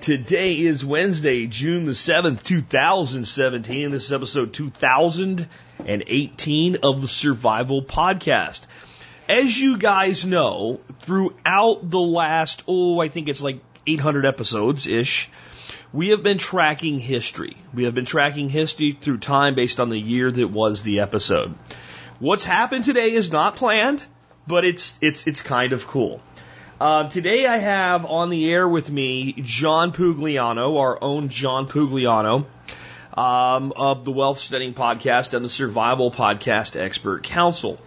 Today is Wednesday, June the 7th, 2017. This is episode 2018 of the Survival Podcast. As you guys know, throughout the last, oh, I think it's like 800 episodes ish, we have been tracking history. We have been tracking history through time based on the year that was the episode. What's happened today is not planned, but it's it's it's kind of cool. Uh, today I have on the air with me John Pugliano, our own John Pugliano, um, of the Wealth Standard Podcast and the Survival Podcast Expert Council.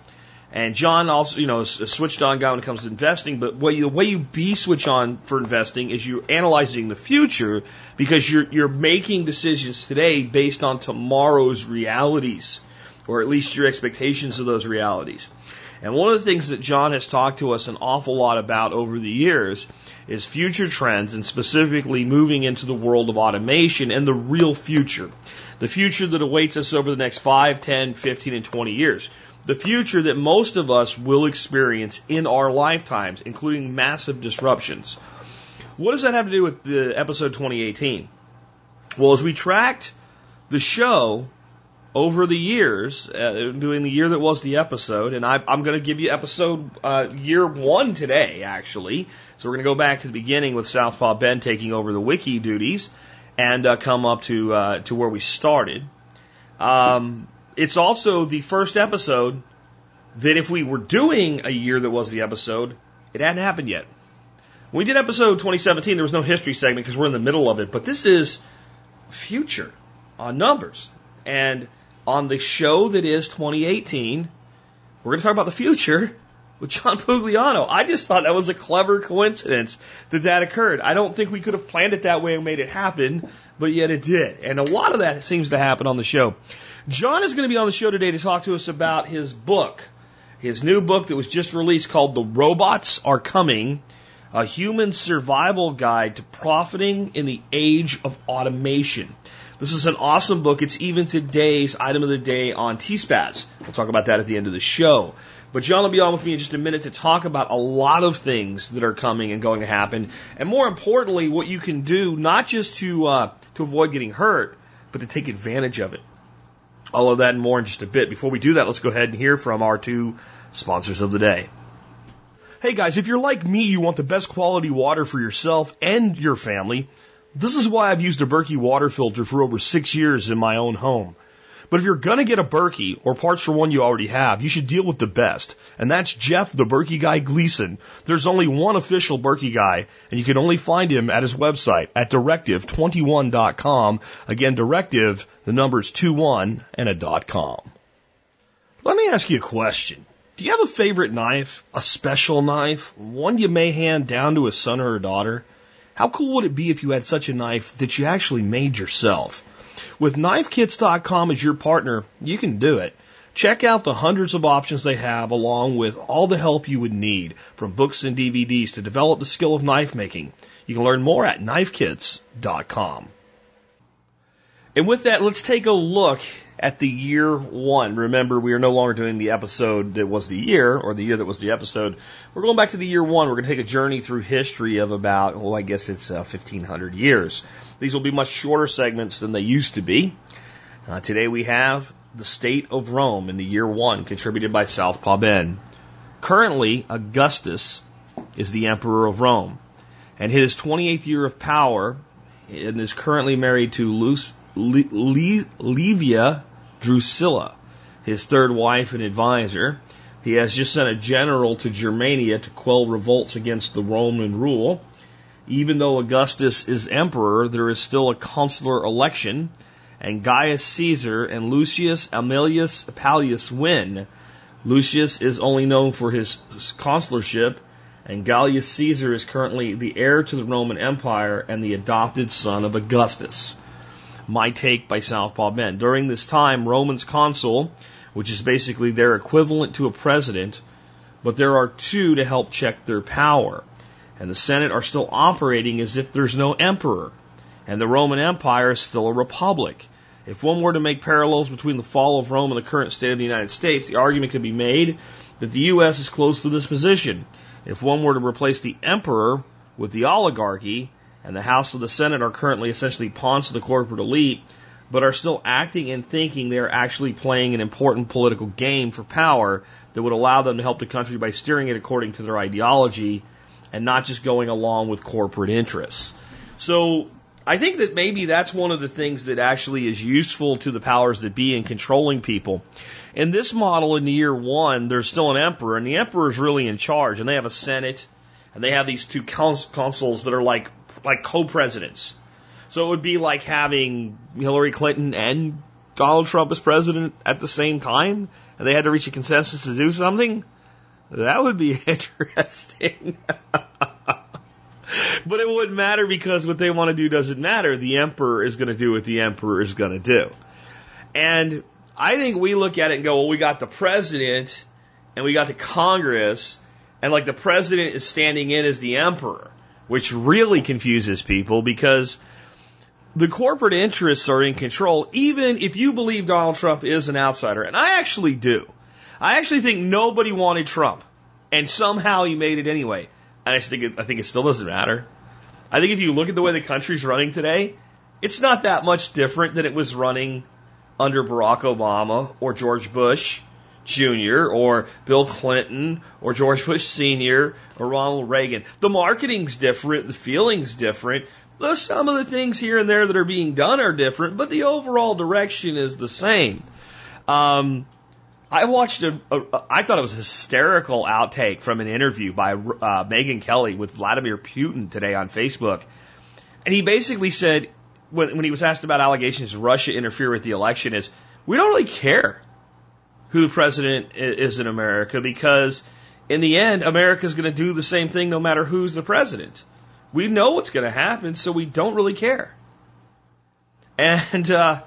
And John also, you know, is a switched on guy when it comes to investing, but you, the way you be switch on for investing is you're analyzing the future because you're, you're making decisions today based on tomorrow's realities, or at least your expectations of those realities. And one of the things that John has talked to us an awful lot about over the years is future trends and specifically moving into the world of automation and the real future. The future that awaits us over the next 5, 10, 15, and 20 years. The future that most of us will experience in our lifetimes, including massive disruptions. What does that have to do with the episode 2018? Well, as we tracked the show, over the years, uh, doing the year that was the episode, and I, am going to give you episode uh, year one today, actually. So we're going to go back to the beginning with Southpaw Ben taking over the wiki duties, and uh, come up to uh, to where we started. Um, it's also the first episode that if we were doing a year that was the episode, it hadn't happened yet. When we did episode 2017, there was no history segment because we're in the middle of it, but this is future on numbers. And on the show that is 2018, we're going to talk about the future with John Pugliano. I just thought that was a clever coincidence that that occurred. I don't think we could have planned it that way and made it happen, but yet it did. And a lot of that seems to happen on the show. John is going to be on the show today to talk to us about his book, his new book that was just released called The Robots Are Coming, a human survival guide to profiting in the age of automation. This is an awesome book. It's even today's item of the day on TSPaz. We'll talk about that at the end of the show. But John will be on with me in just a minute to talk about a lot of things that are coming and going to happen, and more importantly, what you can do not just to uh, to avoid getting hurt, but to take advantage of it. All of that and more in just a bit. Before we do that, let's go ahead and hear from our two sponsors of the day. Hey guys, if you're like me, you want the best quality water for yourself and your family. This is why I've used a Berkey water filter for over six years in my own home. But if you're gonna get a Berkey or parts for one you already have, you should deal with the best. And that's Jeff the Berkey guy Gleason. There's only one official Berkey guy, and you can only find him at his website at directive21.com. Again, directive, the number's 21 and a dot com. Let me ask you a question. Do you have a favorite knife? A special knife? One you may hand down to a son or a daughter? How cool would it be if you had such a knife that you actually made yourself? With KnifeKits.com as your partner, you can do it. Check out the hundreds of options they have along with all the help you would need from books and DVDs to develop the skill of knife making. You can learn more at KnifeKits.com. And with that, let's take a look at the year one. Remember, we are no longer doing the episode that was the year or the year that was the episode. We're going back to the year one. We're going to take a journey through history of about, well, I guess it's uh, 1500 years. These will be much shorter segments than they used to be. Uh, today we have the state of Rome in the year one, contributed by Southpaw Ben. Currently, Augustus is the emperor of Rome, and his 28th year of power, and is currently married to Luce, Le, Le, Livia Drusilla, his third wife and advisor. He has just sent a general to Germania to quell revolts against the Roman rule. Even though Augustus is emperor, there is still a consular election, and Gaius Caesar and Lucius Aemilius Paullus win. Lucius is only known for his consularship, and Gaius Caesar is currently the heir to the Roman Empire and the adopted son of Augustus. My take by Southpaw Ben. During this time, Roman's consul which is basically their equivalent to a president, but there are two to help check their power. And the Senate are still operating as if there's no emperor. And the Roman Empire is still a republic. If one were to make parallels between the fall of Rome and the current state of the United States, the argument could be made that the U.S. is close to this position. If one were to replace the emperor with the oligarchy, and the House of the Senate are currently essentially pawns of the corporate elite, but are still acting and thinking they are actually playing an important political game for power that would allow them to help the country by steering it according to their ideology and not just going along with corporate interests. So I think that maybe that's one of the things that actually is useful to the powers that be in controlling people. In this model, in year one, there's still an emperor, and the emperor is really in charge, and they have a senate, and they have these two consuls that are like like co-presidents. So it would be like having Hillary Clinton and Donald Trump as president at the same time, and they had to reach a consensus to do something. That would be interesting. but it wouldn't matter because what they want to do doesn't matter. The emperor is going to do what the emperor is going to do. And I think we look at it and go, well, we got the president and we got the Congress, and like the president is standing in as the emperor which really confuses people because the corporate interests are in control, even if you believe Donald Trump is an outsider. And I actually do. I actually think nobody wanted Trump, and somehow he made it anyway. And I think it, I think it still doesn't matter. I think if you look at the way the country's running today, it's not that much different than it was running under Barack Obama or George Bush Jr. or Bill Clinton or George Bush Sr. or Ronald Reagan. The marketing's different, the feeling's different. Some of the things here and there that are being done are different, but the overall direction is the same. Um, I watched a, a, I thought it was a hysterical outtake from an interview by uh, Megyn Kelly with Vladimir Putin today on Facebook. And he basically said, when, when he was asked about allegations Russia interfere with the election, is we don't really care who the president is in America because in the end, America is going to do the same thing no matter who's the president. We know what's going to happen, so we don't really care. And uh,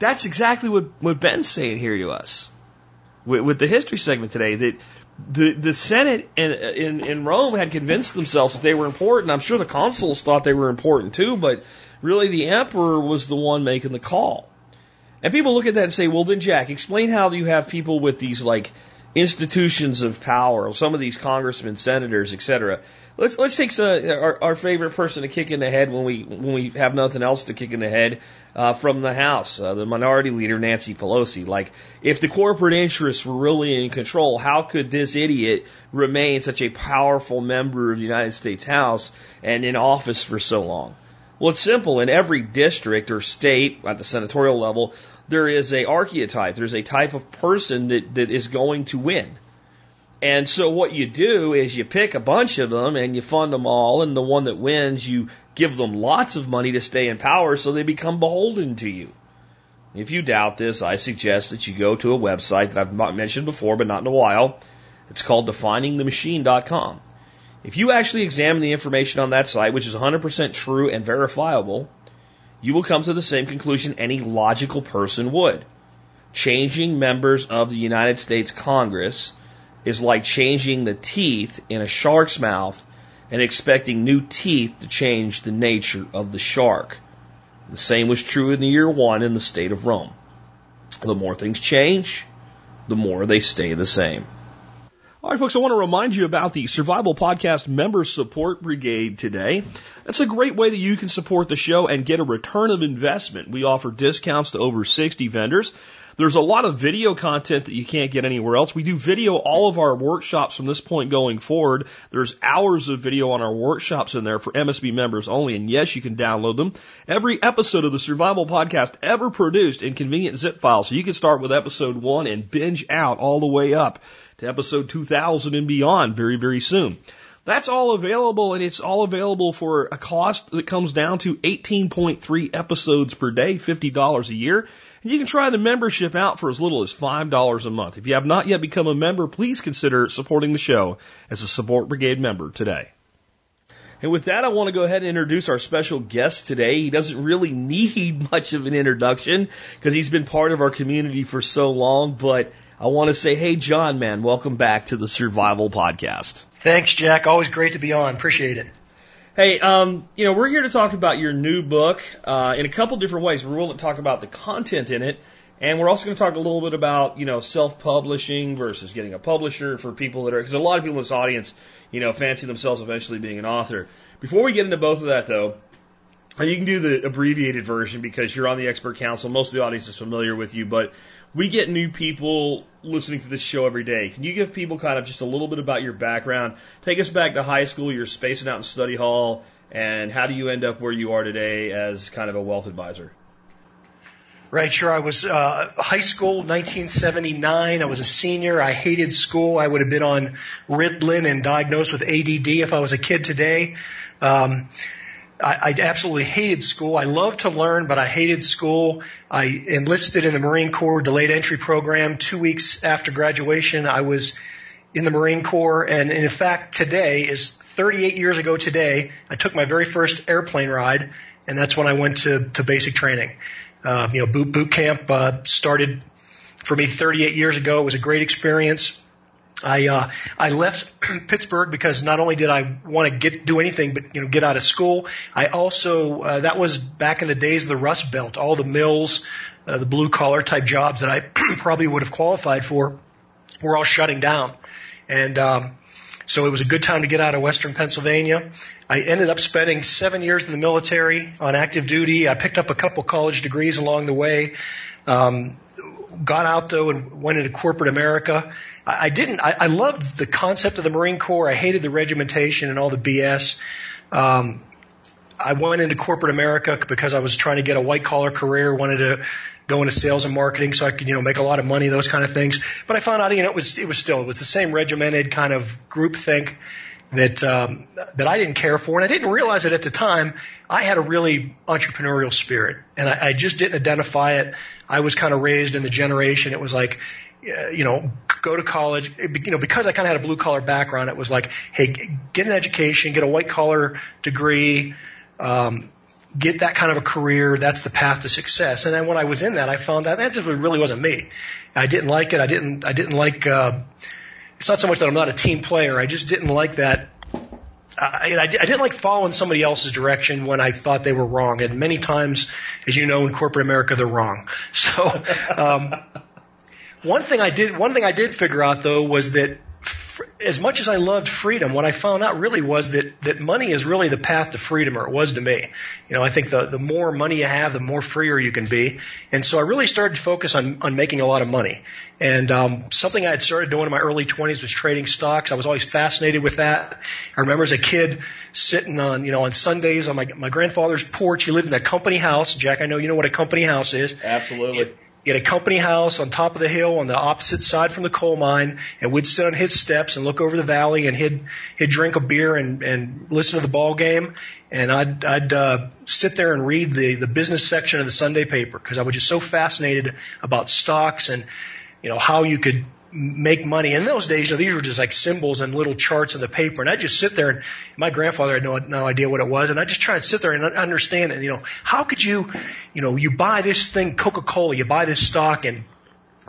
that's exactly what, what Ben's saying here to us with, with the history segment today. That the the Senate in, in in Rome had convinced themselves that they were important. I'm sure the consuls thought they were important too, but really the emperor was the one making the call. And people look at that and say, well, then, Jack, explain how you have people with these like institutions of power, some of these congressmen, senators, etc. Let's let's take uh, our, our favorite person to kick in the head when we when we have nothing else to kick in the head uh, from the House, uh, the Minority Leader Nancy Pelosi. Like, if the corporate interests were really in control, how could this idiot remain such a powerful member of the United States House and in office for so long? Well, it's simple. In every district or state at the senatorial level, there is a archetype. There's a type of person that, that is going to win. And so what you do is you pick a bunch of them and you fund them all, and the one that wins, you give them lots of money to stay in power so they become beholden to you. If you doubt this, I suggest that you go to a website that I've mentioned before, but not in a while. It's called definingthemachine.com. If you actually examine the information on that site, which is 100% true and verifiable, you will come to the same conclusion any logical person would. Changing members of the United States Congress is like changing the teeth in a shark's mouth and expecting new teeth to change the nature of the shark. The same was true in the year one in the state of Rome. The more things change, the more they stay the same. All right, folks, I want to remind you about the Survival Podcast Member Support Brigade today. That's a great way that you can support the show and get a return of investment. We offer discounts to over 60 vendors. There's a lot of video content that you can't get anywhere else. We do video all of our workshops from this point going forward. There's hours of video on our workshops in there for MSB members only. And yes, you can download them. Every episode of the Survival Podcast ever produced in convenient zip files. So you can start with episode one and binge out all the way up to episode 2000 and beyond very, very soon. That's all available and it's all available for a cost that comes down to 18.3 episodes per day, $50 a year. And you can try the membership out for as little as $5 a month. If you have not yet become a member, please consider supporting the show as a Support Brigade member today. And with that, I want to go ahead and introduce our special guest today. He doesn't really need much of an introduction because he's been part of our community for so long, but I want to say, hey, John, man, welcome back to the Survival Podcast. Thanks, Jack. Always great to be on. Appreciate it. Hey, um, you know, we're here to talk about your new book uh, in a couple different ways. We're going to talk about the content in it, and we're also going to talk a little bit about, you know, self-publishing versus getting a publisher for people that are, because a lot of people in this audience, you know, fancy themselves eventually being an author. Before we get into both of that, though, and you can do the abbreviated version because you're on the expert council. Most of the audience is familiar with you, but we get new people listening to this show every day. Can you give people kind of just a little bit about your background? Take us back to high school, you're spacing out in study hall, and how do you end up where you are today as kind of a wealth advisor? Right, sure. I was uh, high school, 1979. I was a senior. I hated school. I would have been on Ritalin and diagnosed with ADD if I was a kid today. Um, I, I absolutely hated school. I loved to learn, but I hated school. I enlisted in the Marine Corps delayed entry program. Two weeks after graduation, I was in the Marine Corps, and in fact, today is 38 years ago today. I took my very first airplane ride, and that's when I went to to basic training. Uh, you know, boot boot camp uh, started for me 38 years ago. It was a great experience. I uh, I left Pittsburgh because not only did I want to get do anything but you know get out of school, I also uh, that was back in the days of the Rust Belt. All the mills, uh, the blue collar type jobs that I probably would have qualified for, were all shutting down, and um, so it was a good time to get out of Western Pennsylvania. I ended up spending seven years in the military on active duty. I picked up a couple college degrees along the way. Um, got out though and went into corporate America. I, didn't. I, I loved the concept of the Marine Corps. I hated the regimentation and all the BS. Um, I went into corporate America because I was trying to get a white collar career. Wanted to go into sales and marketing so I could you know make a lot of money, those kind of things. But I found out you know it was it was still it was the same regimented kind of group think that um, that I didn't care for, and I didn't realize it at the time. I had a really entrepreneurial spirit, and I, I just didn't identify it. I was kind of raised in the generation. It was like, you know, go to college. You know, because I kind of had a blue collar background, it was like, hey, get an education, get a white collar degree. Um, get that kind of a career. That's the path to success. And then when I was in that, I found that that just really wasn't me. I didn't like it. I didn't. I didn't like. Uh, it's not so much that I'm not a team player. I just didn't like that. I, I didn't like following somebody else's direction when I thought they were wrong. And many times, as you know, in corporate America, they're wrong. So, um, one thing I did, one thing I did figure out though was that as much as I loved freedom, what I found out really was that that money is really the path to freedom, or it was to me. You know, I think the the more money you have, the more freer you can be. And so I really started to focus on on making a lot of money. And um, something I had started doing in my early 20s was trading stocks. I was always fascinated with that. I remember as a kid sitting on you know on Sundays on my my grandfather's porch. He lived in a company house. Jack, I know you know what a company house is. Absolutely. It, had a company house on top of the hill on the opposite side from the coal mine, and we'd sit on his steps and look over the valley, and he'd he'd drink a beer and and listen to the ball game, and I'd I'd uh, sit there and read the the business section of the Sunday paper because I was just so fascinated about stocks and you know how you could make money. In those days, you know, these were just like symbols and little charts in the paper. And I just sit there and my grandfather had no, no idea what it was. And I just try to sit there and understand it. You know, how could you, you know, you buy this thing, Coca-Cola, you buy this stock and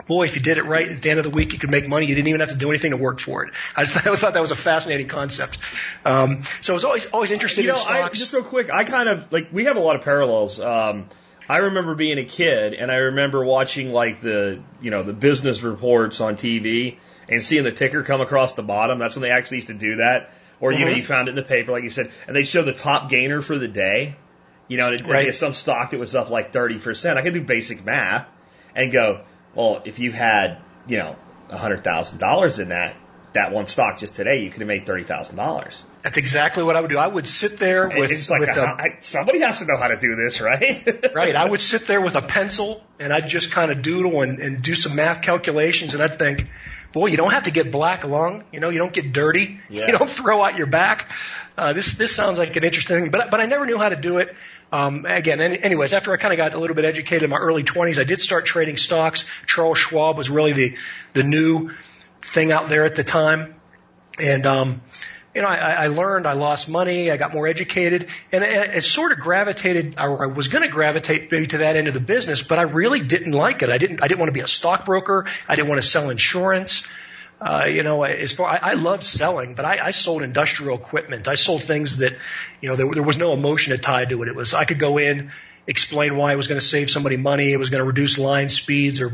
boy, if you did it right at the end of the week, you could make money. You didn't even have to do anything to work for it. I just I thought that was a fascinating concept. Um, so I was always always interested you know, in stocks. I, just real quick, I kind of like we have a lot of parallels. Um, I remember being a kid and I remember watching like the, you know, the business reports on TV and seeing the ticker come across the bottom. That's when they actually used to do that. Or, you know, mm-hmm. you found it in the paper, like you said, and they show the top gainer for the day. You know, and it, Right. some stock that was up like 30%. I could do basic math and go, well, if you had, you know, $100,000 in that, that one stock just today, you could have made $30,000. That's exactly what I would do. I would sit there with, it's like, with a, I- somebody has to know how to do this, right? right. I would sit there with a pencil and I'd just kind of doodle and, and do some math calculations and I'd think, boy, you don't have to get black lung. You know, you don't get dirty. Yeah. You don't throw out your back. Uh, this this sounds like an interesting thing, but but I never knew how to do it. Um, again, any, anyways, after I kind of got a little bit educated in my early 20s, I did start trading stocks. Charles Schwab was really the the new thing out there at the time, and um, you know, I, I learned, I lost money, I got more educated, and it, sort of gravitated. I, I was going to gravitate maybe to that end of the business, but I really didn't like it. I didn't. I didn't want to be a stockbroker. I didn't want to sell insurance. Uh, you know, as far I, I love selling, but I, I sold industrial equipment. I sold things that, you know, there, there was no emotion tied to it. It was I could go in, explain why it was going to save somebody money, it was going to reduce line speeds or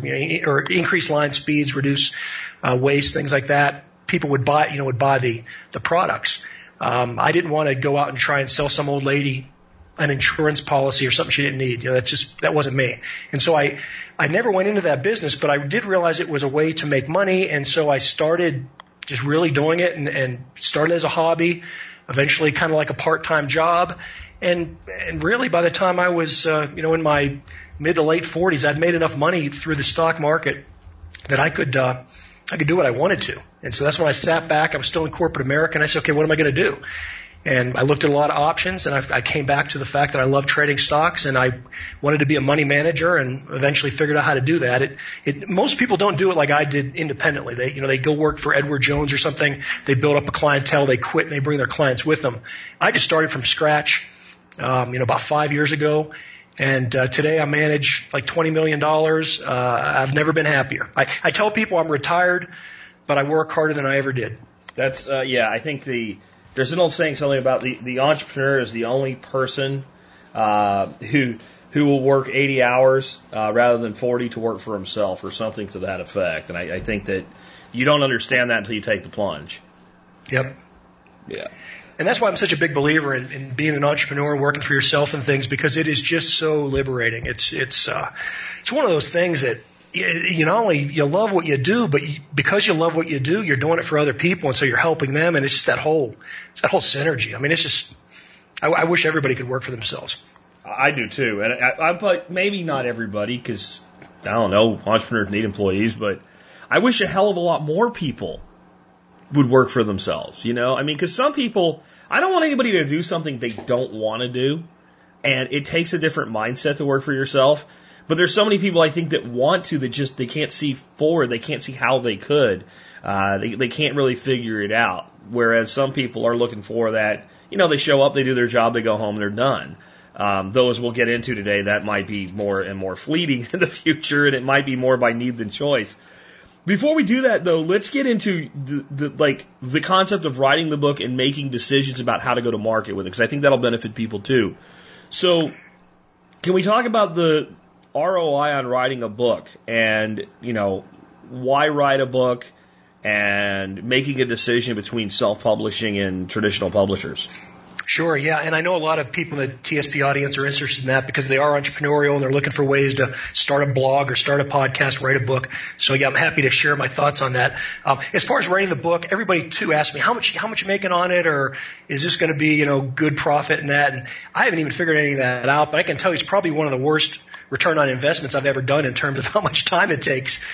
or increase line speeds, reduce uh, waste, things like that people would buy, you know, would buy the, the products. Um, I didn't want to go out and try and sell some old lady an insurance policy or something she didn't need. You know, that's just, that wasn't me. And so I, I never went into that business, but I did realize it was a way to make money. And so I started just really doing it and, and started as a hobby, eventually kind of like a part-time job. And, and really by the time I was, uh, you know, in my mid to late forties, I'd made enough money through the stock market that I could, uh, I could do what I wanted to. And so that's when I sat back. I was still in corporate America, and I said, okay, what am I going to do? And I looked at a lot of options, and I, I came back to the fact that I love trading stocks, and I wanted to be a money manager, and eventually figured out how to do that. It, it, most people don't do it like I did independently. They, you know, they go work for Edward Jones or something. They build up a clientele. They quit, and they bring their clients with them. I just started from scratch, um, you know, about five years ago, and uh, today I manage like $20 million. Uh, I've never been happier. I, I tell people I'm retired, but I work harder than I ever did. That's, uh, yeah, I think the, there's an old saying something about the, the entrepreneur is the only person uh, who, who will work 80 hours uh, rather than 40 to work for himself or something to that effect. And I, I think that you don't understand that until you take the plunge. Yep. Yeah and that's why I'm such a big believer in, in being an entrepreneur and working for yourself and things because it is just so liberating. It's it's uh, it's one of those things that you, you not only you love what you do, but you, because you love what you do, you're doing it for other people, and so you're helping them, and it's just that whole it's that whole synergy. I mean, it's just I, I wish everybody could work for themselves. I do too, and I, I but maybe not everybody because I don't know entrepreneurs need employees, but I wish a hell of a lot more people would work for themselves. You know, I mean, because some people, I don't want anybody to do something they don't want to do, and it takes a different mindset to work for yourself. But there's so many people I think that want to that just they can't see forward. They can't see how they could. Uh, they they can't really figure it out. Whereas some people are looking for that. You know, they show up, they do their job, they go home, they're done. Um, those we'll get into today, that might be more and more fleeting in the future, and it might be more by need than choice. Before we do that, though, let's get into the, the like the concept of writing the book and making decisions about how to go to market with it, because I think that'll benefit people too. So, can we talk about the ROI on writing a book and you know why write a book and making a decision between self-publishing and traditional publishers? Sure, yeah, and I know a lot of people in the TSP audience are interested in that because they are entrepreneurial and they're looking for ways to start a blog or start a podcast, write a book. So yeah, I'm happy to share my thoughts on that. Um, as far as writing the book, everybody too asks me how much how much you making on it, or is this going to be you know good profit and that? And I haven't even figured any of that out, but I can tell you it's probably one of the worst return on investments I've ever done in terms of how much time it takes.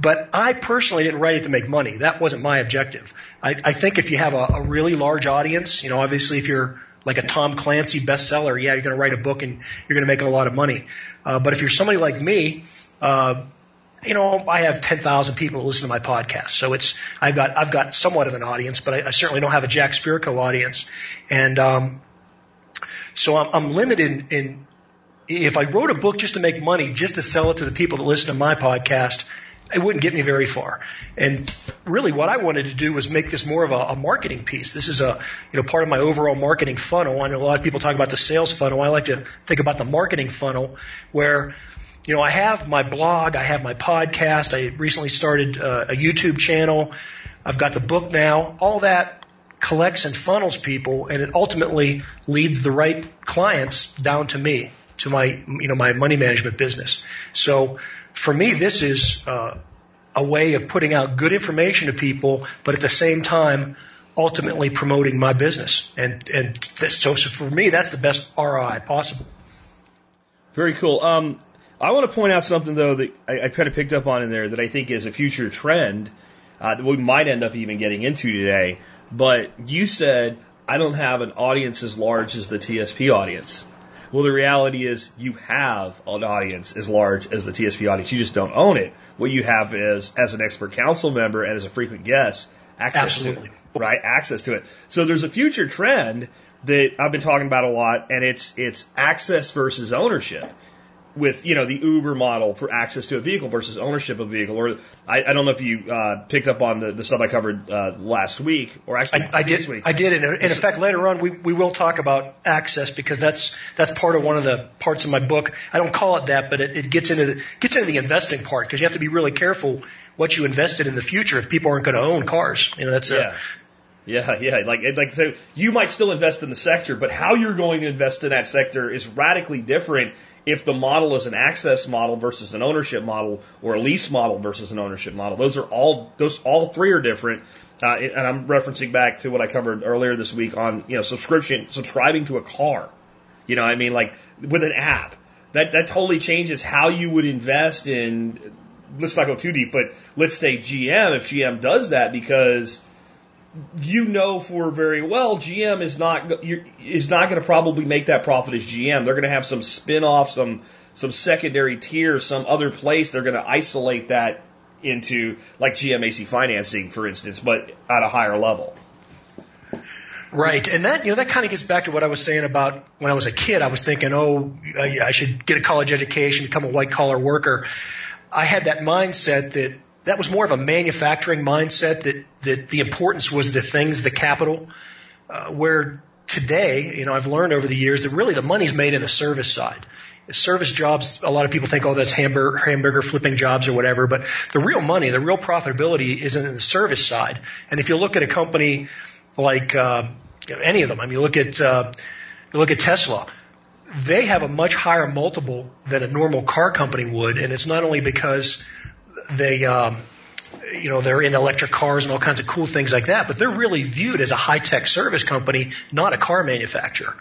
But I personally didn't write it to make money. That wasn't my objective. I, I think if you have a, a really large audience, you know, obviously if you're like a Tom Clancy bestseller, yeah, you're going to write a book and you're going to make a lot of money. Uh, but if you're somebody like me, uh, you know, I have 10,000 people who listen to my podcast. So it's, I've got, I've got somewhat of an audience, but I, I certainly don't have a Jack Spirko audience. And, um, so I'm, I'm limited in, in, if I wrote a book just to make money, just to sell it to the people that listen to my podcast, it wouldn't get me very far. And really what I wanted to do was make this more of a, a, marketing piece. This is a, you know, part of my overall marketing funnel. I know a lot of people talk about the sales funnel. I like to think about the marketing funnel where, you know, I have my blog, I have my podcast, I recently started uh, a YouTube channel, I've got the book now. All that collects and funnels people and it ultimately leads the right clients down to me, to my, you know, my money management business. So, for me, this is uh, a way of putting out good information to people, but at the same time, ultimately promoting my business. And and this, so, so for me, that's the best ROI possible. Very cool. Um, I want to point out something though that I, I kind of picked up on in there that I think is a future trend uh, that we might end up even getting into today. But you said I don't have an audience as large as the TSP audience. Well, the reality is you have an audience as large as the TSP audience. You just don't own it. What you have is, as an expert council member and as a frequent guest, access Absolutely. to it, right? Access to it. So there's a future trend that I've been talking about a lot, and it's it's access versus ownership with you know the Uber model for access to a vehicle versus ownership of a vehicle. Or I, I don't know if you uh, picked up on the, the stuff I covered uh, last week, or actually I, I this did. week. I did. And in effect, later on, we, we will talk about access because that's that's part of one of the parts of my book. I don't call it that, but it, it gets into the gets into the investing part because you have to be really careful what you invested in the future if people aren't going to own cars. You know, that's yeah. Yeah, yeah. Like, like, so you might still invest in the sector, but how you're going to invest in that sector is radically different if the model is an access model versus an ownership model or a lease model versus an ownership model. Those are all, those, all three are different. Uh, and I'm referencing back to what I covered earlier this week on, you know, subscription, subscribing to a car. You know, I mean, like with an app, that, that totally changes how you would invest in, let's not go too deep, but let's say GM, if GM does that because you know for very well GM is not is not going to probably make that profit as GM. They're going to have some spin off, some some secondary tier, some other place. They're going to isolate that into like GMAC financing, for instance, but at a higher level. Right, and that you know that kind of gets back to what I was saying about when I was a kid. I was thinking, oh, I should get a college education, become a white collar worker. I had that mindset that that was more of a manufacturing mindset that that the importance was the things, the capital. Uh, where today, you know, I've learned over the years that really the money's made in the service side. Service jobs, a lot of people think, oh, that's hamburger, hamburger flipping jobs or whatever. But the real money, the real profitability is in the service side. And if you look at a company like uh, any of them. I mean, you look at uh, you look at Tesla. They have a much higher multiple than a normal car company would, and it's not only because they, um, you know, they're in electric cars and all kinds of cool things like that, but they're really viewed as a high tech service company, not a car manufacturer.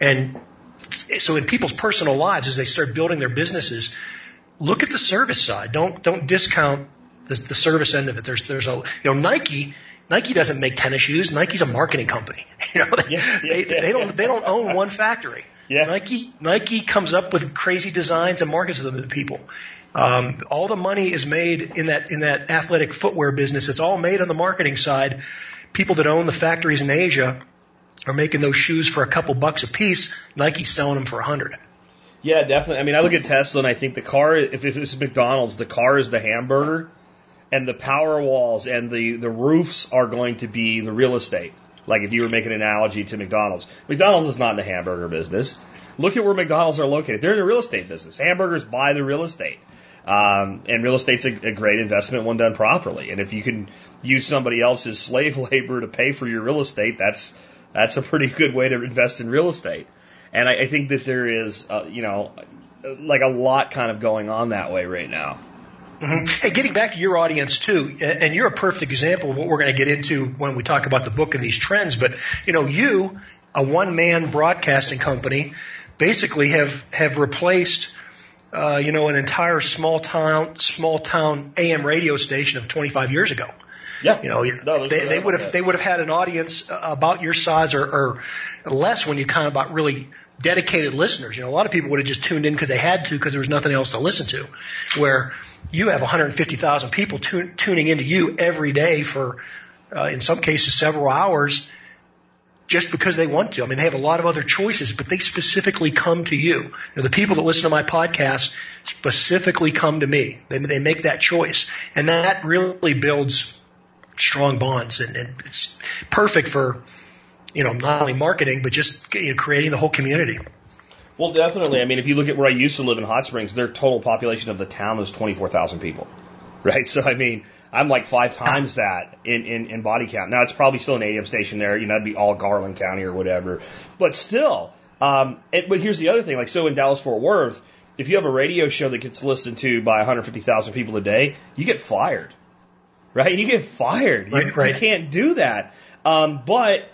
And so, in people's personal lives, as they start building their businesses, look at the service side. Don't don't discount the, the service end of it. There's there's a you know Nike Nike doesn't make tennis shoes. Nike's a marketing company. You know, they, Yeah, yeah, they, yeah, they don't they don't own one factory. Yeah. Nike Nike comes up with crazy designs and markets them to people. Um, all the money is made in that in that athletic footwear business. It's all made on the marketing side. People that own the factories in Asia are making those shoes for a couple bucks a piece. Nike's selling them for a hundred. Yeah, definitely. I mean, I look at Tesla and I think the car, if it's McDonald's, the car is the hamburger, and the power walls and the the roofs are going to be the real estate. Like if you were making an analogy to McDonald's, McDonald's is not in the hamburger business. Look at where McDonald's are located. They're in the real estate business. Hamburgers buy the real estate. Um, and real estate's a, a great investment when done properly. And if you can use somebody else's slave labor to pay for your real estate, that's that's a pretty good way to invest in real estate. And I, I think that there is, uh, you know, like a lot kind of going on that way right now. Mhm. Hey, getting back to your audience too, and you're a perfect example of what we're going to get into when we talk about the book and these trends. But you know, you, a one-man broadcasting company, basically have have replaced, uh, you know, an entire small town small town AM radio station of 25 years ago. Yeah. You know, No, they, they would have that. they would have had an audience uh, about your size or, or less when you kind of about really dedicated listeners. You know, a lot of people would have just tuned in because they had to because there was nothing else to listen to. Where you have 150,000 people tune, tuning into you every day for, uh, in some cases, several hours. Just because they want to. I mean, they have a lot of other choices, but they specifically come to you. you know, the people that listen to my podcast specifically come to me. They, they make that choice. And that really builds strong bonds and, and it's perfect for you know not only marketing but just you know, creating the whole community Well, definitely. I mean, if you look at where I used to live in Hot Springs, their total population of the town was 24,000 people. Right? So, I mean, I'm like five times that in, in, in body count. Now, it's probably still an AM station there. You know, that'd be all Garland County or whatever. But still, um, it, but here's the other thing. Like, so in Dallas Fort Worth, if you have a radio show that gets listened to by 150,000 people a day, you get fired. Right? You get fired. You, Right, right. you can't do that. Um, but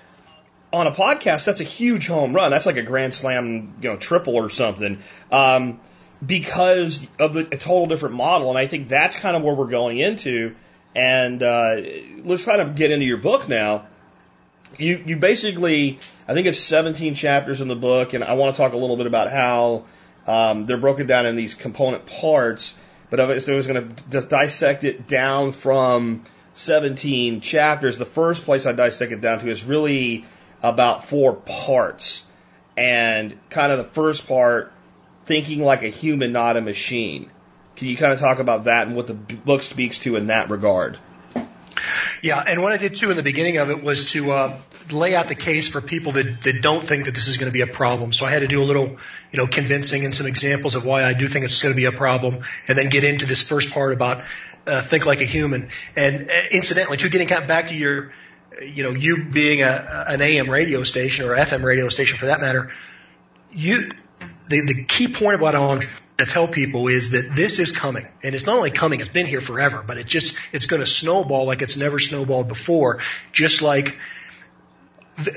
on a podcast, that's a huge home run. That's like a grand slam, you know, triple or something. Um, because of the a total different model, and I think that's kind of where we're going into. And uh, let's kind of get into your book now. You you basically, I think it's 17 chapters in the book, and I want to talk a little bit about how um, they're broken down in these component parts. But I was, was going to just dissect it down from 17 chapters, the first place I dissect it down to is really about four parts. And kind of the first part, thinking like a human, not a machine. Can you kind of talk about that and what the book speaks to in that regard? Yeah, and what I did too in the beginning of it was to uh, lay out the case for people that, that don't think that this is going to be a problem. So I had to do a little, you know, convincing and some examples of why I do think it's going to be a problem, and then get into this first part about uh, think like a human. And uh, incidentally, too, getting back to your, you know, you being a, an AM radio station or FM radio station for that matter, you the the key point about what to tell people is that this is coming, and it's not only coming; it's been here forever. But it just it's going to snowball like it's never snowballed before. Just like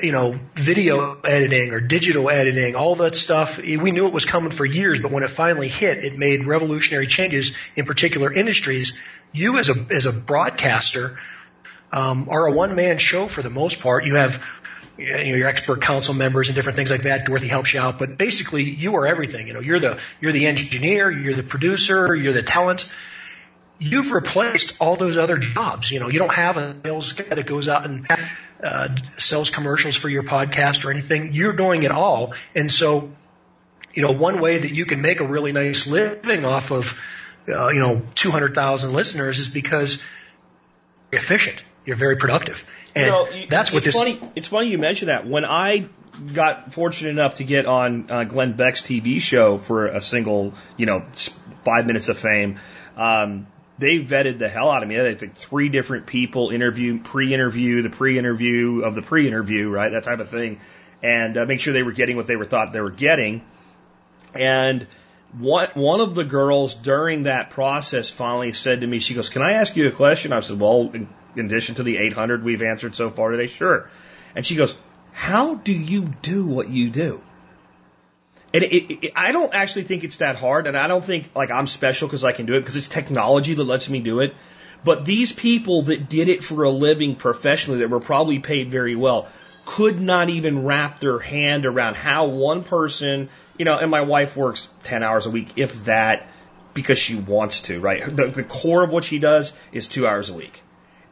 you know, video editing or digital editing, all that stuff. We knew it was coming for years, but when it finally hit, it made revolutionary changes in particular industries. You as a as a broadcaster um, are a one man show for the most part. You have you know, your expert council members and different things like that. Dorothy helps you out, but basically you are everything. You know, you're the you're the engineer, you're the producer, you're the talent. You've replaced all those other jobs. You know, you don't have a sales guy that goes out and uh, sells commercials for your podcast or anything. You're doing it all, and so you know one way that you can make a really nice living off of uh, you know 200,000 listeners is because you're efficient. You're very productive. And You that's what it's this. Funny, it's funny you mention that. When I got fortunate enough to get on uh, Glenn Beck's TV show for a single, you know, five minutes of fame, um, they vetted the hell out of me. They took three different people, interview, pre-interview, the pre-interview of the pre-interview, right? That type of thing, and uh, make sure they were getting what they were thought they were getting. And one one of the girls during that process finally said to me, she goes, "Can I ask you a question?" I said, "Well, in, addition to the 800 we've answered so far today, sure." And she goes, "How do you do what you do?" And it, it, it- I don't actually think it's that hard, and I don't think like I'm special because I can do it because it's technology that lets me do it. But these people that did it for a living professionally, that were probably paid very well, could not even wrap their hand around how one person, you know, and my wife works 10 hours a week, if that, because she wants to, right? The, the core of what she does is two hours a week.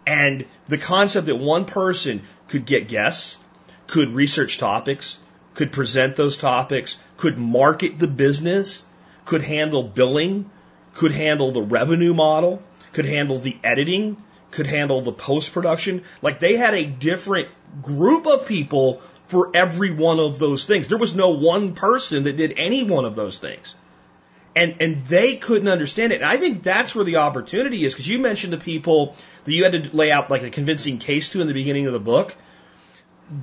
And the concept that one person could get guests, could research topics, could present those topics, could market the business, could handle billing, could handle the revenue model, could handle the editing, could handle the post production. Like they had a different group of people for every one of those things. There was no one person that did any one of those things. And, and they couldn't understand it. And I think that's where the opportunity is because you mentioned the people that you had to lay out like a convincing case to in the beginning of the book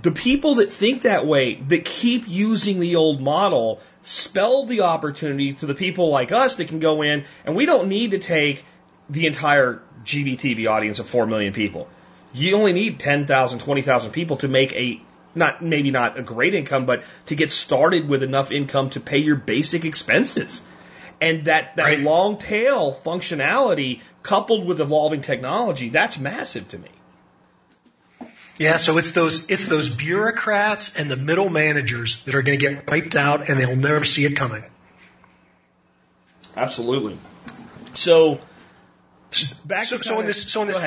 the people that think that way, that keep using the old model, spell the opportunity to the people like us that can go in, and we don't need to take the entire GBTV audience of 4 million people. You only need 10,000, 20,000 people to make a, not, maybe not a great income, but to get started with enough income to pay your basic expenses. And that, that Right. long tail functionality coupled with evolving technology, that's massive to me. Yeah, so it's those it's those bureaucrats and the middle managers that are going to get wiped out, and they'll never see it coming. Absolutely. So, back So, to so in this, so in this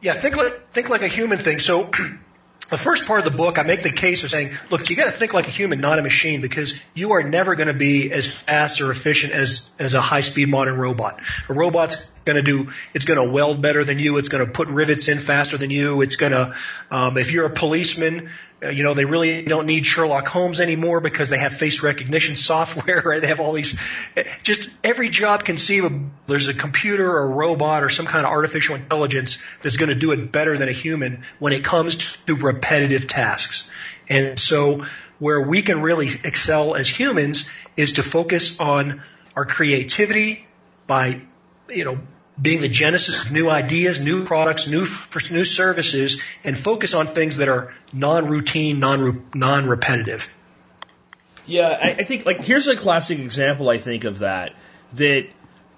yeah, think like think like a human thing. So, the first part of the book, I make the case of saying, look, you got to think like a human, not a machine, because you are never going to be as fast or efficient as as a high speed modern robot. A robot's going to do, it's going to weld better than you. It's going to put rivets in faster than you. It's going to, um, if you're a policeman, Uh, you know, they really don't need Sherlock Holmes anymore because they have face recognition software, right? They have all these, eh, just every job conceivable. There's a computer or a robot or some kind of artificial intelligence that's going to do it better than a human when it comes to repetitive tasks. And so where we can really excel as humans is to focus on our creativity by, you know, being the genesis of new ideas, new products, new new services, and focus on things that are non-routine, non non-repetitive. Yeah, I, I think like here's a classic example. I think of that that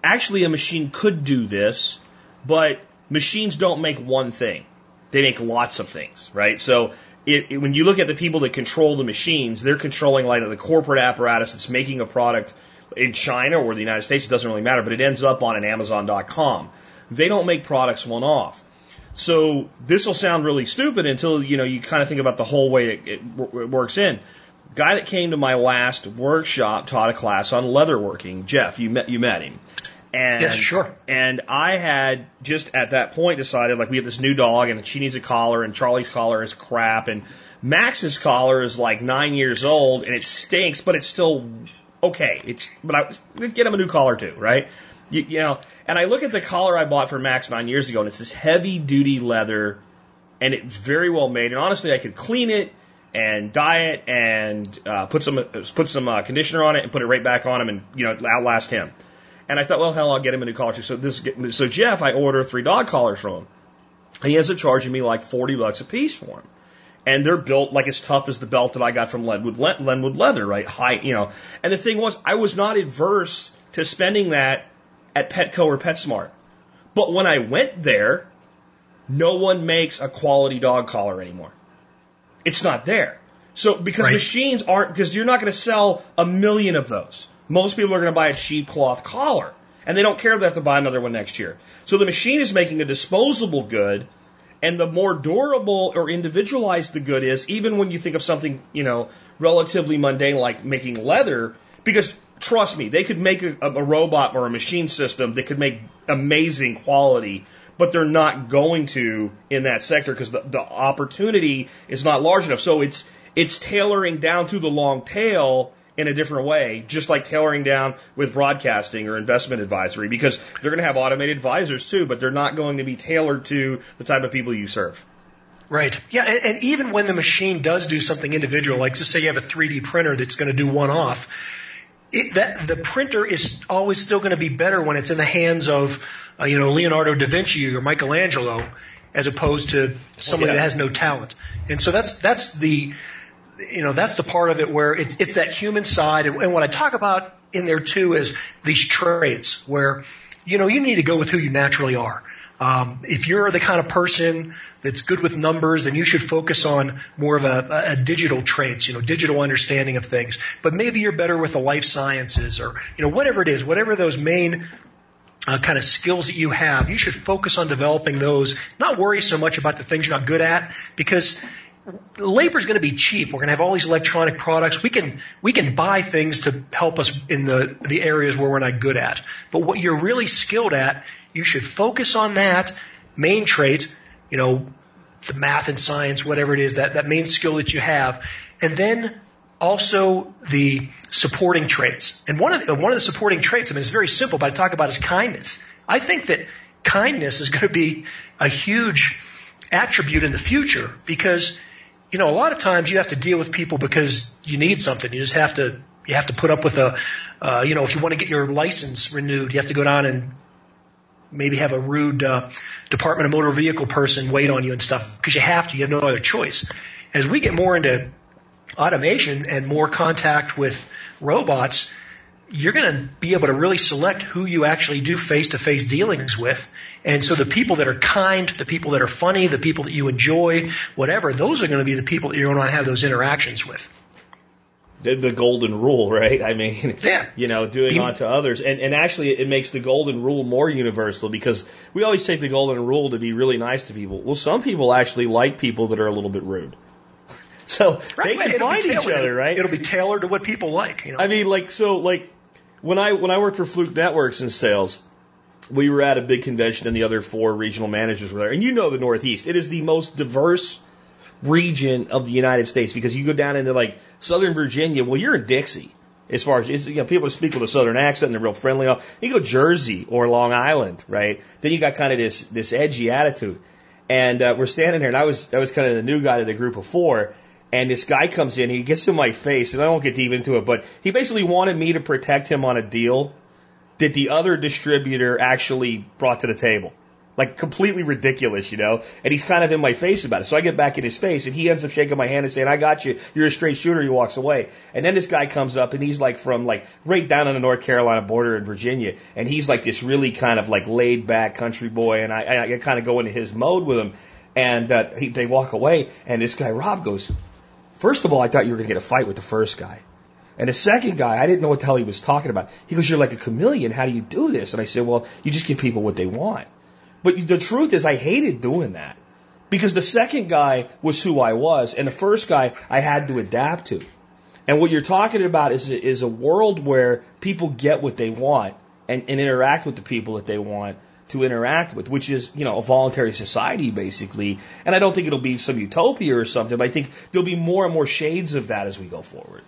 actually a machine could do this, but machines don't make one thing; they make lots of things, right? So. It, it, when you look at the people that control the machines, they're controlling like the corporate apparatus that's making a product in China or the United States. It doesn't really matter, but it ends up on an Amazon.com. They don't make products one off. So this will sound really stupid until you know you kind of think about the whole way it, it, it works in. Guy that came to my last workshop taught a class on leatherworking. Jeff, you met you met him. And, Yes, sure. And I had just at that point decided like we have this new dog and she needs a collar and Charlie's collar is crap and Max's collar is like nine years old and it stinks, but it's still okay. It's but I get him a new collar too, right? You, you know, and I look at the collar I bought for Max nine years ago and it's this heavy duty leather and it's very well made. And honestly, I could clean it and dye it and uh, put some put some uh, conditioner on it and put it right back on him and you know outlast him. And I thought, well, hell, I'll get him a new collar too. So this, so Jeff, I order three dog collars from him. He ends up charging me like forty bucks a piece for them, and they're built like as tough as the belt that I got from Lenwood Lenwood Leather, right? High, you know. And the thing was, I was not adverse to spending that at Petco or PetSmart, but when I went there, no one makes a quality dog collar anymore. It's not there. So because Right. machines aren't because you're not going to sell a million of those. Most people are going to buy a cheap cloth collar, and they don't care if they have to buy another one next year. So the machine is making a disposable good, and the more durable or individualized the good is, even when you think of something you know relatively mundane like making leather, because trust me, they could make a, a robot or a machine system that could make amazing quality but they're not going to in that sector because the, the opportunity is not large enough. So it's it's tailoring down to the long tail in a different way, just like tailoring down with broadcasting or investment advisory, because they're going to have automated advisors too, but they're not going to be tailored to the type of people you serve. Right. Yeah, and, and even when the machine does do something individual, like to say you have a 3D printer that's going to do one off, it, that the printer is always still going to be better when it's in the hands of, uh, you know, Leonardo da Vinci or Michelangelo, as opposed to somebody yeah. that has no talent. And so that's that's the, you know, that's the part of it where it's it's that human side. And, and what I talk about in there too is these traits where, you know, you need to go with who you naturally are. Um, if you're the kind of person that's good with numbers, then you should focus on more of a, a digital traits, you know, digital understanding of things. But maybe you're better with the life sciences or, you know, whatever it is, whatever those main uh, kind of skills that you have, you should focus on developing those. Not worry so much about the things you're not good at because labor is going to be cheap. We're going to have all these electronic products. We can we can buy things to help us in the the areas where we're not good at. But what you're really skilled at, you should focus on that main trait. You know, the math and science, whatever it is, that that main skill that you have, and then also the supporting traits. And one of the, one of the supporting traits, I mean, it's very simple, but I talk about is kindness. I think that kindness is going to be a huge attribute in the future because you know a lot of times you have to deal with people because you need something. You just have to you have to put up with a uh, you know if you want to get your license renewed, you have to go down and maybe have a rude uh, Department of Motor Vehicle person wait on you and stuff because you have to. You have no other choice. As we get more into automation and more contact with robots, you're going to be able to really select who you actually do face to face dealings with. And so the people that are kind, the people that are funny, the people that you enjoy, whatever, those are going to be the people that you're going to want to have those interactions with. The, the golden rule, right? I mean, Yeah. you know, doing unto others. And, and actually, it makes the golden rule more universal because we always take the golden rule to be really nice to people. Well, some people actually like people that are a little bit rude. So they can It'll find each other, right? It'll be tailored to what people like. You know? I mean, like, so, like, when I when I worked for Fluke Networks in sales, we were at a big convention, and the other four regional managers were there. And you know the Northeast; it is the most diverse region of the United States because you go down into like Southern Virginia. Well, you're in Dixie. As far as you know, people speak with a southern accent and they're real friendly. You go Jersey or Long Island, right? Then you got kind of this this edgy attitude. And uh, we're standing here, and I was I was kind of the new guy to the group of four, and this guy comes in, he gets in my face, and I won't get deep into it, but he basically wanted me to protect him on a deal that the other distributor actually brought to the table. Like completely ridiculous, you know? And he's kind of in my face about it. So I get back in his face and he ends up shaking my hand and saying, I got you. You're a straight shooter. He walks away. And then this guy comes up and he's like from like right down on the North Carolina border in Virginia. And he's like this really kind of like laid back country boy. And I, I kind of go into his mode with him. And uh, he, they walk away and this guy, Rob, goes, First of all, I thought you were going to get a fight with the first guy. And the second guy, I didn't know what the hell he was talking about. He goes, You're like a chameleon. How do you do this? And I said, Well, you just give people what they want. But the truth is, I hated doing that because the second guy was who I was, and the first guy I had to adapt to. And what you're talking about is is a world where people get what they want and, and interact with the people that they want to interact with, which is, you know, a voluntary society basically. And I don't think it'll be some utopia or something, but I think there'll be more and more shades of that as we go forward.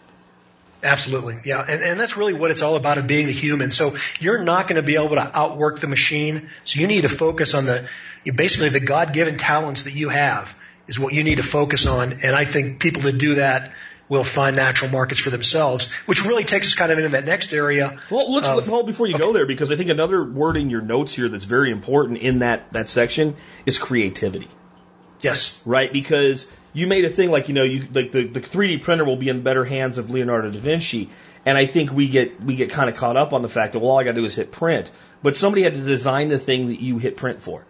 Absolutely. Yeah. And, and that's really what it's all about of being the human. So you're not going to be able to outwork the machine. So you need to focus on the, basically the God given talents that you have is what you need to focus on. And I think people that do that will find natural markets for themselves, which really takes us kind of into that next area. Well, let's of- hold before you okay. go there because I think another word in your notes here that's very important in that that section is creativity, Yes. right? Because you made a thing like you know you like the the 3D printer will be in better hands of Leonardo da Vinci, and I think we get we get kind of caught up on the fact that well all I got to do is hit print, but somebody had to design the thing that you hit print for,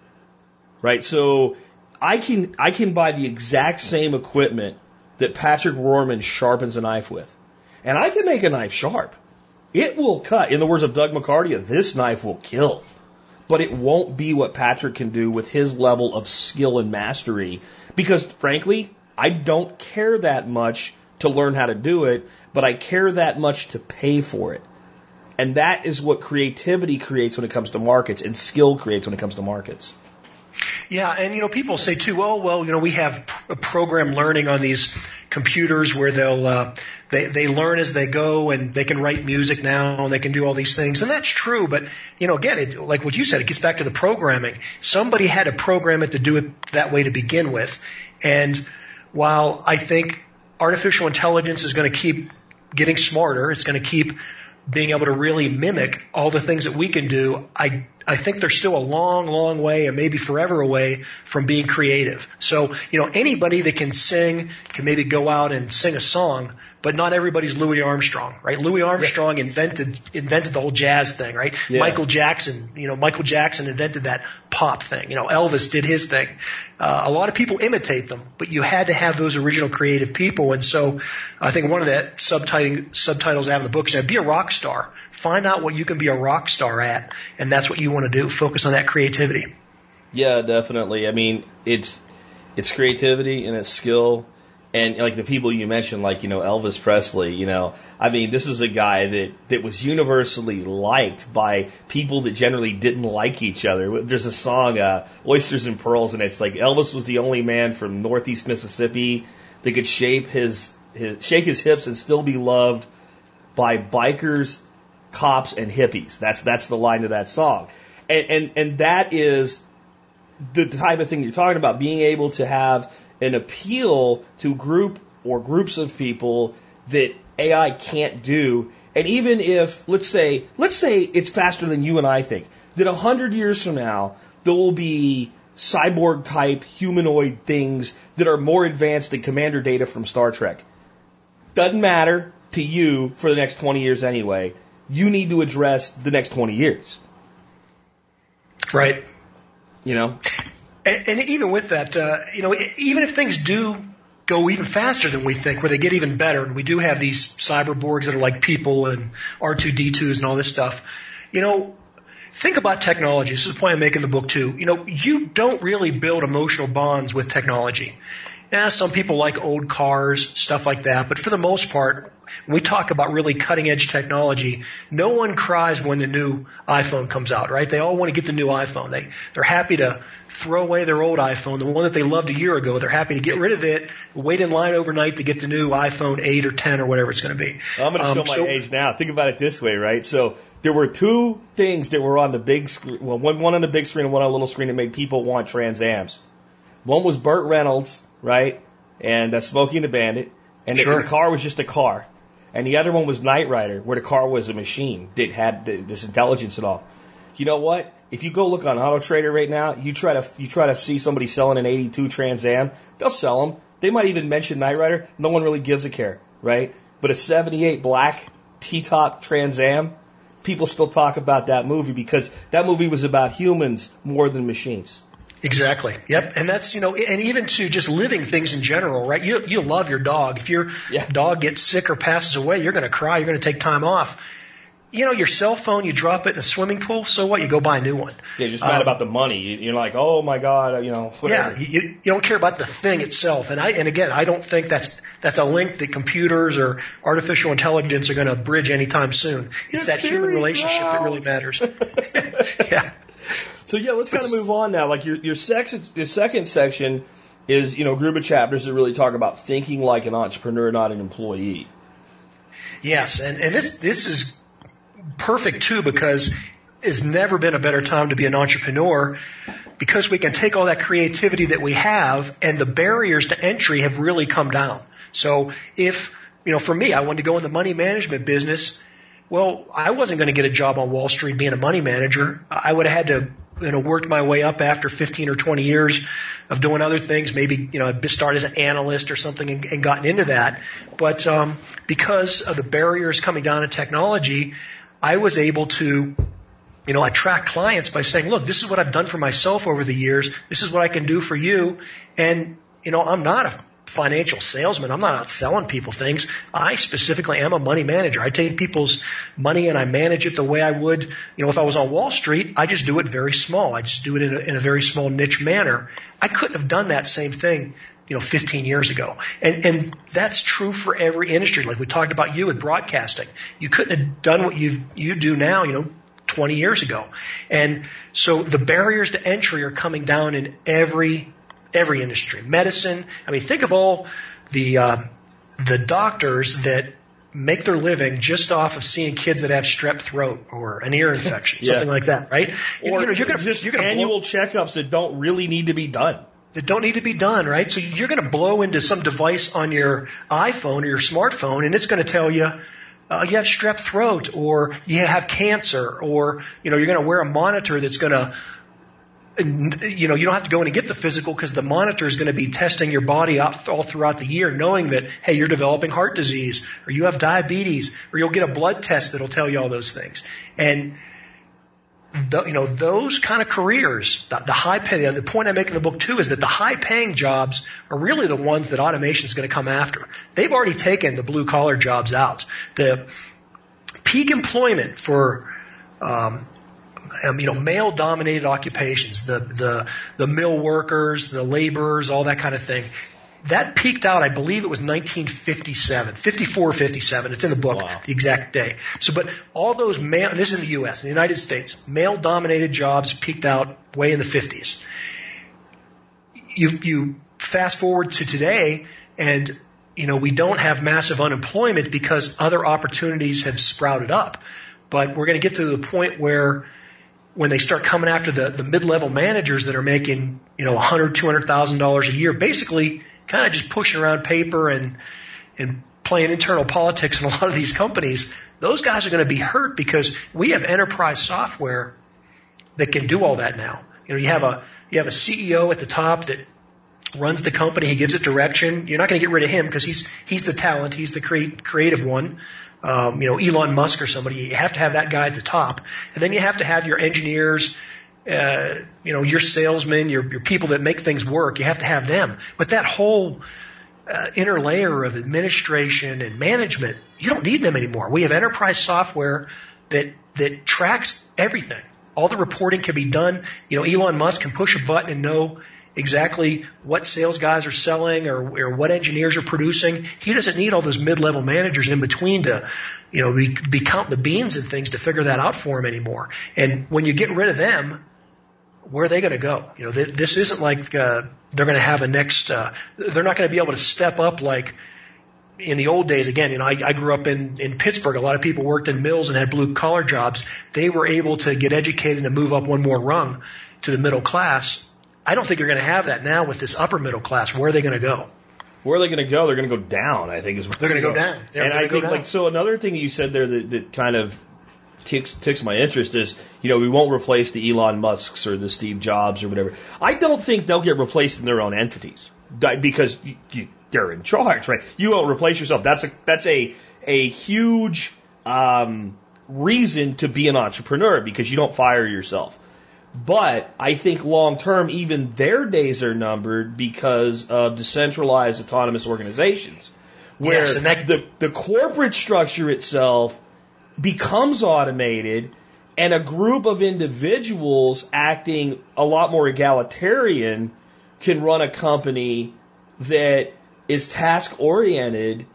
right? So I can I can buy the exact same equipment that Patrick Rorman sharpens a knife with, and I can make a knife sharp. It will cut. In the words of Doug McCarty, this knife will kill. But it won't be what Patrick can do with his level of skill and mastery. Because frankly, I don't care that much to learn how to do it, but I care that much to pay for it. And that is what creativity creates when it comes to markets and skill creates when it comes to markets. Yeah, and you know, people say too, oh well, you know, we have program learning on these computers where they'll uh, they they learn as they go, and they can write music now, and they can do all these things, and that's true. But you know, again, it, like what you said, it gets back to the programming. Somebody had to program it to do it that way to begin with, and while I think artificial intelligence is going to keep getting smarter, it's going to keep being able to really mimic all the things that we can do, I I think they're still a long, long way and maybe forever away from being creative. So, you know, anybody that can sing can maybe go out and sing a song, but not everybody's Louis Armstrong, right? Louis Armstrong invented invented the whole jazz thing, right? Yeah. Michael Jackson, you know, Michael Jackson invented that pop thing. You know, Elvis did his thing. Uh, a lot of people imitate them, but you had to have those original creative people. And so I think one of the subtitling, subtitles I have in the book is be a rock star. Find out what you can be a rock star at, and that's what you want to do. Focus on that creativity. Yeah, definitely. I mean, it's it's creativity and it's skill and like the people you mentioned, like you know Elvis Presley. You know, I mean, this is a guy that that was universally liked by people that generally didn't like each other. There's a song, uh, "Oysters and Pearls," and it's like Elvis was the only man from Northeast Mississippi that could shape his, his shake his hips and still be loved by bikers, cops, and hippies. That's that's the line of that song, and and and that is the type of thing you're talking about, being able to have an appeal to group or groups of people that AI can't do. And even if, let's say, let's say it's faster than you and I think, that a hundred years from now, there will be cyborg type humanoid things that are more advanced than commander data from Star Trek. Doesn't matter to you for the next 20 years anyway. You need to address the next 20 years. Right. You know? And, and even with that, uh, you know, even if things do go even faster than we think, where they get even better, and we do have these cyberborgs that are like people and R2D2s and all this stuff, you know, think about technology. This is the point I make in the book too. You know, you don't really build emotional bonds with technology. Yeah, some people like old cars, stuff like that, but for the most part, we talk about really cutting edge technology, no one cries when the new iPhone comes out, right? They all want to get the new iPhone. They, they're happy to throw away their old iPhone, the one that they loved a year ago. They're happy to get rid of it, wait in line overnight to get the new iPhone 8 or 10 or whatever it's going to be. I'm going to Um, show my age now. Think about it this way, right? So there were two things that were on the big screen. Well, one, one on the big screen and one on a little screen that made people want Trans Ams. One was Burt Reynolds, right? And uh, Smokey and the Bandit. And Sure. the car was just a car. And the other one was Knight Rider, where the car was a machine that had th- this intelligence and all. You know what? If you go look on Auto Trader right now, you try to you try to see somebody selling an 82 Trans Am, they'll sell them. They might even mention Knight Rider. No one really gives a care, right? But a 78 black T-top Trans Am, people still talk about that movie because that movie was about humans more than machines. Exactly. Yep. And that's, you know, and even to just living things in general, right? You, you love your dog. If your Yeah. dog gets sick or passes away, you're going to cry. You're going to take time off. you know, your cell phone, you drop it in a swimming pool, so what? You go buy a new one. Yeah, just mad Um, about the money. You- You're like, oh my god, you know. Whatever. Yeah, you, you don't care about the thing itself, and I and again, I don't think that's that's a link that computers or artificial intelligence are going to bridge anytime soon. It's that human relationship that really matters. yeah, So yeah, let's kind of move on now. Like your your section, your second section is you know a group of chapters that really talk about thinking like an entrepreneur, not an employee. yes, and and this this is perfect too because it's never been a better time to be an entrepreneur because we can take all that creativity that we have and the barriers to entry have really come down. So if, you know, for me, I wanted to go in the money management business. Well, I wasn't going to get a job on Wall Street being a money manager. I would have had to, you know, worked my way up after 15 or 20 years of doing other things. Maybe, you know, I'd start as an analyst or something and, and gotten into that. But, um, because of the barriers coming down in technology, I was able to you know, attract clients by saying, look, this is what I've done for myself over the years. This is what I can do for you. And, you know, I'm not a financial salesman. I'm not out selling people things. I specifically am a money manager. I take people's money and I manage it the way I would, you know, if I was on Wall Street, I just do it very small. I just do it in a, in a very small niche manner. I couldn't have done that same thing you know, 15 years ago. And, and that's true for every industry. Like we talked about you with broadcasting. You couldn't have done what you you do now, you know, 20 years ago. And so the barriers to entry are coming down in every every industry. Medicine. I mean, think of all the uh, the doctors that make their living just off of seeing kids that have strep throat or an ear infection, Yeah. something like that, right? Or you know, you're gonna, just you're gonna blow- annual checkups that don't really need to be done. that don't need to be done, right? So you're going to blow into some device on your iPhone or your smartphone, and it's going to tell you uh, you have strep throat, or you have cancer, or you know you're going to wear a monitor that's going to you know, you don't have to go in and get the physical because the monitor is going to be testing your body all throughout the year, knowing that, hey, you're developing heart disease or you have diabetes or you'll get a blood test that'll tell you all those things. And, the, you know, those kind of careers, the, the high pay, the point I make in the book too is that the high paying jobs are really the ones that automation is going to come after. They've already taken the blue collar jobs out. The peak employment for, um, um, you know, male dominated occupations, the, the, the mill workers, the laborers, all that kind of thing. That peaked out, I believe it was 1957, 54, 57. It's in the book, Wow. the exact day. So, but all those male, this is in the U.S., in the United States, male dominated jobs peaked out way in the 50s. You, you fast forward to today and, you know, we don't have massive unemployment because other opportunities have sprouted up. But we're going to get to the point where when they start coming after the, the mid-level managers that are making, you know, $100,000, $200,000 a year, basically kind of just pushing around paper and, and playing internal politics in a lot of these companies, those guys are going to be hurt because we have enterprise software that can do all that now. You know, you have a, you have a CEO at the top that runs the company. He gives it direction. You're not going to get rid of him because he's, he's the talent. He's the crea- creative one. Um, you know, Elon Musk or somebody. You have to have that guy at the top. And then you have to have your engineers, uh, you know, your salesmen, your, your people that make things work. You have to have them. But that whole uh, inner layer of administration and management, you don't need them anymore. We have enterprise software that that tracks everything. All the reporting can be done. You know, Elon Musk can push a button and know exactly what sales guys are selling or, or what engineers are producing. He doesn't need all those mid-level managers in between to, you know, be, be counting the beans and things to figure that out for him anymore. And when you get rid of them, where are they going to go? You know, th- this isn't like uh, they're going to have a next. Uh, they're not going to be able to step up like in the old days. Again, you know, I, I grew up in in Pittsburgh. A lot of people worked in mills and had blue collar jobs. They were able to get educated and move up one more rung to the middle class. I don't think you're going to have that now with this upper middle class. Where are they going to go? Where are they going to go? They're going to go down. I think is They're gonna go down. They're and I think down. like so. Another thing that you said there that, that kind of ticks ticks my interest is you know we won't replace the Elon Musk's or the Steve Jobs or whatever. I don't think they'll get replaced in their own entities because you, you, they're in charge, right? You won't replace yourself. That's a that's a a huge um, reason to be an entrepreneur because you don't fire yourself. But I think long term, even their days are numbered because of decentralized autonomous organizations. Where Yes, that- the, the corporate structure itself becomes automated and a group of individuals acting a lot more egalitarian can run a company that is task oriented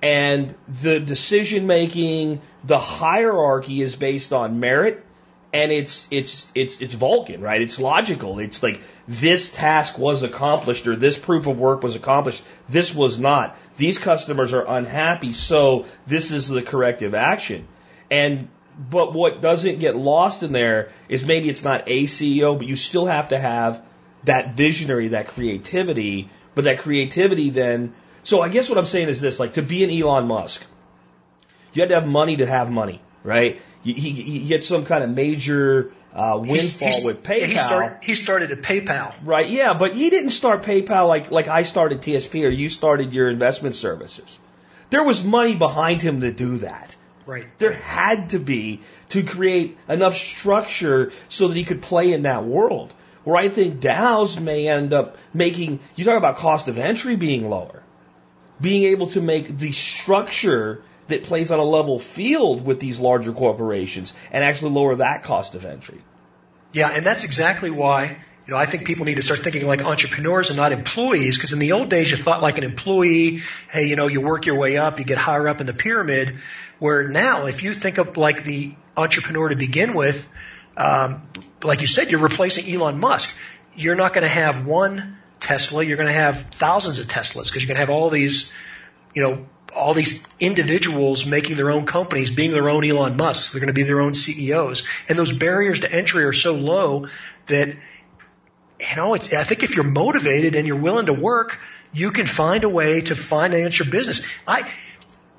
and the decision making, the hierarchy is based on merit and it's it's it's it's Vulcan, right? It's logical. It's like this task was accomplished or this proof of work was accomplished. This was not. These customers are unhappy, so this is the corrective action. And but what doesn't get lost in there is maybe it's not a CEO, but you still have to have that visionary, that creativity. But that creativity then. So I guess what I'm saying is this: like to be an Elon Musk, you had to have money to have money, right? He, he, he gets some kind of major uh, windfall He's- he's- with PayPal. He started, he started at PayPal. Right, yeah, but he didn't start PayPal like like I started TSP or you started your investment services. There was money behind him to do that. Right. There had to be to create enough structure so that he could play in that world. Where I think DAOs may end up making you talk about cost of entry being lower. Being able to make the structure that plays on a level field with these larger corporations and actually lower that cost of entry. Yeah, and that's exactly why you know I think people need to start thinking like entrepreneurs and not employees. Because in the old days, you thought like an employee. Hey, you know, you work your way up, you get higher up in the pyramid. Where now, if you think of like the entrepreneur to begin with, um, like you said, you're replacing Elon Musk. You're not going to have one Tesla. You're going to have thousands of Teslas because you're going to have all these, you know, all these individuals making their own companies, being their own Elon Musk. They're going to be their own CEOs. And those barriers to entry are so low that, you know, it's, I think if you're motivated and you're willing to work, you can find a way to finance your business. I,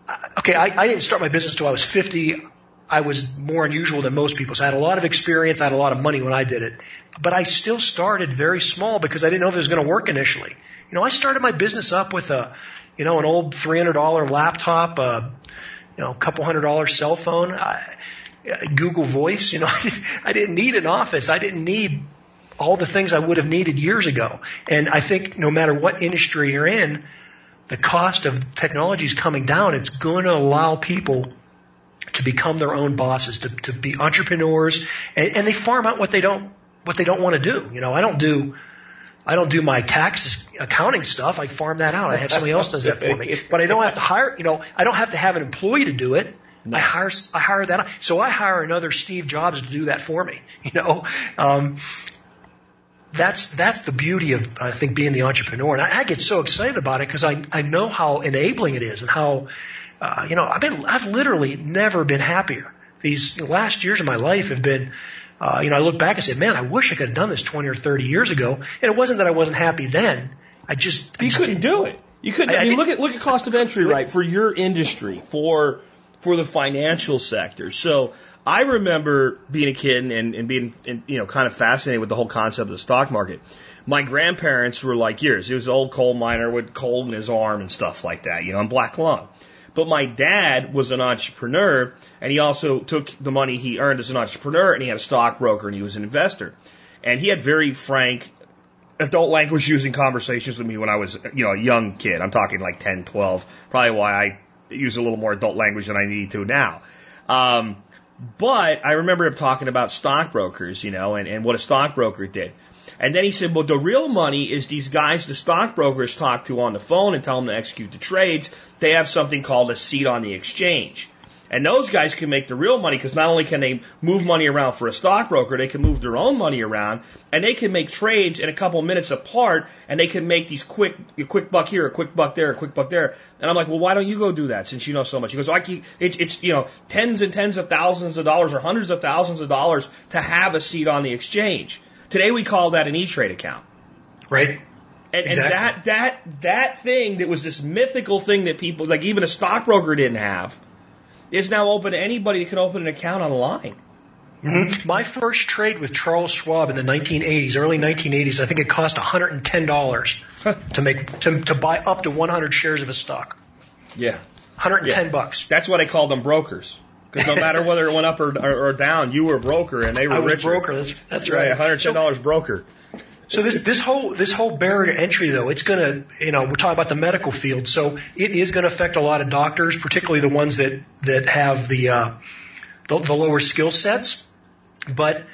I- okay, I, I didn't start my business until I was 50. I was more unusual than most people. So I had a lot of experience. I had a lot of money when I did it. But I still started very small because I didn't know if it was going to work initially. You know, I started my business up with a, you know, an old $300 laptop, a, you know, a couple hundred dollar cell phone, I, Google Voice. You know, I didn't need an office. I didn't need all the things I would have needed years ago. And I think no matter what industry you're in, the cost of technology is coming down. It's going to allow people to become their own bosses, to, to be entrepreneurs, and, and they farm out what they don't what they don't want to do. You know, I don't do I don't do my taxes accounting stuff. I farm that out. I have somebody else does that for me. But I don't have to hire. You know, I don't have to have an employee to do it. I hire I hire that. out. So I hire another Steve Jobs to do that for me. You know. Um, that's that's the beauty of I think being the entrepreneur, and I, I get so excited about it because I I know how enabling it is and how uh, you know I've been I've literally never been happier. These last years of my life have been. Uh, you know, I look back and say, man, I wish I could have done this 20 or 30 years ago. And it wasn't that I wasn't happy then. I just, I You just couldn't do it. You couldn't. I, I- I mean, look at look at cost of entry, right, for your industry, for for the financial sector. So I remember being a kid and, and being, and, you know, kind of fascinated with the whole concept of the stock market. My grandparents were like yours. He was an old coal miner with coal in his arm and stuff like that, you know, in Black Lung. But my dad was an entrepreneur, and he also took the money he earned as an entrepreneur, and he had a stockbroker, and he was an investor. And he had very frank adult language using conversations with me when I was, you know, a young kid. I'm talking like 10, 12. Probably why I use a little more adult language than I need to now. Um, but I remember him talking about stockbrokers, you know, and, and what a stockbroker did. And then he said, well, the real money is these guys the stockbrokers talk to on the phone and tell them to execute the trades. They have something called a seat on the exchange. And those guys can make the real money because not only can they move money around for a stockbroker, they can move their own money around and they can make trades in a couple minutes apart and they can make these quick, a quick buck here, a quick buck there, a quick buck there. And I'm like, well, why don't you go do that since you know so much? He goes, I keep, it's, it's, you know, tens and tens of thousands of dollars or hundreds of thousands of dollars to have a seat on the exchange. Today we call that an E-Trade account. right. And, Exactly. and that, that, that thing that was this mythical thing that people, like even a stockbroker didn't have, is now open to anybody that can open an account online. Mhm. My first trade with Charles Schwab in the 1980s, early 1980s, I think it cost $110 to make to, to buy up to 100 shares of a stock. Yeah. 110 Yeah. bucks. That's why they called them brokers. Because no matter whether it went up or, or, or down, you were a broker and they were I was richer. broker. That's that's Right, right. $110 broker. So this this whole this whole barrier to entry though, it's gonna you know we're talking about the medical field, so it is going to affect a lot of doctors, particularly the ones that that have the uh, the, the lower skill sets, but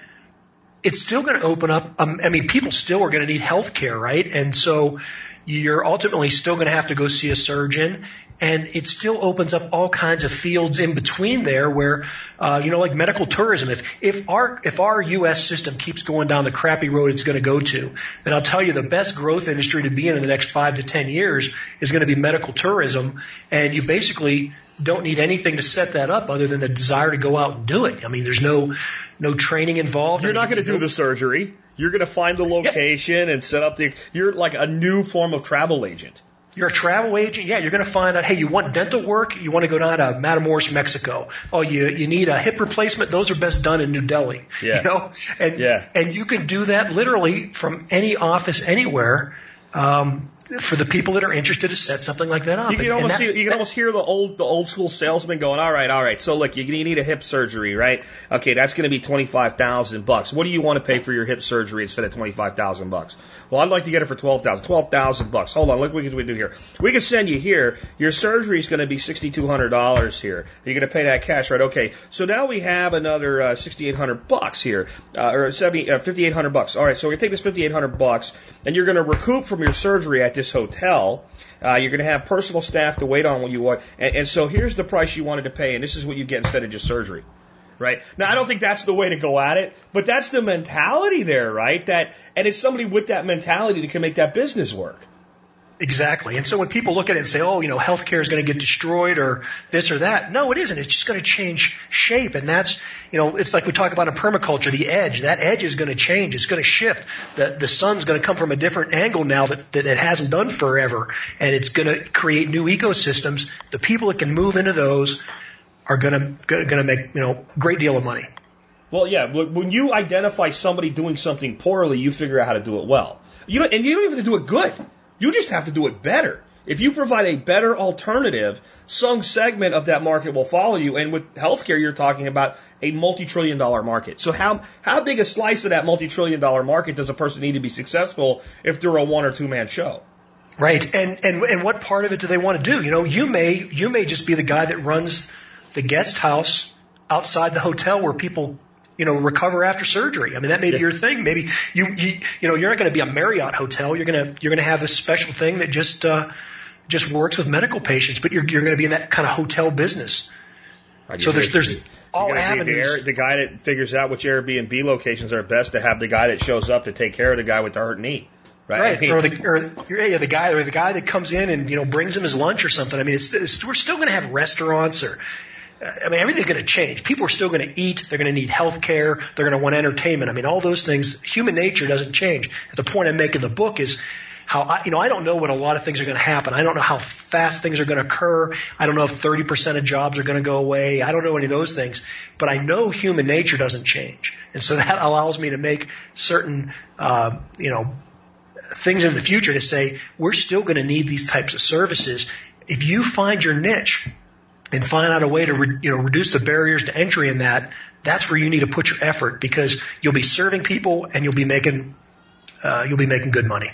it's still going to open up. Um, I mean, people still are going to need health care, right? And so you're ultimately still going to have to go see a surgeon and it still opens up all kinds of fields in between there where uh, you know like medical tourism if if our if our US system keeps going down the crappy road it's going to go to then I'll tell you the best growth industry to be in in the next 5 to 10 years is going to be medical tourism and you basically don't need anything to set that up other than the desire to go out and do it. I mean, there's no no training involved. You're not going to do the surgery. You're going to find the location yeah. and set up the. You're like a new form of travel agent. You're a travel agent. Yeah, you're going to find out, hey, you want dental work? You want to go down to Matamoros, Mexico. Oh, you, you need a hip replacement? Those are best done in New Delhi. Yeah. You know? And, yeah. and you can do that literally from any office anywhere. Um, for the people that are interested to set something like that up. You can and, almost and that, see, you can almost hear the old the old school salesman going, "All right, all right. So look, you, you need a hip surgery, right? Okay, that's going to be twenty five thousand bucks. What do you want to pay for your hip surgery instead of twenty five thousand bucks? Well, I'd like to get it for twelve thousand. Twelve thousand bucks. Hold on, look what we can do here. We can send you here. Your surgery is going to be sixty two hundred dollars here. You're going to pay that cash, right? Okay. So now we have another uh, sixty eight hundred bucks here, uh, or seventy uh, fifty eight hundred bucks. All right. So we take this fifty eight hundred bucks, and you're going to recoup from your surgery at this hotel uh, you're going to have personal staff to wait on when you want. And, and so here's the price you wanted to pay, and this is what you get instead of just surgery. Right? Now, I don't think that's the way to go at it, but that's the mentality there, right? That, and it's somebody with that mentality that can make that business work. Exactly. And so when people look at it and say, oh, you know, healthcare is going to get destroyed or this or that, no, it isn't. It's just going to change shape. And that's, you know, it's like we talk about in permaculture, the edge. That edge is going to change. It's going to shift. The, the sun's going to come from a different angle now that, that it hasn't done forever. And it's going to create new ecosystems. The people that can move into those are going to, going to make, you know, a great deal of money. Well, yeah. When you identify somebody doing something poorly, you figure out how to do it well. You know, and you don't even have to do it good. You just have to do it better. If you provide a better alternative, some segment of that market will follow you. And with healthcare, you're talking about a multi-trillion dollar market. So how, how big a slice of that multi-trillion dollar market does a person need to be successful if they're a one or two man show? Right. And, and, and what part of it do they want to do? You know, you may, you may just be the guy that runs the guest house outside the hotel where people you know, recover after surgery. I mean, that may be your thing. Maybe you, you, you know, you're not going to be a Marriott hotel. You're going to, you're going to have a special thing that just, uh, just works with medical patients, but you're, you're going to be in that kind of hotel business. So there's, there's all avenues. The, the guy that figures out which Airbnb locations are best to have the guy that shows up to take care of the guy with the hurt knee. Right. right. I mean, or the or yeah, the guy or the guy that comes in and you know brings him his lunch or something. I mean, it's, it's we're still going to have restaurants or I mean, everything's going to change. People are still going to eat. They're going to need health care. They're going to want entertainment. I mean, all those things, human nature doesn't change. The point I'm making in the book is how I, you know, I don't know when a lot of things are going to happen. I don't know how fast things are going to occur. I don't know if 30% of jobs are going to go away. I don't know any of those things, but I know human nature doesn't change. And so that allows me to make certain, uh, you know, things in the future to say, we're still going to need these types of services. If you find your niche, and find out a way to re, you know reduce the barriers to entry in that, that's where you need to put your effort because you'll be serving people and you'll be making uh, you'll be making good money.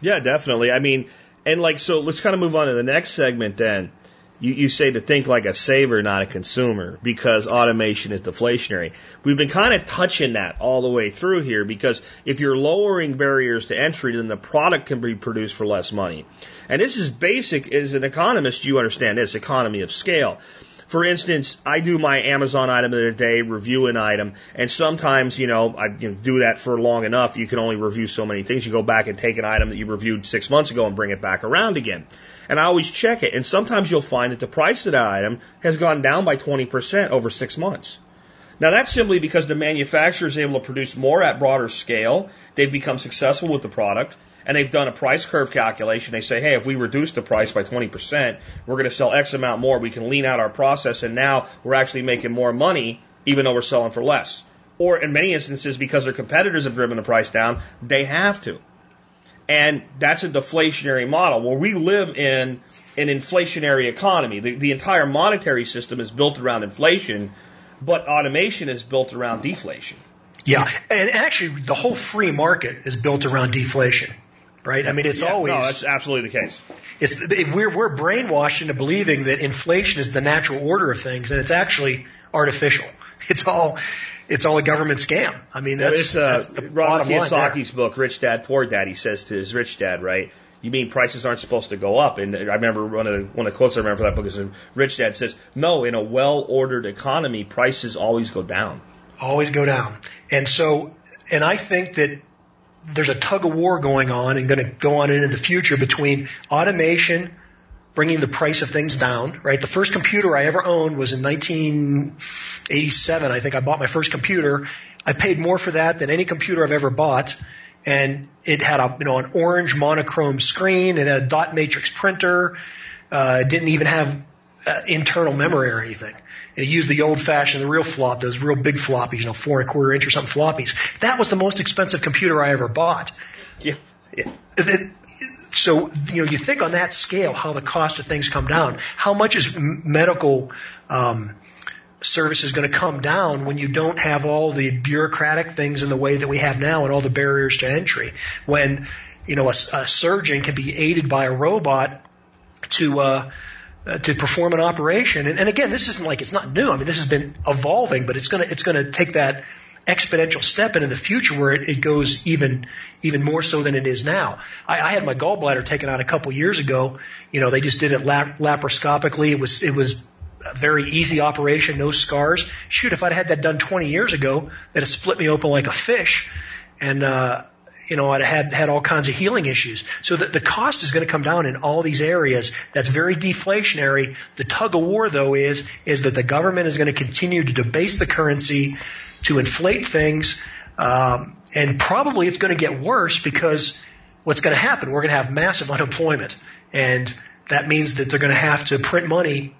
Yeah, definitely. I mean, and like so, let's kind of move on to the next segment then. You, you say to think like a saver, not a consumer, because automation is deflationary. We've been kind of touching that all the way through here because if you're lowering barriers to entry, then the product can be produced for less money. And this is basic. As an economist, you understand this economy of scale. For instance, I do my Amazon item of the day, review an item, and sometimes, you know, I you know, do that for long enough, you can only review so many things. You go back and take an item that you reviewed six months ago and bring it back around again. And I always check it. And sometimes you'll find that the price of that item has gone down by 20% over six months. Now that's simply because the manufacturer is able to produce more at broader scale. They've become successful with the product and they've done a price curve calculation. They say, hey, if we reduce the price by 20%, we're going to sell X amount more. We can lean out our process, and now we're actually making more money, even though we're selling for less. Or in many instances, because their competitors have driven the price down, they have to. And that's a deflationary model Well, we live in an inflationary economy. The, the entire monetary system is built around inflation, but automation is built around deflation. Yeah, and actually, the whole free market is built around deflation right? I mean, it's yeah, always no, that's absolutely the case. It's we're we're brainwashed into believing that inflation is the natural order of things, and it's actually artificial. it's all it's all a government scam. I mean, that's, it's, uh, Robert bottom line there. Kiyosaki's book, Rich Dad Poor Dad. He says to his rich dad, right? You mean prices aren't supposed to go up? And I remember one of the, one of the quotes I remember for that book is Rich Dad says, "No, in a well-ordered economy, prices always go down." always go down. And so, and I think that there's a tug of war going on and going to go on into the future between automation bringing the price of things down, right? The first computer I ever owned was in 1987. I think I bought my first computer. I paid more for that than any computer I've ever bought. And it had a, you know, an orange monochrome screen. It had a dot matrix printer. Uh, it didn't even have uh, internal memory or anything. And it used the old fashioned, the real flop, those real big floppies, you know, four and a quarter inch or something floppies. That was the most expensive computer I ever bought. Yeah, yeah. So you know you think on that scale how the cost of things come down. How much is medical um, services going to come down when you don't have all the bureaucratic things in the way that we have now and all the barriers to entry? When you know a, a surgeon can be aided by a robot to uh, uh, to perform an operation. And, and again this isn't like it's not new. I mean this has been evolving but it's gonna it's gonna take that exponential step into the future where it, it goes even even more so than it is now. I, I had my gallbladder taken out a couple years ago. You know, they just did it lap, laparoscopically. It was it was a very easy operation, no scars. Shoot, if I'd had that done 20 years ago, that'd have split me open like a fish, and uh, you know, I'd had had all kinds of healing issues. So the, the cost is going to come down in all these areas. That's very deflationary. The tug of war, though, is is that the government is going to continue to debase the currency, to inflate things, um, and probably it's going to get worse because what's going to happen? We're going to have massive unemployment, and that means that they're going to have to print money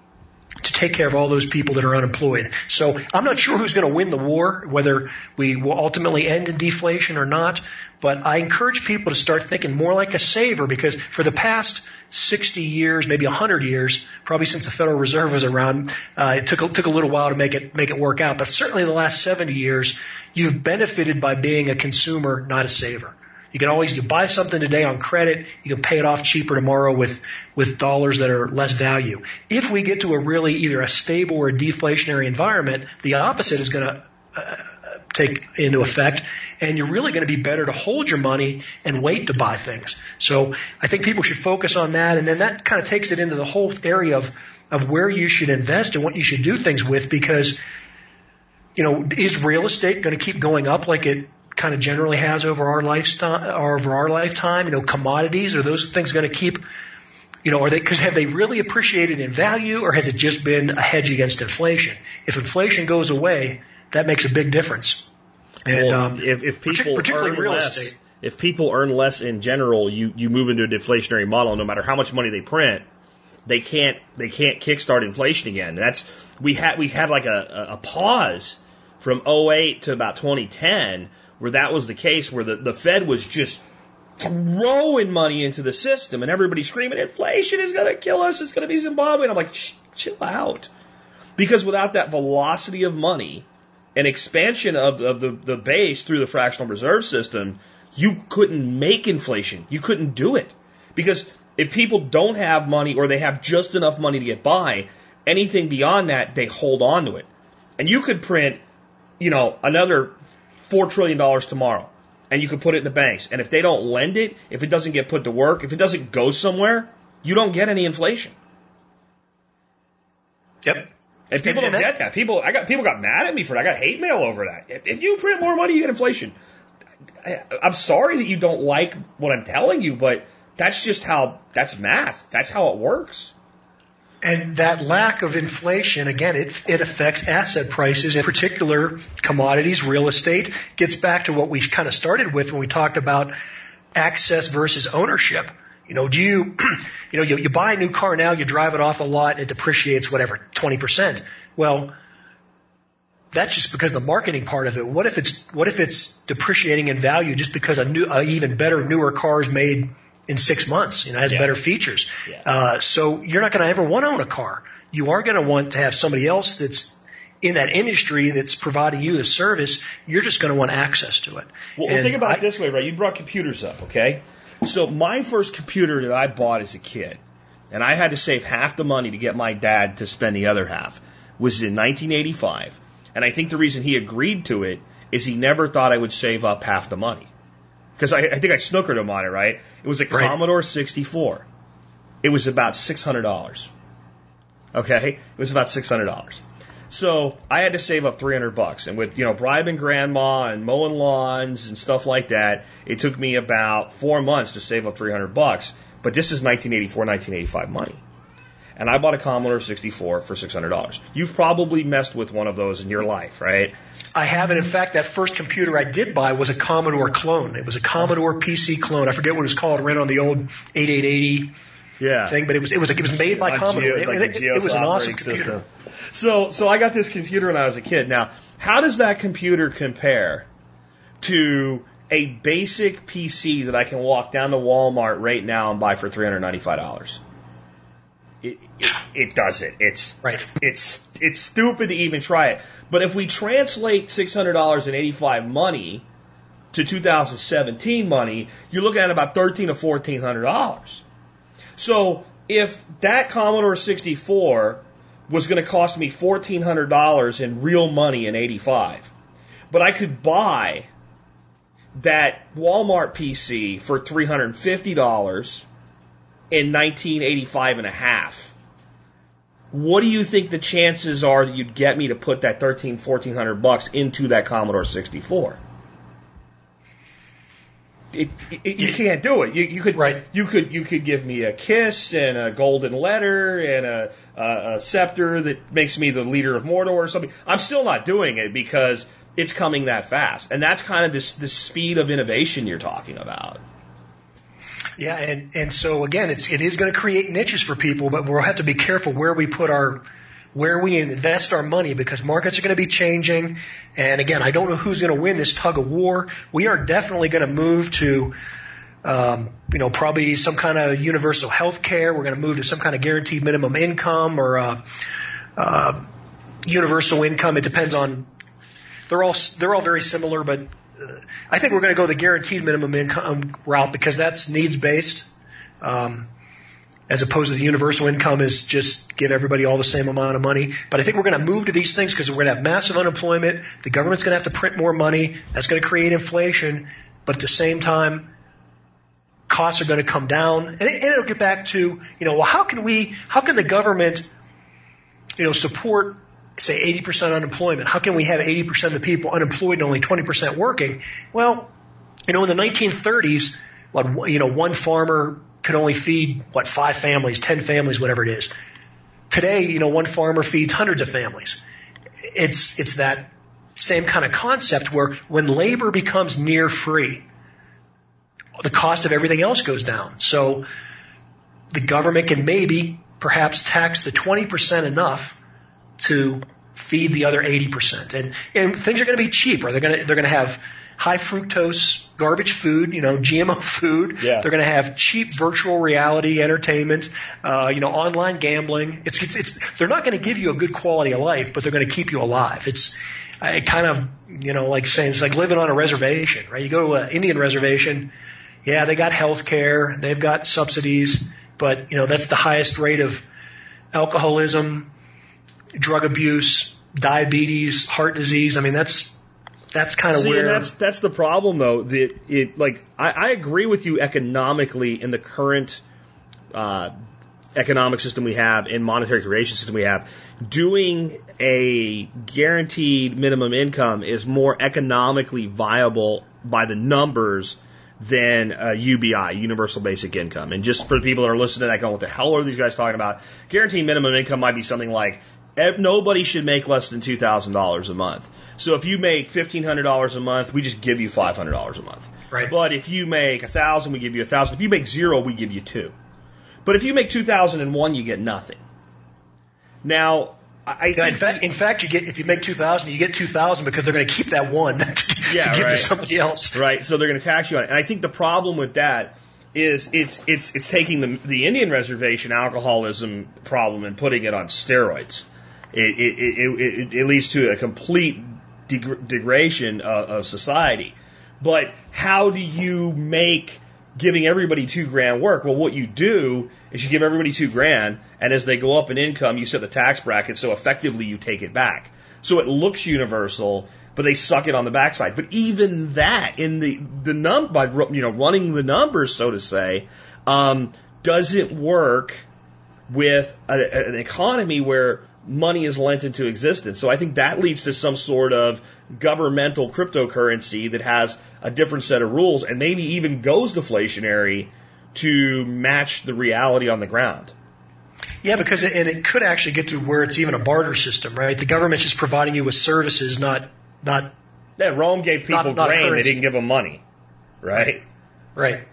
to take care of all those people that are unemployed. So I'm not sure who's going to win the war, whether we will ultimately end in deflation or not. But I encourage people to start thinking more like a saver because for the past 60 years, maybe 100 years, probably since the Federal Reserve was around, uh, it took a, took a little while to make it make it work out. But certainly the last 70 years, you've benefited by being a consumer, not a saver. You can always you buy something today on credit, you can pay it off cheaper tomorrow with with dollars that are less value. If we get to a really either a stable or a deflationary environment, the opposite is going to uh, take into effect, and you're really going to be better to hold your money and wait to buy things. So I think people should focus on that, and then that kind of takes it into the whole area of of where you should invest and what you should do things with because you know is real estate going to keep going up like it kind of generally has over our lifestyle over our lifetime you know commodities are those things going to keep you know are they because have they really appreciated in value or has it just been a hedge against inflation if inflation goes away that makes a big difference and Well, um, if, if people particularly earn real less, estate. if people earn less in general, you you move into a deflationary model. No matter how much money they print, they can't they can't kickstart inflation again. That's we had we had like a, a pause from 08 to about 2010 where that was the case where the, the Fed was just throwing money into the system and everybody screaming inflation is going to kill us it's going to be Zimbabwe and I'm like chill out because without that velocity of money and expansion of, of the, the base through the fractional reserve system, you couldn't make inflation. You couldn't do it. Because if people don't have money or they have just enough money to get by, anything beyond that, they hold on to it. And you could print, you know, another $4 trillion tomorrow and you could put it in the banks. And if they don't lend it, if it doesn't get put to work, if it doesn't go somewhere, you don't get any inflation. yep And people And don't that- get that. People, I got people got mad at me for that. I got hate mail over that. If, if you print more money, you get inflation. I, I'm sorry that you don't like what I'm telling you, but that's just how that's math. That's how it works. And that lack of inflation, again, it, it affects asset prices, in particular commodities, real estate. Gets back to what we kind of started with when we talked about access versus ownership. You know, do you, you know, you, you buy a new car now, you drive it off a lot, and it depreciates whatever, 20%. Well, that's just because the marketing part of it. What if it's, what if it's depreciating in value just because a new, a even better, newer car is made in six months, you know, has Yeah. better features. Yeah. Uh, so you're not going to ever want to own a car. You are going to want to have somebody else that's in that industry that's providing you the service. You're just going to want access to it. Well, well think about I- it this way, right? You brought computers up, okay? So my first computer that I bought as a kid, and I had to save half the money to get my dad to spend the other half, was in 1985. And I think the reason he agreed to it is he never thought I would save up half the money. Because I, I think I snookered him on it, right? It was a Right. Commodore 64. It was about $600. Okay? It was about $600. So I had to save up 300 bucks. And with, you know, bribing grandma and mowing lawns and stuff like that, it took me about four months to save up 300 bucks. But this is 1984, 1985 money. And I bought a Commodore 64 for $600. You've probably messed with one of those in your life, right? I have, and in fact, that first computer I did buy was a Commodore clone. It was a Commodore PC clone. I forget what it was called. It ran on the old 8880 Yeah. thing, but it was it was it was made by On Commodore. Geo- like it, it- was an awesome computer. So, so I got this computer when I was a kid. Now, how does that computer compare to a basic PC that I can walk down to Walmart right now and buy for three hundred ninety-five dollars? It, it, it doesn't. It's Right. it's it's stupid to even try it. But if we translate six hundred dollars and eighty-five money to 2017 money, you're looking at about thirteen to fourteen hundred dollars. So if that Commodore 64 was going to cost me $1,400 in real money in 85, but I could buy that Walmart PC for $350 in 1985 and a half, what do you think the chances are that you'd get me to put that 13, 1400 bucks into that Commodore 64? It, it, you can't do it. You, you could Right. you could you could give me a kiss and a golden letter and a, a, a scepter that makes me the leader of Mordor or something. I'm still not doing it because it's coming that fast, and that's kind of this the speed of innovation you're talking about. Yeah, and and so again, it's it is going to create niches for people, but we'll have to be careful where we put our where we invest our money because markets are going to be changing. And again, I don't know who's going to win this tug of war. We are definitely going to move to, um, you know, probably some kind of universal health care. We're going to move to some kind of guaranteed minimum income or uh, uh, universal income. It depends on. They're all they're all very similar, but I think we're going to go the guaranteed minimum income route because that's needs based. Um, as opposed to the universal income is just give everybody all the same amount of money. But I think we're going to move to these things because we're going to have massive unemployment. The government's going to have to print more money. That's going to create inflation. But at the same time, costs are going to come down. And, it, and it'll get back to, you know, well, how can we, how can the government, you know, support, say, 80% unemployment? How can we have 80% of the people unemployed and only 20% working? Well, you know, in the 1930s, what, you know, one farmer could only feed what five families, ten families, whatever it is. Today, you know, one farmer feeds hundreds of families. It's it's that same kind of concept where when labor becomes near free, the cost of everything else goes down. So the government can maybe perhaps tax the 20% enough to feed the other 80%. And, and things are going to be cheaper. They're going to, they're going to have high fructose garbage food, you know, GMO food. Yeah. They're going to have cheap virtual reality entertainment, uh, you know, online gambling. It's, it's, it's, they're not going to give you a good quality of life, but they're going to keep you alive. It's, I kind of, you know, like saying it's like living on a reservation, right? You go to an Indian reservation, yeah, they got health care, they've got subsidies, but, you know, that's the highest rate of alcoholism, drug abuse, diabetes, heart disease. I mean, that's, that's kind of See, where. and that's that's the problem though. That it like I, I agree with you economically in the current uh, economic system we have and monetary creation system we have. Doing a guaranteed minimum income is more economically viable by the numbers than uh, UBI, Universal Basic Income. And just for the people that are listening, I go, what the hell are these guys talking about? Guaranteed minimum income might be something like nobody should make less than two thousand dollars a month. So if you make fifteen hundred dollars a month, we just give you five hundred dollars a month. Right. But if you make a thousand, we give you a thousand. If you make zero, we give you two. But if you make two thousand and one, you get nothing. Now, I I in fact, in fact, you get if you make two thousand, you get two thousand because they're going to keep that one to, Yeah, give right. to somebody else. Right. So they're going to tax you on it. And I think the problem with that is it's it's it's taking the the Indian reservation alcoholism problem and putting it on steroids. It it it, it, leads to a complete deg- degradation of, of society. But how do you make giving everybody two grand work? Well, what you do is you give everybody two grand, and as they go up in income, you set the tax bracket so effectively you take it back. so it looks universal, but they suck it on the backside. But even that, in the the num by you know running the numbers, so to say, um, doesn't work with a, an economy where money is lent into existence. So I think that leads to some sort of governmental cryptocurrency that has a different set of rules and maybe even goes deflationary to match the reality on the ground. Yeah, because it, and it could actually get to where it's even a barter system, right? The government's just providing you with services, not not. Yeah, Rome gave people Not- not grain; they didn't give them money, right? Right.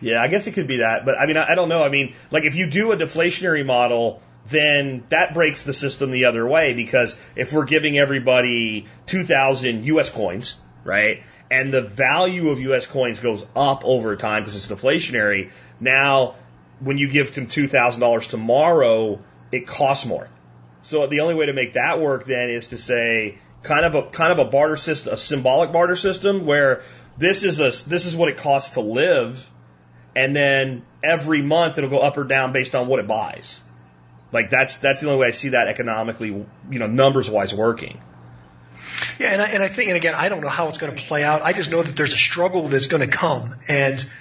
Yeah, I guess it could be that, but I mean, I, I don't know. I mean, like if you do a deflationary model, then that breaks the system the other way because if we're giving everybody 2,000 U.S. coins, right, and the value of U.S. coins goes up over time because it's deflationary, now when you give them $2,000 tomorrow, it costs more. So the only way to make that work then is to say kind of a kind of a barter system, a symbolic barter system where this is a this is what it costs to live, and then every month it'll go up or down based on what it buys. Like that's that's the only way I see that economically, you know, numbers wise working. Yeah, and I, and I think, and again, I don't know how it's going to play out. I just know that there's a struggle that's going to come, and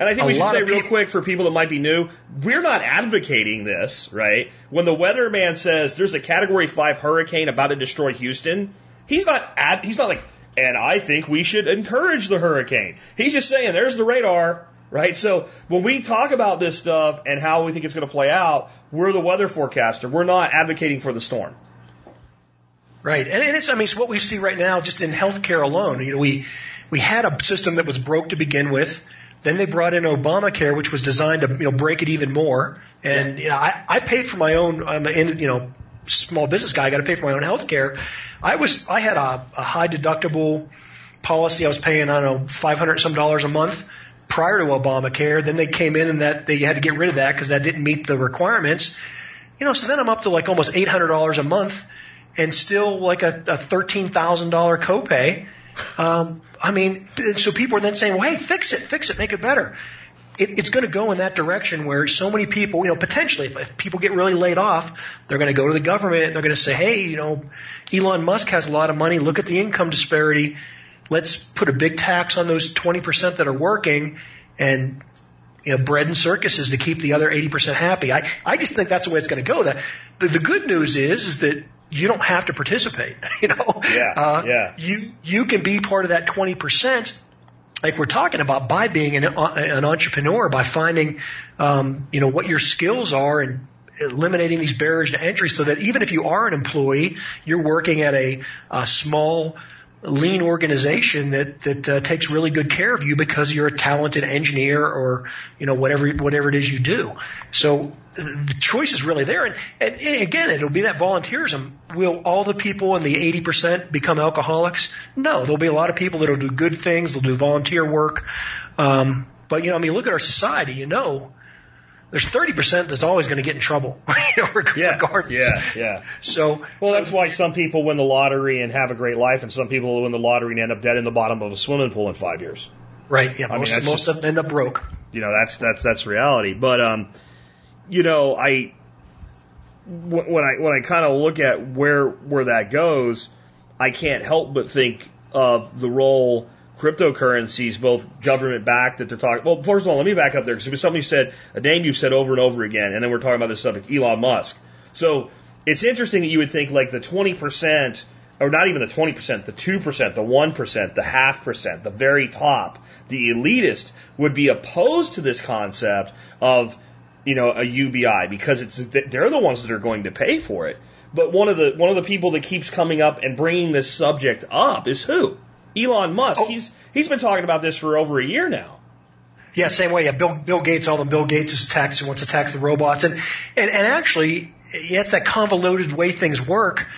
And I think we should say real quick for people that might be new, we're not advocating this, right? When the weatherman says there's a category 5 hurricane about to destroy Houston, he's not ad, he's not like and I think we should encourage the hurricane. He's just saying there's the radar, right? So when we talk about this stuff and how we think it's going to play out, we're the weather forecaster. We're not advocating for the storm. Right, and, it's I mean it's what we see right now just in healthcare alone. You know, we we had a system that was broke to begin with. Then they brought in Obamacare, which was designed to you know break it even more. And you know, I, I paid for my own. I'm a you know small business guy. I got to pay for my own health care. I was I had a, a high deductible policy. I was paying I don't know five hundred some dollars a month prior to Obamacare. Then they came in and that they had to get rid of that because that didn't meet the requirements. You know, so then I'm up to like almost eight hundred dollars a month and still like a, a thirteen thousand dollar copay. Um, I mean, so people are then saying, "Well, hey, fix it, fix it, make it better." It, it's going to go in that direction where so many people, you know, potentially, if, if people get really laid off, they're going to go to the government. and They're going to say, "Hey, you know, Elon Musk has a lot of money. Look at the income disparity. Let's put a big tax on those twenty percent that are working, and you know, bread and circuses to keep the other 80% happy. I, I just think that's the way it's going to go. That the, the good news is, is that you don't have to participate. You know, Yeah, uh, yeah. You you can be part of that 20%, like we're talking about, by being an, an entrepreneur, by finding, um, you know, what your skills are and eliminating these barriers to entry, so that even if you are an employee, you're working at a, a small lean organization that that uh, takes really good care of you because you're a talented engineer or you know whatever whatever it is you do. So the choice is really there, and, and again, it'll be that volunteerism. Will all the people in the 80% become alcoholics? No, there'll be a lot of people that'll do good things. They'll do volunteer work. Um, but you know, I mean, look at our society. You know, there's 30% that's always going to get in trouble, you know, reg- Yeah, yeah, yeah. So Well, that's why some people win the lottery and have a great life, and some people win the lottery and end up dead in the bottom of a swimming pool in five years. right, yeah, I mean, most that's most just- of them end up broke. You know, that's that's that's reality. But um, you know, I when I when I kind of look at where where that goes, I can't help but think of the role cryptocurrencies, both government backed that they're talking. Well, first of all, let me back up there because it was something you said, a name you've said over and over again, and then we're talking about this subject, Elon Musk. So it's interesting that you would think like the twenty percent, or not even the twenty percent, the two percent, the one percent, the half percent, the very top, the elitist would be opposed to this concept of you know a UBI because it's they're the ones that are going to pay for it. But one of the one of the people that keeps coming up and bringing this subject up is who? Elon Musk. Oh. He's he's been talking about this for over a year now. Yeah, same way. Yeah, Bill Bill Gates, all them Bill Gates is tax wants to tax the robots, and and and actually, yeah, it's that convoluted way things work.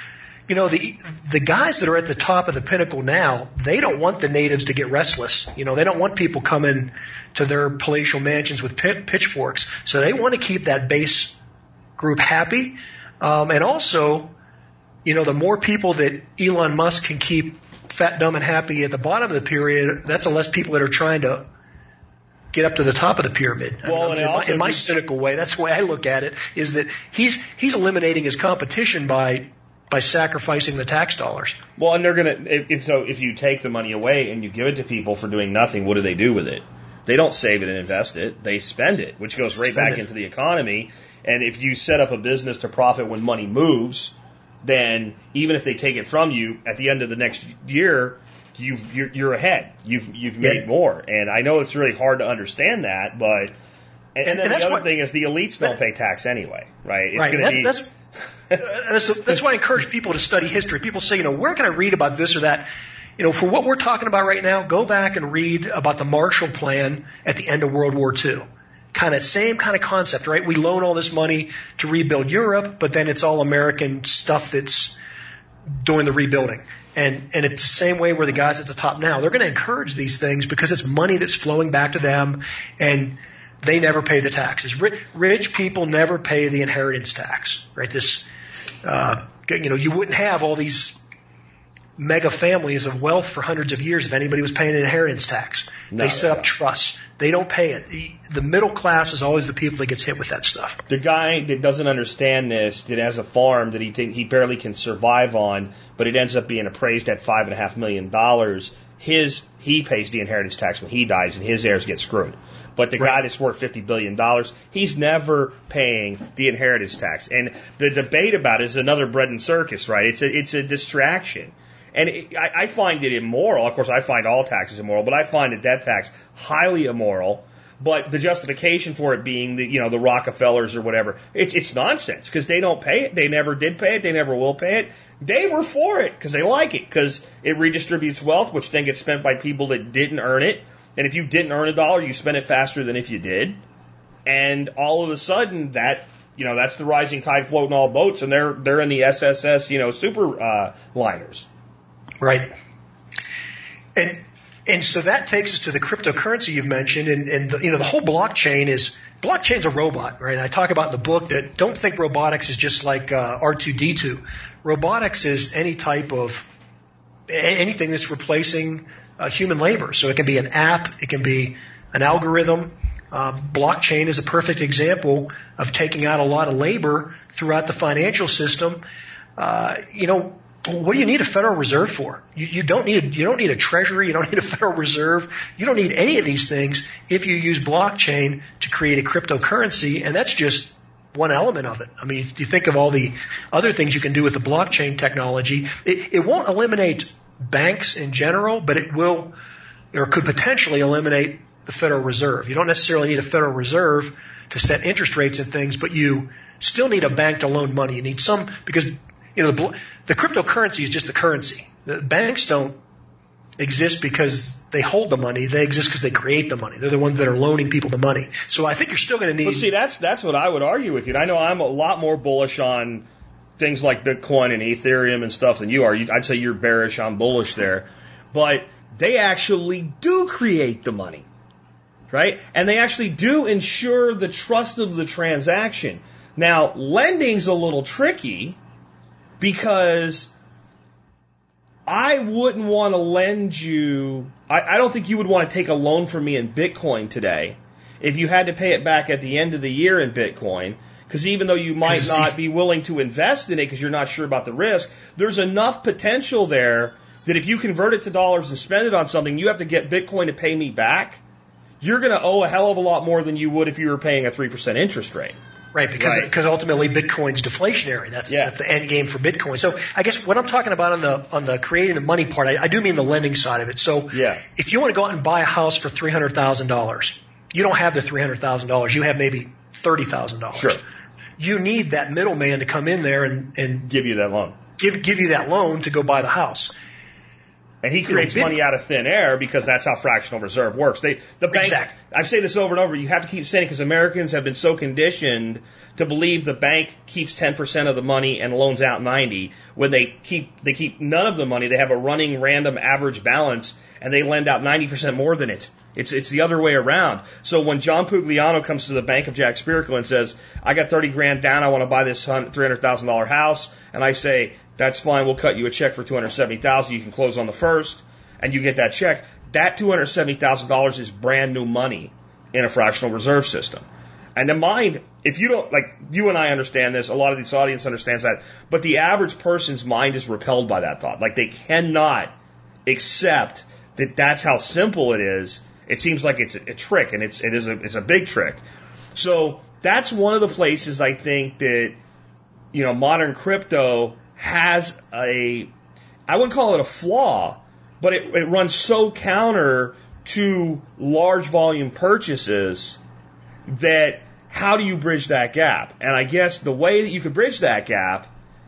You know, the the guys that are at the top of the pinnacle now, they don't want the natives to get restless. You know, they don't want people coming to their palatial mansions with pit, pitchforks. So they want to keep that base group happy, um, and also, you know, the more people that Elon Musk can keep fat, dumb, and happy at the bottom of the pyramid, that's the less people that are trying to get up to the top of the pyramid. I Well, mean, in, my, in my cynical way, that's the way I look at it. Is that he's he's eliminating his competition by by sacrificing the tax dollars. Well, and they're gonna if, if so if you take the money away and you give it to people for doing nothing, what do they do with it? They don't save it and invest it; they spend it, which goes right Spend back it. into the economy. And if you set up a business to profit when money moves, then even if they take it from you at the end of the next year, you've, you're, you're ahead. You've you've made Yeah. more. And I know it's really hard to understand that, but. And, and, And- then the that's other what- thing is the elites don't pay tax anyway, right? It's right. That's, be, that's, that's, that's why I encourage people to study history. People say, you know, where can I read about this or that? You know, for what we're talking about right now, go back and read about the Marshall Plan at the end of World War II. Kind of same kind of concept, right? We loan all this money to rebuild Europe, but then it's all American stuff that's doing the rebuilding. And and it's the same way where the guys at the top now, they're going to encourage these things because it's money that's flowing back to them and they never pay the taxes. Rich, rich people never pay the inheritance tax, right? This, uh, you know, you wouldn't have all these mega families of wealth for hundreds of years if anybody was paying an inheritance tax. No, they set no. up trusts. They don't pay it. The, middle class is always the people that gets hit with that stuff. the guy that doesn't understand this, that has a farm that he think he barely can survive on, but it ends up being appraised at five and a half million dollars. His he pays the inheritance tax when he dies, and his heirs get screwed. But the guy that's worth fifty billion dollars, he's never paying the inheritance tax. And the debate about it is another bread and circus, right? It's a it's a distraction. And it, I, I find it immoral. Of course, I find all taxes immoral, but I find the death tax highly immoral. But the justification for it being the you know the Rockefellers or whatever, it's it's nonsense because they don't pay it. They never did pay it. They never will pay it. They were for it because they like it because it redistributes wealth, which then gets spent by people that didn't earn it. And if you didn't earn a dollar, you spend it faster than if you did. And all of a sudden, that you know that's the rising tide floating all boats, and they're they're in the SSS you know super uh, liners. Right. And and so that takes us to the cryptocurrency you've mentioned, and, and the, you know the whole blockchain is blockchain's a robot, right? I talk about in the book that don't think robotics is just like uh, R2D2. Robotics is any type of anything that's replacing uh, human labor. So it can be an app, it can be an algorithm. Um, blockchain is a perfect example of taking out a lot of labor throughout the financial system. Uh, you know, what do you need a Federal Reserve for? You, you don't need a, you don't need a Treasury. You don't need a Federal Reserve. You don't need any of these things if you use blockchain to create a cryptocurrency, and that's just one element of it. I mean, you think of all the other things you can do with the blockchain technology. It, it won't eliminate banks in general, but it will, or could potentially eliminate the Federal Reserve. You don't necessarily need a Federal Reserve to set interest rates and things, but you still need a bank to loan money. You need some because you know the, the cryptocurrency is just a currency. The banks don't exist because they hold the money. They exist because they create the money. They're the ones that are loaning people the money. So I think you're still going to need. Well, see, that's that's what I would argue with you. I know I'm a lot more bullish on things like Bitcoin and Ethereum and stuff than you are. I'd say you're bearish. I'm bullish there, but they actually do create the money, right? And they actually do ensure the trust of the transaction. Now, lending's a little tricky because I wouldn't want to lend you. I, I don't think you would want to take a loan from me in Bitcoin today if you had to pay it back at the end of the year in Bitcoin. Because even though you might not be willing to invest in it because you're not sure about the risk, there's enough potential there that if you convert it to dollars and spend it on something, you have to get Bitcoin to pay me back. You're going to owe a hell of a lot more than you would if you were paying a 3% interest rate. Right, because Right. because ultimately Bitcoin's deflationary. That's, Yeah. that's the end game for Bitcoin. So I guess what I'm talking about on the on the creating the money part, I, I do mean the lending side of it. So Yeah. if you want to go out and buy a house for three hundred thousand dollars, you don't have the three hundred thousand dollars. You have maybe thirty thousand dollars. Sure. You need that middleman to come in there and, and Give you that loan. give give you that loan to go buy the house. And he creates money out of thin air because that's how fractional reserve works. They, the bank, Exactly. I've said this over and over. You have to keep saying it because Americans have been so conditioned to believe the bank keeps 10% of the money and loans out 90 when they keep, they keep none of the money. They have a running random average balance and they lend out 90% more than it. It's, it's the other way around. So when John Pugliano comes to the bank of Jack Spirko and says, I got 30 grand down, I want to buy this $300,000 house, and I say, that's fine, we'll cut you a check for 270,000, you can close on the first, and you get that check. That $270,000 is brand new money in a fractional reserve system. And the mind, if you don't, like, you and I understand this, a lot of this audience understands that, but the average person's mind is repelled by that thought. Like, they cannot accept that that's how simple it is. It seems like it's a, a trick, and it's, it is a, it's a big trick. So, that's one of the places I think that, you know, modern crypto has a, I wouldn't call it a flaw, but it, it runs so counter to large volume purchases that how do you bridge that gap? And I guess the way that you could bridge that gap,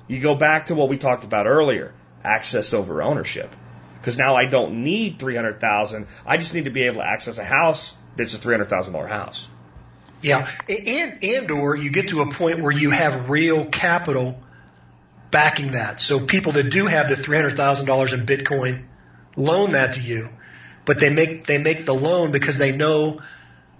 you go back to what we talked about earlier, access over ownership. Because now I don't need 300,000. I just need to be able to access a house that's a $300,000 house. Yeah, and and or you get to a point where you have real capital backing that. So people that do have the three hundred thousand dollars in Bitcoin loan that to you, but they make they make the loan because they know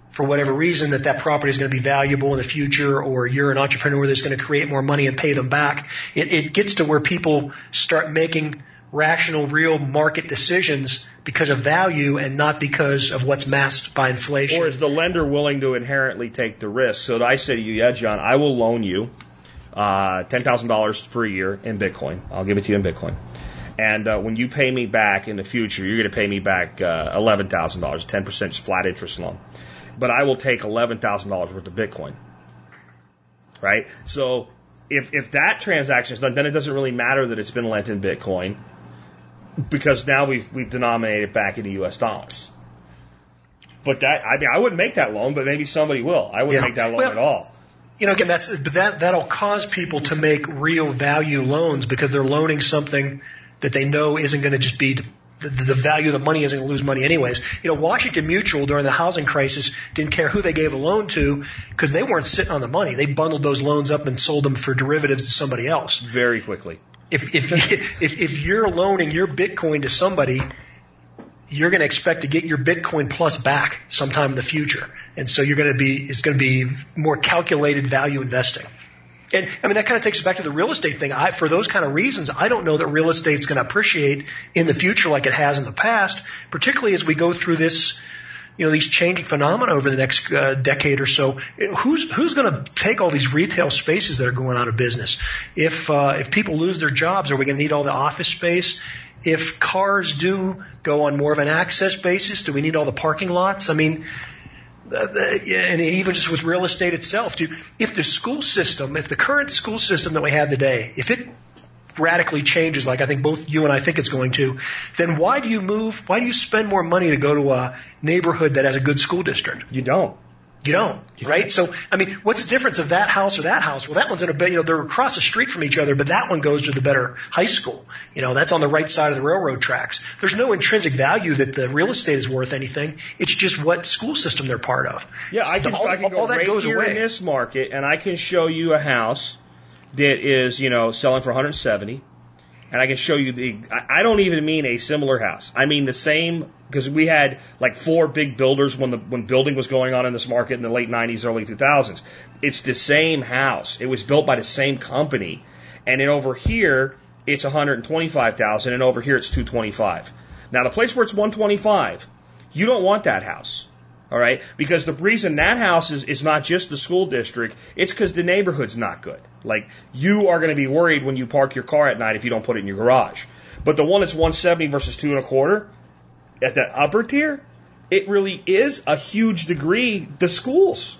for whatever reason that that property is going to be valuable in the future, or you're an entrepreneur that's going to create more money and pay them back. It, it gets to where people start making rational, real market decisions because of value and not because of what's masked by inflation. Or is the lender willing to inherently take the risk? So I say to you, yeah, John, I will loan you uh, $10,000 for a year in Bitcoin. I'll give it to you in Bitcoin. And uh, when you pay me back in the future, you're going to pay me back uh, $11,000, 10% just flat interest loan. But I will take $11,000 worth of Bitcoin. Right? So if, if that transaction is done, then it doesn't really matter that it's been lent in Bitcoin because now we've we've denominated it back into U.S. dollars. But that I mean I wouldn't make that loan, but maybe somebody will. I wouldn't Yeah. make that loan Well- at all. you know, again, that's that that'll cause people to make real value loans because they're loaning something that they know isn't going to just be the, the value of the money isn't going to lose money anyways. You know, Washington Mutual during the housing crisis didn't care who they gave a loan to because they weren't sitting on the money. They bundled those loans up and sold them for derivatives to somebody else. Very quickly. If if if, if you're loaning your Bitcoin to somebody, you're going to expect to get your Bitcoin plus back sometime in the future, and so you're going to be it's going to be more calculated value investing. And I mean that kind of takes us back to the real estate thing. I, for those kind of reasons, I don't know that real estate's going to appreciate in the future like it has in the past, particularly as we go through this, you know, these changing phenomena over the next uh, decade or so. Who's who's going to take all these retail spaces that are going out of business? If uh, if people lose their jobs, are we going to need all the office space? If cars do go on more of an access basis, do we need all the parking lots? I mean, and even just with real estate itself, do, if the school system, if the current school system that we have today, if it radically changes, like I think both you and I think it's going to, then why do you move? Why do you spend more money to go to a neighborhood that has a good school district? You don't. You don't, right? So, I mean, what's the difference of that house or that house? Well, that one's in a, you know, they're across the street from each other, but that one goes to the better high school. You know, that's on the right side of the railroad tracks. There's no intrinsic value that the real estate is worth anything. It's just what school system they're part of. Yeah, I can, all, I can go all that right goes here away. in this market, and I can show you a house that is, you know, selling for 170, and I can show you the. I don't even mean a similar house. I mean the same because we had like four big builders when the when building was going on in this market in the late 90s, early 2000s. It's the same house. It was built by the same company, and then over here it's 125,000, and over here it's 225. Now the place where it's 125, you don't want that house. All right. Because the reason that house is, is not just the school district, it's because the neighborhood's not good. Like, you are going to be worried when you park your car at night if you don't put it in your garage. But the one that's 170 versus two and a quarter at the upper tier, it really is a huge degree the schools.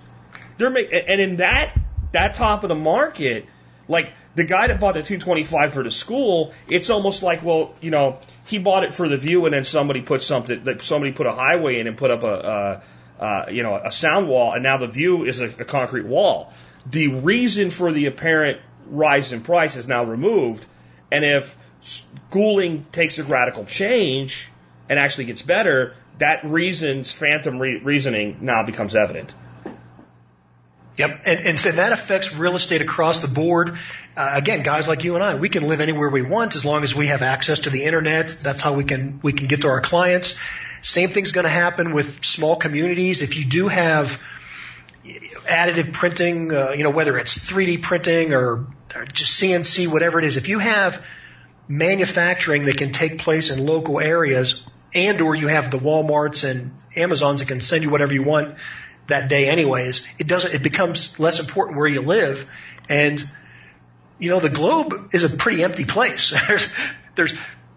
They're make, and in that, that top of the market, like the guy that bought the 225 for the school, it's almost like, well, you know, he bought it for the view and then somebody put something, that somebody put a highway in and put up a, uh, you know, a sound wall, and now the view is a, a concrete wall. The reason for the apparent rise in price is now removed, and if schooling takes a radical change and actually gets better, that reason's phantom re- reasoning now becomes evident. Yep, and, and so that affects real estate across the board. Uh, again, guys like you and I, we can live anywhere we want as long as we have access to the internet. That's how we can we can get to our clients. Same thing's going to happen with small communities. If you do have additive printing, uh, you know, whether it's 3D printing or, or just CNC, whatever it is, if you have manufacturing that can take place in local areas and or you have the Walmarts and Amazons that can send you whatever you want that day anyways. It doesn't, it becomes less important where you live. And, you know, the globe is a pretty empty place. there's, there's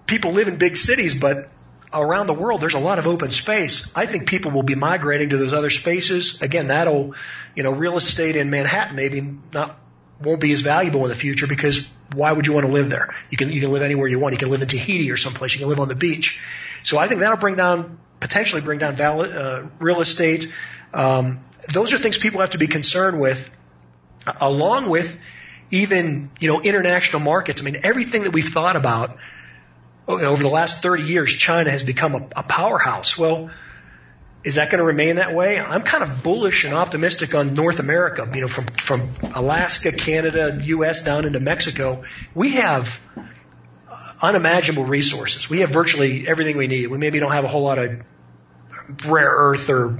people live in big cities, but around the world, there's a lot of open space. I think people will be migrating to those other spaces. Again, that'll, you know, real estate in Manhattan maybe not won't be as valuable in the future because why would you want to live there? You can you can live anywhere you want. You can live in Tahiti or someplace. You can live on the beach. So I think that'll bring down potentially bring down valid, uh, real estate. Um, those are things people have to be concerned with, along with even you know international markets. I mean, everything that we've thought about over the last 30 years, China has become a, a powerhouse. Well, is that going to remain that way? I'm kind of bullish and optimistic on North America. You know, from from Alaska, Canada, U.S. down into Mexico, we have uh, unimaginable resources. We have virtually everything we need. We maybe don't have a whole lot of rare earth or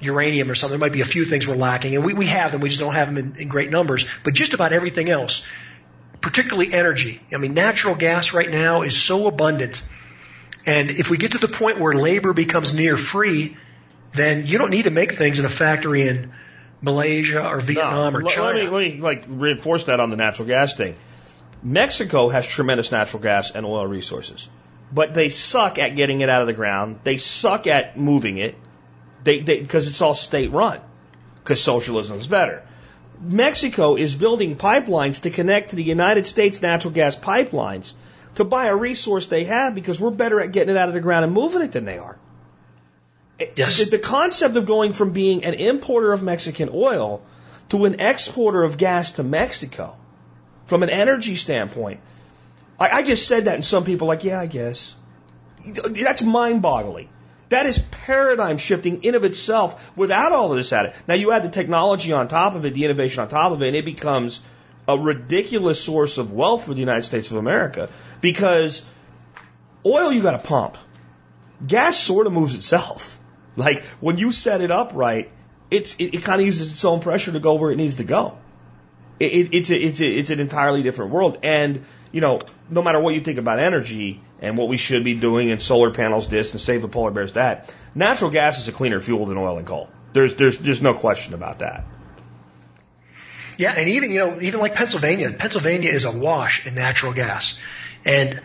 uranium or something. There might be a few things we're lacking, and we, we have them. We just don't have them in, in great numbers. But just about everything else, particularly energy. I mean, natural gas right now is so abundant. And if we get to the point where labor becomes near free, then you don't need to make things in a factory in Malaysia or Vietnam no, or China. Let me, let me like reinforce that on the natural gas thing. Mexico has tremendous natural gas and oil resources, but they suck at getting it out of the ground. They suck at moving it. They because it's all state run because socialism is better. Mexico is building pipelines to connect to the United States natural gas pipelines to buy a resource they have because we're better at getting it out of the ground and moving it than they are. Yes. The, the concept of going from being an importer of Mexican oil to an exporter of gas to Mexico from an energy standpoint. I, I just said that, and some people are like, yeah, I guess. That's mind boggling. That is paradigm shifting in of itself without all of this added. Now you add the technology on top of it, the innovation on top of it, and it becomes a ridiculous source of wealth for the United States of America because oil you got to pump. Gas sort of moves itself. Like when you set it up right, it's, it, it kind of uses its own pressure to go where it needs to go. It, it's, a, it's, a, it's an entirely different world. And, you know, no matter what you think about energy and what we should be doing and solar panels this and save the polar bears that, natural gas is a cleaner fuel than oil and coal. There's, there's, there's no question about that. Yeah, and even you know, even like Pennsylvania, Pennsylvania is awash in natural gas, and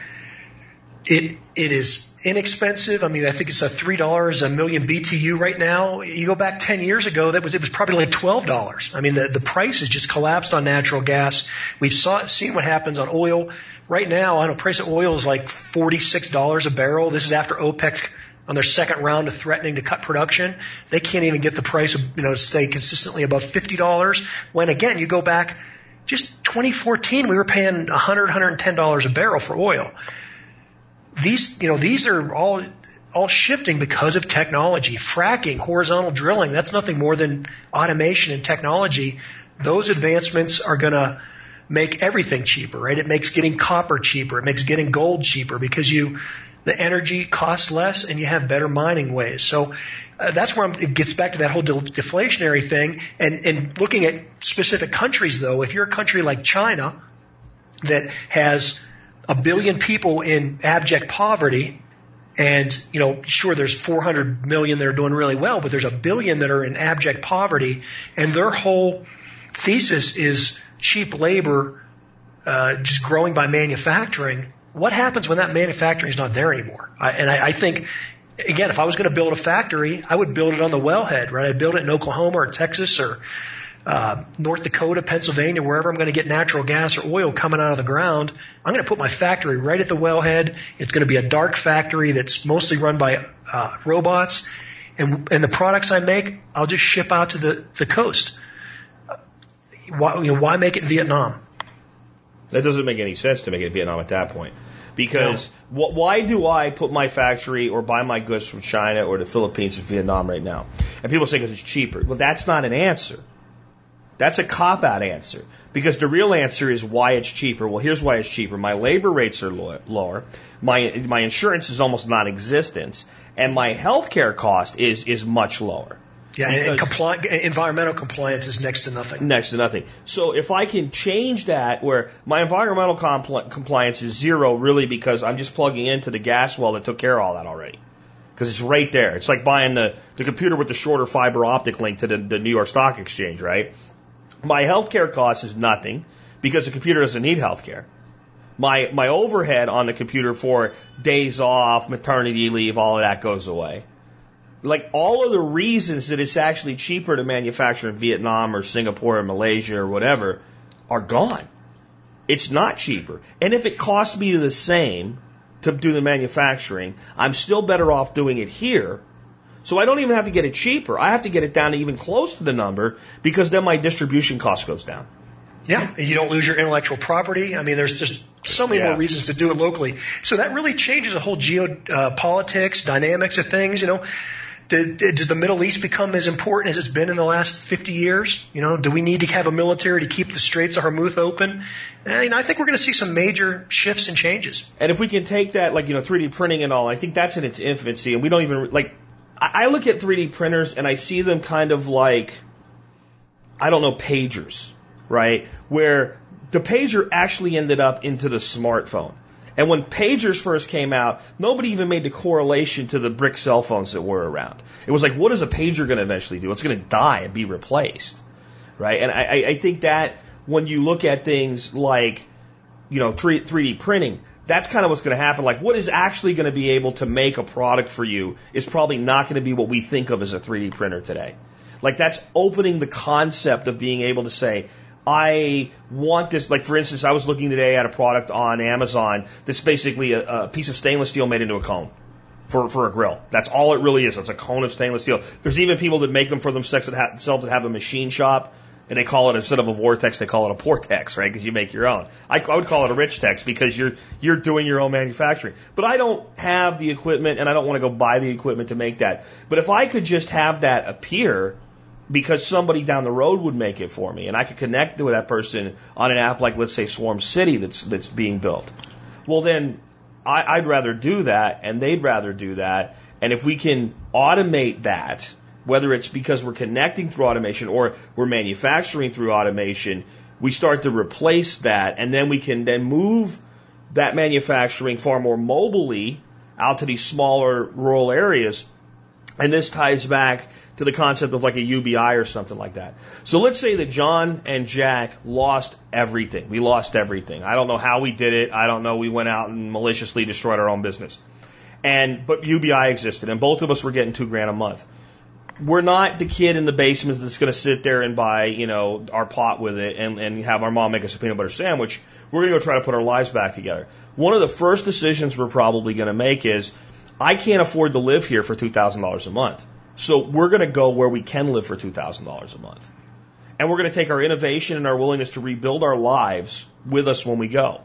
it it is inexpensive. I mean, I think it's a three dollars a million BTU right now. You go back ten years ago, that was it was probably like twelve dollars. I mean, the the price has just collapsed on natural gas. We've saw seen what happens on oil. Right now, I know price of oil is like forty six dollars a barrel. This is after OPEC on their second round of threatening to cut production. They can't even get the price of you know to stay consistently above fifty dollars. When again, you go back just 2014, we were paying 100, 110 dollars a barrel for oil these, you know, these are all all shifting because of technology. Fracking, horizontal drilling, that's nothing more than automation and technology. Those advancements are going to make everything cheaper, right? It makes getting copper cheaper. It makes getting gold cheaper because you, the energy costs less and you have better mining ways. So uh, that's where I'm, it gets back to that whole de- deflationary thing. And, and looking at specific countries though, if you're a country like China that has a billion people in abject poverty, and you know, sure, there's 400 million that are doing really well, but there's a billion that are in abject poverty, and their whole thesis is cheap labor, uh, just growing by manufacturing. What happens when that manufacturing is not there anymore? I, and I, I think, again, if I was going to build a factory, I would build it on the wellhead, right? I'd build it in Oklahoma or Texas or uh, North Dakota, Pennsylvania, wherever I'm going to get natural gas or oil coming out of the ground, I'm going to put my factory right at the wellhead. It's going to be a dark factory that's mostly run by uh, robots, and and the products I make, I'll just ship out to the the coast. Why you know why make it in Vietnam? That doesn't make any sense to make it in Vietnam at that point. Because no. wh- why do I put my factory or buy my goods from China or the Philippines or Vietnam right now? And people say because it's cheaper. Well, that's not an answer. That's a cop out answer because the real answer is why it's cheaper. Well, here's why it's cheaper. My labor rates are lower. My, my insurance is almost non-existent and my health care cost is, is much lower. Yeah, and compli- environmental compliance is next to nothing. Next to nothing. So if I can change that where my environmental compl- compliance is zero really because I'm just plugging into the gas well that took care of all that already. because it's right there. It's like buying the, the computer with the shorter fiber optic link to the, the New York Stock Exchange, right? My healthcare cost is nothing because the computer doesn't need healthcare. My, my overhead on the computer for days off, maternity leave, all of that goes away. Like all of the reasons that it's actually cheaper to manufacture in Vietnam or Singapore or Malaysia or whatever are gone. It's not cheaper. And if it costs me the same to do the manufacturing, I'm still better off doing it here. So I don't even have to get it cheaper. I have to get it down to even close to the number because then my distribution cost goes down. Yeah, you don't lose your intellectual property. I mean, there's just so many Yeah. more reasons to do it locally. So that really changes the whole geopolitics, uh, dynamics of things. You know, Did, does the Middle East become as important as it's been in the last 50 years? You know, do we need to have a military to keep the Straits of Hormuz open? And, you know, I think we're going to see some major shifts and changes. And if we can take that, like, you know, 3D printing and all, I think that's in its infancy. And we don't even, like, I look at 3D printers and I see them kind of like, I don't know, pagers, right? Where the pager actually ended up into the smartphone. And when pagers first came out, nobody even made the correlation to the brick cell phones that were around. It was like, what is a pager going to eventually do? It's going to die and be replaced, right? And I, I- I think that when you look at things like, you know, 3, 3D printing, that's kind of what's going to happen. Like, what is actually going to be able to make a product for you is probably not going to be what we think of as a 3D printer today. Like, that's opening the concept of being able to say, I want this. Like, for instance, I was looking today at a product on Amazon that's basically a, a piece of stainless steel made into a cone for, for a grill. That's all it really is. It's a cone of stainless steel. There's even people that make them for themselves that have, themselves that have a machine shop, and they call it instead of a vortex, they call it a portex, right? Because you make your own. I, I would call it a rich tex because you're you're doing your own manufacturing. But I don't have the equipment, and I don't want to go buy the equipment to make that. But if I could just have that appear because somebody down the road would make it for me, and I could connect with that person on an app like, let's say, Swarm City that's that's being built. Well, then I, I'd rather do that, and they'd rather do that. And if we can automate that, whether it's because we're connecting through automation or we're manufacturing through automation, we start to replace that, and then we can then move that manufacturing far more mobily out to these smaller rural areas. And this ties back to the concept of like a UBI or something like that. So let's say that John and Jack lost everything. We lost everything. I don't know how we did it. I don't know. We went out and maliciously destroyed our own business. And, but UBI existed and both of us were getting two grand a month. We're not the kid in the basement that's going to sit there and buy, you know, our pot with it and, and have our mom make us a peanut butter sandwich. We're going to go try to put our lives back together. One of the first decisions we're probably going to make is, I can't afford to live here for $2,000 a month. So we're going to go where we can live for $2,000 a month. And we're going to take our innovation and our willingness to rebuild our lives with us when we go.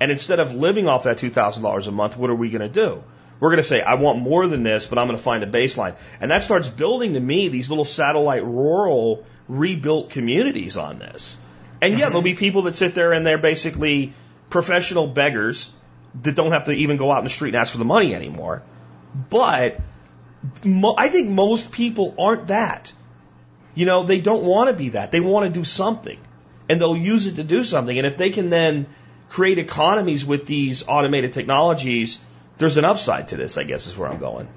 And instead of living off that $2,000 a month, what are we going to do? We're going to say, I want more than this, but I'm going to find a baseline. And that starts building to me these little satellite rural rebuilt communities on this. And yeah, there'll be mm-hmm. people that sit there and they're basically professional beggars that don't have to even go out in the street and ask for the money anymore. But mo- I think most people aren't that. You know, they don't want to be that. They want to do something. And they'll use it to do something. And if they can then create economies with these automated technologies, there's an upside to this, I guess is where I'm going.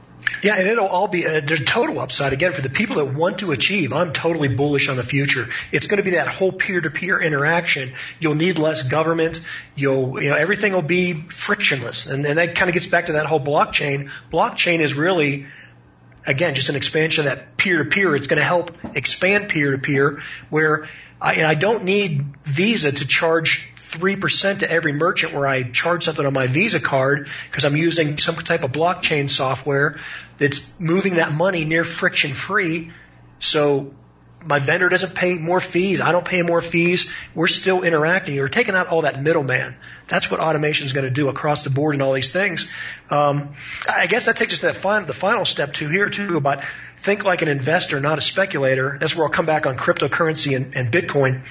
Yeah, and it'll all be a, there's total upside again for the people that want to achieve. I'm totally bullish on the future. It's going to be that whole peer-to-peer interaction. You'll need less government. You'll, you know, everything will be frictionless, and, and that kind of gets back to that whole blockchain. Blockchain is really again, just an expansion of that peer to peer. It's going to help expand peer to peer where I, I don't need Visa to charge 3% to every merchant where I charge something on my Visa card because I'm using some type of blockchain software that's moving that money near friction free. So my vendor doesn't pay more fees. I don't pay more fees. We're still interacting. You're taking out all that middleman. That's what automation is going to do across the board and all these things. Um, I guess that takes us to that final, the final step too here too about think like an investor, not a speculator. That's where I'll come back on cryptocurrency and, and Bitcoin.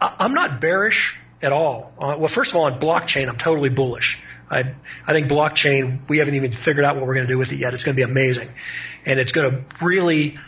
I, I'm not bearish at all. Uh, well, first of all, on blockchain, I'm totally bullish. I, I think blockchain, we haven't even figured out what we're going to do with it yet. It's going to be amazing. And it's going to really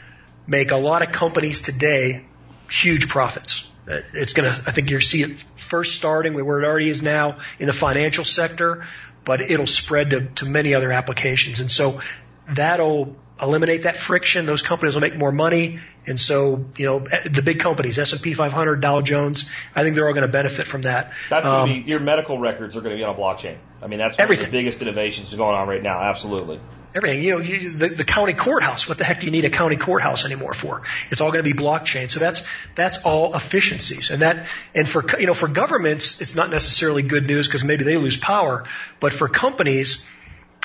make a lot of companies today huge profits. It's going to, I think you'll see it first starting where it already is now in the financial sector. but it'll spread to, to many other applications. And so that'll eliminate that friction. Those companies will make more money. And so, you know, the big companies, S&P 500, Dow Jones, I think they're all going to benefit from that. That's going Um, to be your medical records are going to be on a blockchain. I mean, that's one of Everything. the biggest innovations going on right now. Absolutely. everything. You know, you, the, the county courthouse. What the heck do you need a county courthouse anymore for? It's all going to be blockchain. So that's that's all efficiencies. And that and for you know for governments, it's not necessarily good news because maybe they lose power. But for companies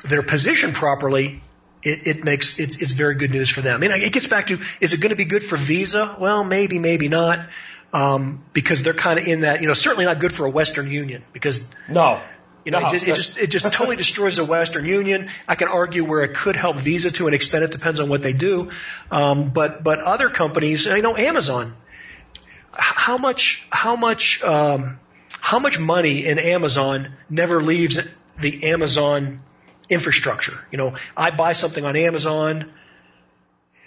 that are positioned properly. It, it makes it, it's very good news for them. I mean, it gets back to is it going to be good for Visa? Well, maybe, maybe not, um, because they're kind of in that. You know, certainly not good for a Western Union because No. you know, No. it, just, it just it just totally destroys the Western Union. I can argue where it could help Visa to an extent. It depends on what they do. Um, but but other companies, you know, Amazon. How much how much um, how much money in Amazon never leaves the Amazon infrastructure? You know, I buy something on Amazon.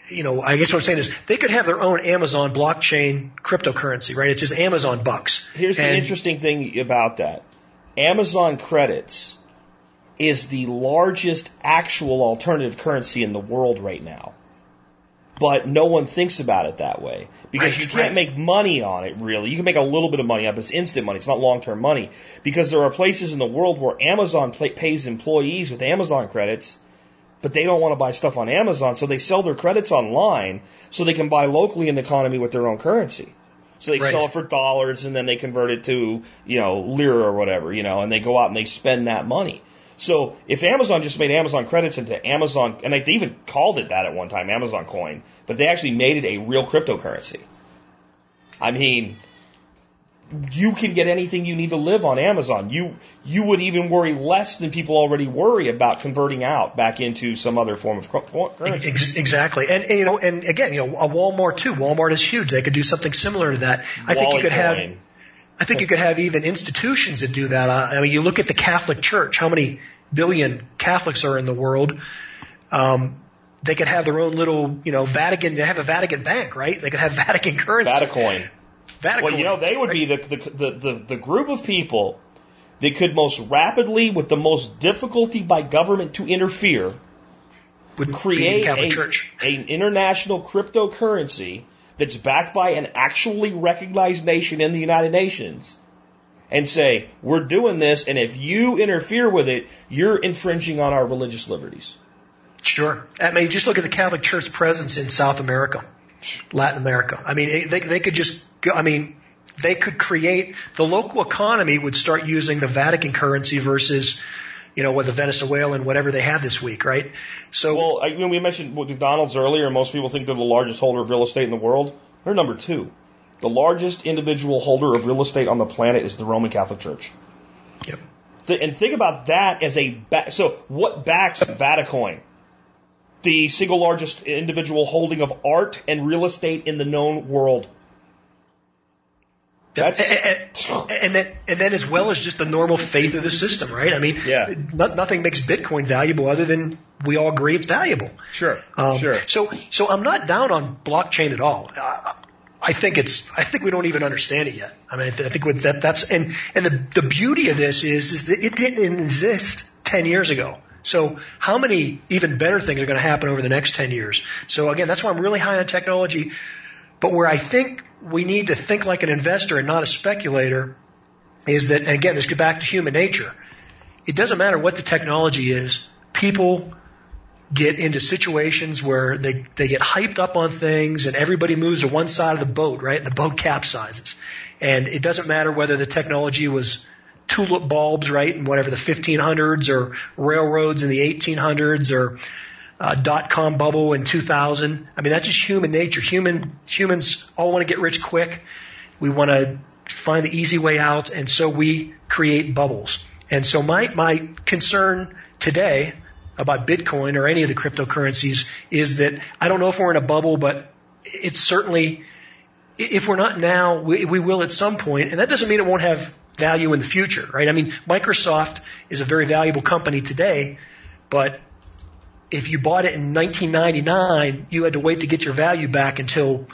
You know, I guess what I'm saying is they could have their own Amazon blockchain cryptocurrency, right? It's just Amazon bucks. Here's the interesting thing about that. Amazon credits is the largest actual alternative currency in the world right now. But no one thinks about it that way because Right, you can't right. make money on it really. You can make a little bit of money but it's instant money. It's not long-term money because there are places in the world where Amazon pla- pays employees with Amazon credits, but they don't want to buy stuff on Amazon, so they sell their credits online so they can buy locally in the economy with their own currency. So they Right. sell it for dollars and then they convert it to, you know, lira or whatever, you know, and they go out and they spend that money. So if Amazon just made Amazon credits into Amazon, and they even called it that at one time, Amazon coin, but they actually made it a real cryptocurrency. I mean, you can get anything you need to live on Amazon. You you would even worry less than people already worry about converting out back into some other form of currency. Exactly, and, and you know, and again, you know, a Walmart too. Walmart is huge. They could do something similar to that. I think you could have. I think you could have even institutions that do that. I mean, you look at the Catholic Church. How many billion Catholics are in the world? Um, they could have their own little, you know, Vatican. They have a Vatican bank, right? They could have Vatican currency. Vaticoin. Vatican. Well, you know, they would be the, the, the, the, the group of people that could most rapidly, with the most difficulty by government to interfere, would create a, an international cryptocurrency that's backed by an actually recognized nation in the United Nations and say, we're doing this, and if you interfere with it, you're infringing on our religious liberties. Sure. I mean, just look at the Catholic Church presence in South America, Latin America. I mean, they, they could just, go, I mean, they could create, the local economy would start using the Vatican currency versus, you know, what the Venezuelan, whatever they have this week, right? So, Well, I, when we mentioned McDonald's earlier, most people think they're the largest holder of real estate in the world. They're number two. The largest individual holder of real estate on the planet is the Roman Catholic Church. Yep. Th- and think about that as a ba- so what backs Vaticoin? The single largest individual holding of art and real estate in the known world. That's and, and, and then, and then as well as just the normal faith of the system, right? I mean, Yeah. no, nothing makes Bitcoin valuable other than we all agree it's valuable. sure, Um, sure. So, so I'm not down on blockchain at all. Uh, I think it's. I think we don't even understand it yet. I mean, I, th- I think with that, that's and and the the beauty of this is is that it didn't exist ten years ago. So how many even better things are going to happen over the next ten years? So again, that's why I'm really high on technology. But where I think we need to think like an investor and not a speculator is that, and again, this goes back to human nature. It doesn't matter what the technology is. People get into situations where they, they get hyped up on things and everybody moves to one side of the boat, right? And the boat capsizes. And it doesn't matter whether the technology was tulip bulbs, right? And whatever the 1500s or railroads in the 1800s or uh, dot com bubble in 2000. I mean, that's just human nature. Human, humans all want to get rich quick. We want to find the easy way out. And so we create bubbles. And so my, my concern today about Bitcoin or any of the cryptocurrencies is that I don't know if we're in a bubble, but it's certainly, if we're not now, we, we will at some point. point, and that doesn't mean it won't have value in the future, right? I mean, Microsoft is a very valuable company today, but if you bought it in 1999, you had to wait to get your value back until,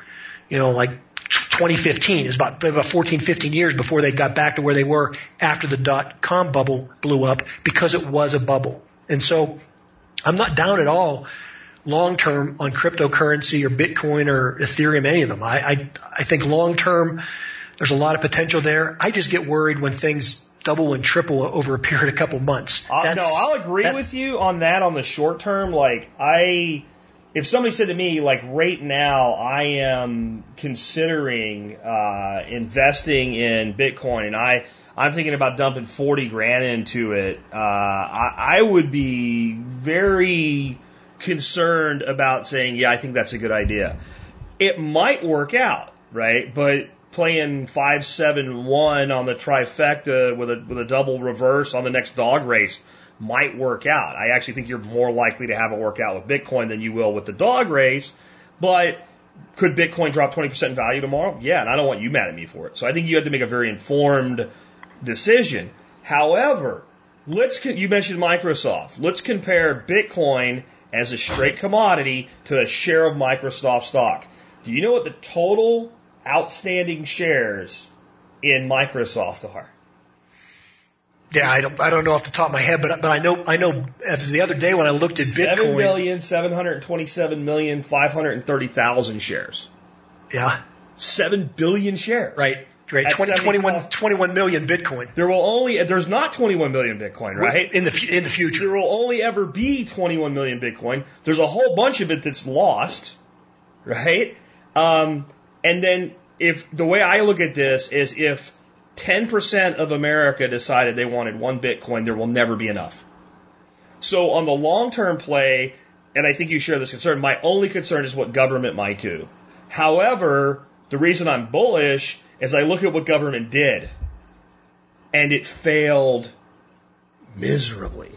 you know, like 2015. It was about, about 14, 15 years before they got back to where they were after the dot com bubble blew up because it was a bubble. And so I'm not down at all long term on cryptocurrency or Bitcoin or Ethereum, any of them. I, I, I think long term, there's a lot of potential there. I just get worried when things double and triple over a period of a couple months. Uh, no, I'll agree that- with you on that on the short term. Like I, if somebody said to me like right now I am considering uh, investing in Bitcoin and I I'm thinking about dumping forty grand into it, uh, I, I would be very concerned about saying yeah I think that's a good idea. It might work out, right? But playing five seven one on the trifecta with a with a double reverse on the next dog race might work out. I actually think you're more likely to have it work out with Bitcoin than you will with the dog race. But could Bitcoin drop 20% in value tomorrow? Yeah, and I don't want you mad at me for it. So I think you have to make a very informed decision. However, let's you mentioned Microsoft. Let's compare Bitcoin as a straight commodity to a share of Microsoft stock. Do you know what the total outstanding shares in Microsoft are? Yeah, I don't, I don't know off the top of my head, but, but I know, I know as the other day when I looked at Seven Bitcoin. million seven hundred twenty-seven million five hundred thirty thousand shares. Yeah, Seven billion shares. right, right. 20, 21, 21 million Bitcoin. There will only there's not 21 million Bitcoin, right? In the, in the future. There will only ever be 21 million Bitcoin. There's a whole bunch of it that's lost, right? Um, and then if the way I look at this is if 10% of America decided they wanted one Bitcoin, there will never be enough. So on the long term play, and I think you share this concern, my only concern is what government might do. However, the reason I'm bullish is I look at what government did and it failed miserably.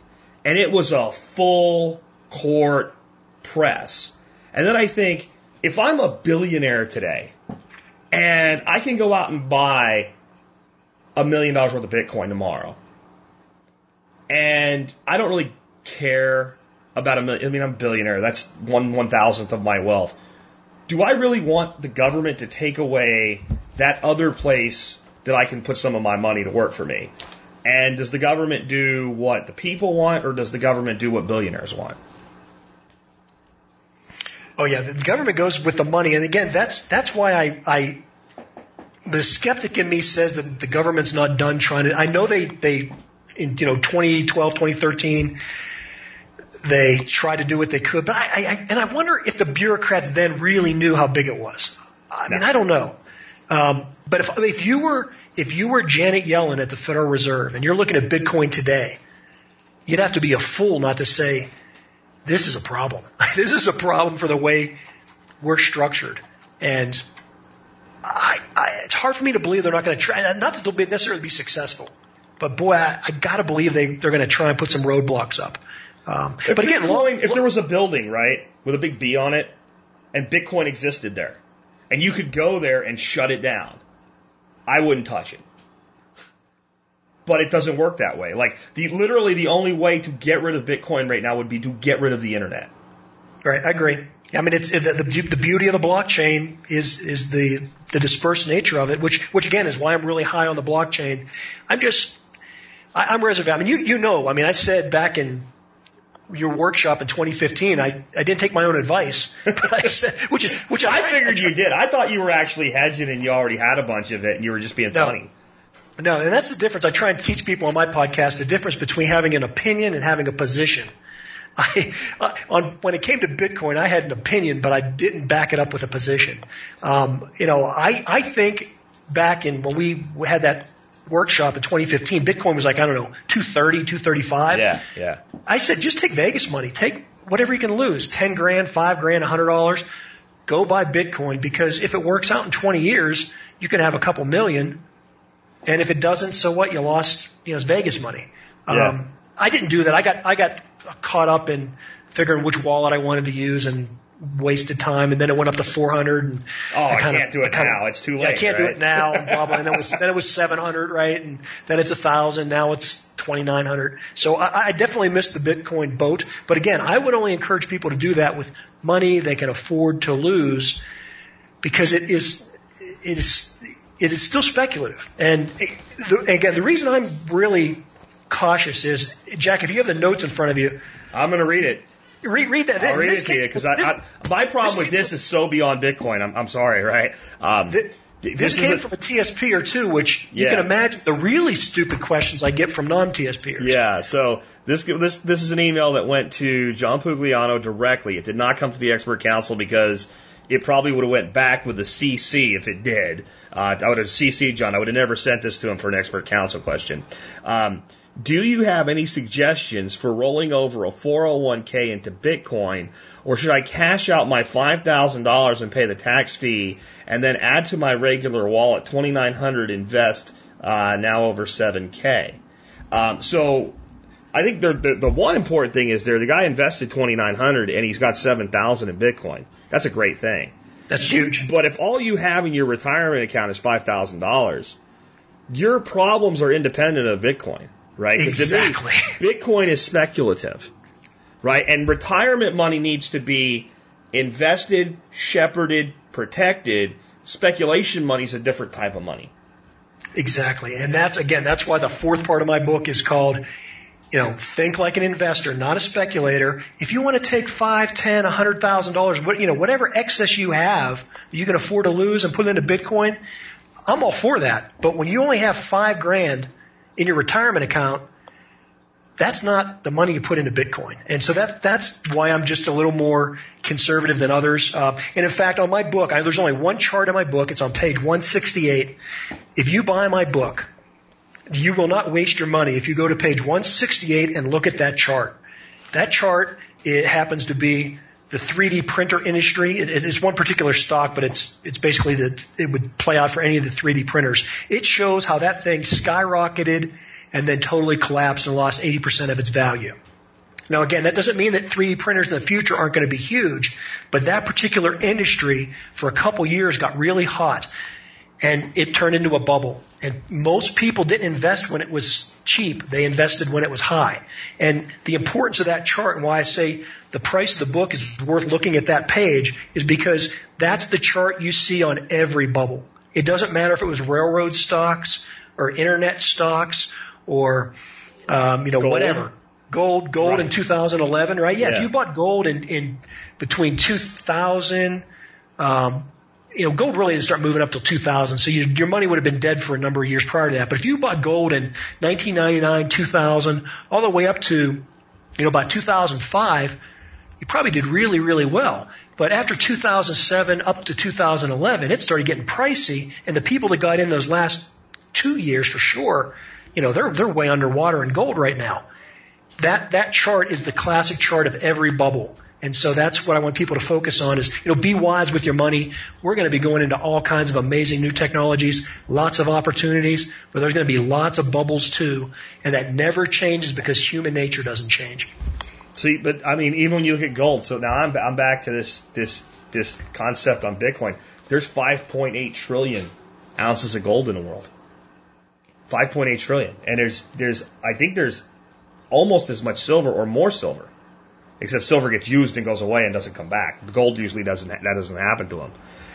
And it was a full court press. And then I think, if I'm a billionaire today and I can go out and buy a million dollars worth of Bitcoin tomorrow, and I don't really care about a million, I mean, I'm a billionaire. That's one one thousandth of my wealth. Do I really want the government to take away that other place that I can put some of my money to work for me? And does the government do what the people want, or does the government do what billionaires want? Oh yeah, the government goes with the money, and again, that's that's why I, I the skeptic in me says that the government's not done trying to. I know they they in you know 2012, 2013, they tried to do what they could, but I, I I- and I wonder if the bureaucrats then really knew how big it was. I mean, I don't know. Um, but if if you were if you were Janet Yellen at the Federal Reserve and you're looking at Bitcoin today, you'd have to be a fool not to say this is a problem. this is a problem for the way we're structured. And I, I, it's hard for me to believe they're not going to try. Not that they'll be necessarily be successful, but boy, I, I got to believe they they're going to try and put some roadblocks up. Um, but again, Bitcoin, lo- if there was a building, right, with a big B on it, and Bitcoin existed there, and you could go there and shut it down, I wouldn't touch it. But it doesn't work that way. Like the literally the only way to get rid of Bitcoin right now would be to get rid of the internet. right, I agree. I mean, it's the, the, the beauty of the blockchain is is the the dispersed nature of it, which which again is why I'm really high on the blockchain. I'm just I, I'm reserved. I mean, you you know, I mean, I said back in your workshop in 2015, I, I didn't take my own advice, but I said, which is which I, I figured you did. I thought you were actually hedging and you already had a bunch of it and you were just being No. funny. No, and that's the difference. I try and teach people on my podcast the difference between having an opinion and having a position. I, uh, on when it came to Bitcoin, I had an opinion, but I didn't back it up with a position. Um, you know, I I think back in when we had that workshop in 2015, Bitcoin was like I don't know 230, 235. Yeah, yeah. I said, just take Vegas money. Take whatever you can lose. 10 grand, 5 grand, $100. Go buy Bitcoin because if it works out in 20 years, you can have a couple million. And if it doesn't, so what? You lost, you know, it's Vegas money. Yeah. Um, I didn't do that. I got, I got caught up in figuring which wallet I wanted to use and wasted time. And then it went up to 400. And Oh, I kinda- can't do it kinda- now. It's too yeah, I can't do it now. And blah blah. And then it was then it was seven hundred, right? And then it's a thousand. Now it's twenty nine hundred. So I, I definitely missed the Bitcoin boat. But again, I would only encourage people to do that with money they can afford to lose, because it is it is it is still speculative. And the, again, the reason I'm really cautious is, Jack, if you have the notes in front of you, I'm going to read it. read, read that. I'll In read this it to you because my problem with came this is so beyond Bitcoin. I'm, I'm sorry, right? Um, Th- this This came a- from a TSP or two, which you can imagine the really stupid questions I get from non-TSPers. Yeah, so this this this is an email that went to John Pugliano directly. It did not come to the expert council because it probably would have went back with the CC if it did. Uh, I would have CC John. I would have never sent this to him for an expert council question. Um, do you have any suggestions for rolling over a 401k into Bitcoin, or should I cash out my $5,000 and pay the tax fee, and then add to my regular wallet 2,900 invest uh, now over 7k? Um, so I think the, the the one important thing is there the guy invested 2,900 and he's got 7,000 in Bitcoin. That's a great thing. That's huge. But if all you have in your retirement account is five thousand dollars, your problems are independent of Bitcoin, right? Exactly. Bitcoin is speculative, right? And retirement money needs to be invested, shepherded, protected. Speculation money is a different type of money. Exactly. And that's, again, that's why the fourth part of my book is called, you know, think like an investor, not a speculator. If you want to take five, ten, a hundred thousand dollars, what, you know, whatever excess you have that you can afford to lose and put into Bitcoin, I'm all for that. But when you only have five grand in your retirement account, that's not the money you put into Bitcoin. And so that, that's why I'm just a little more conservative than others. Uh, and in fact, on my book, I, there's only one chart in my book. It's on page 168. If you buy my book, you will not waste your money if you go to page 168 and look at that chart. That chart, it happens to be the 3D printer industry. It, it is one particular stock, but it's it's basically that it would play out for any of the 3D printers. It shows how that thing skyrocketed and then totally collapsed and lost 80% of its value. Now again, that doesn't mean that 3D printers in the future aren't going to be huge, but that particular industry for a couple years got really hot and it turned into a bubble. And most people didn't invest when it was cheap. They invested when it was high. And the importance of that chart and why I say the price of the book is worth looking at that page is because that's the chart you see on every bubble. It doesn't matter if it was railroad stocks or internet stocks or, um, you know, Gold. whatever. Gold, gold in 2011, right? Yeah, if you bought gold in, in between 2000, um, you know, gold really didn't start moving up till 2000, so you, your money would have been dead for a number of years prior to that. But if you bought gold in 1999, 2000, all the way up to, you know, about 2005, you probably did really, really well. But after 2007 up to 2011, it started getting pricey, and the people that got in those last two years for sure, you know, they're they're way underwater in gold right now. That that chart is the classic chart of every bubble. And so that's what I want people to focus on is, you know, be wise with your money. We're going to be going into all kinds of amazing new technologies, lots of opportunities, but there's going to be lots of bubbles too. And that never changes because human nature doesn't change. See, but I mean, even when you look at gold, so now I'm I'm back to this this this concept on Bitcoin. There's 5.8 trillion ounces of gold in the world. 5.8 trillion, and there's there's I think there's almost as much silver or more silver, except silver gets used and goes away and doesn't come back. Gold usually doesn't that doesn't happen to them,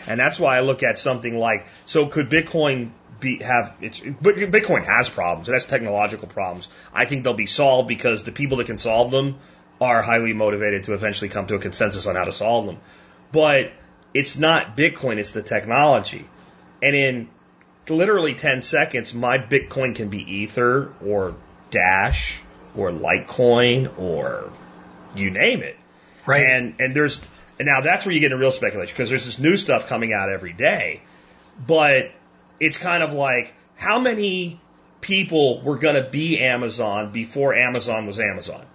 and that's why I look at something like so could Bitcoin be have it's Bitcoin has problems. It has technological problems. I think they'll be solved because the people that can solve them are highly motivated to eventually come to a consensus on how to solve them. But it's not Bitcoin, it's the technology. And in literally 10 seconds, my Bitcoin can be Ether or Dash or Litecoin or you name it. Right. And and there's and now that's where you get into real speculation because there's this new stuff coming out every day. But it's kind of like how many people were going to be Amazon before Amazon was Amazon?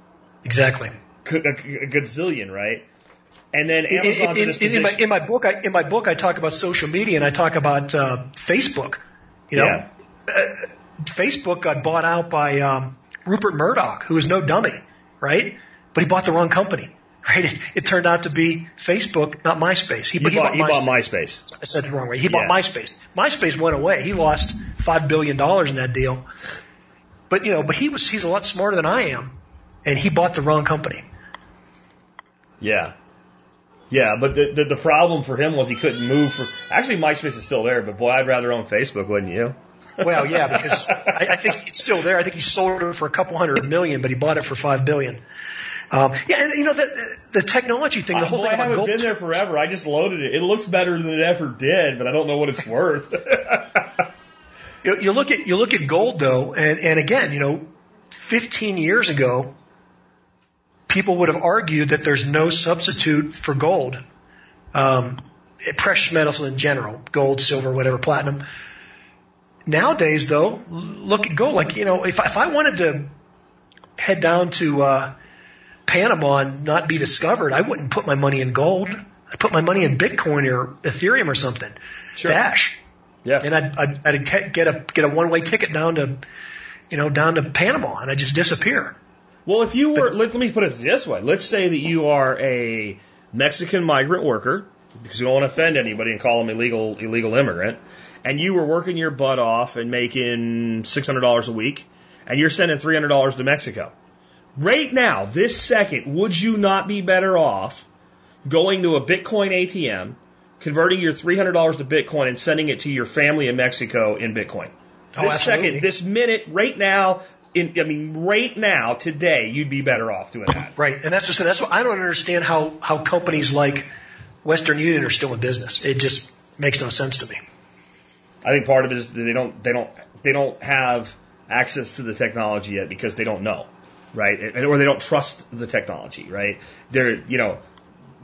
exactly. A, a, gazillion, right? And then Amazon's in, in, in, in, my, in my book, I, in my book, I talk about social media and I talk about uh, Facebook. You know, Yeah. uh, Facebook got bought out by um, Rupert Murdoch, who is no dummy, right? But he bought the wrong company, right? It, it turned out to be Facebook, not MySpace. he, bought, he bought MySpace. I said it the wrong way. He bought MySpace. MySpace went away. He lost five billion dollars in that deal. But you know, but he was he's a lot smarter than I am, and he bought the wrong company. Yeah. Yeah, but the, the the problem for him was he couldn't move. For actually, MySpace is still there, but boy, I'd rather own Facebook, wouldn't you? Well, yeah, because I, I think it's still there. I think he sold it for a couple hundred million, but he bought it for five billion. Um, yeah, and you know the the technology thing, the whole Boy, thing I haven't gold. been there forever. I just loaded it. It looks better than it ever did, but I don't know what it's worth. You, you look at you look at gold though, and and again, you know, 15 years ago, people would have argued that there's no substitute for gold, um, precious metals in general, gold, silver, whatever, platinum. Nowadays, though, look at gold. Like you know, if if I wanted to head down to uh, Panama and not be discovered, I wouldn't put my money in gold. Mm-hmm. I'd put my money in Bitcoin or Ethereum or something. Sure. Dash yeah. and I'd, I'd, I'd get a get a one way ticket down to, you know, down to Panama, and I just disappear. Well, if you were, let, let me put it this way. Let's say that you are a Mexican migrant worker, because you don't want to offend anybody and call them illegal illegal immigrant, and you were working your butt off and making six hundred dollars a week, and you're sending three hundred dollars to Mexico. Right now, this second, would you not be better off going to a Bitcoin ATM, converting your three hundred dollars to Bitcoin, and sending it to your family in Mexico in Bitcoin? Oh, This second, this minute, right now, in, I mean, right now, today, you'd be better off doing that. Right, and that's just that's what I don't understand how how companies like Western Union are still in business. It just makes no sense to me. I think part of it is that they don't, they don't, they don't have access to the technology yet because they don't know, right? Or they don't trust the technology, right? They're, you know,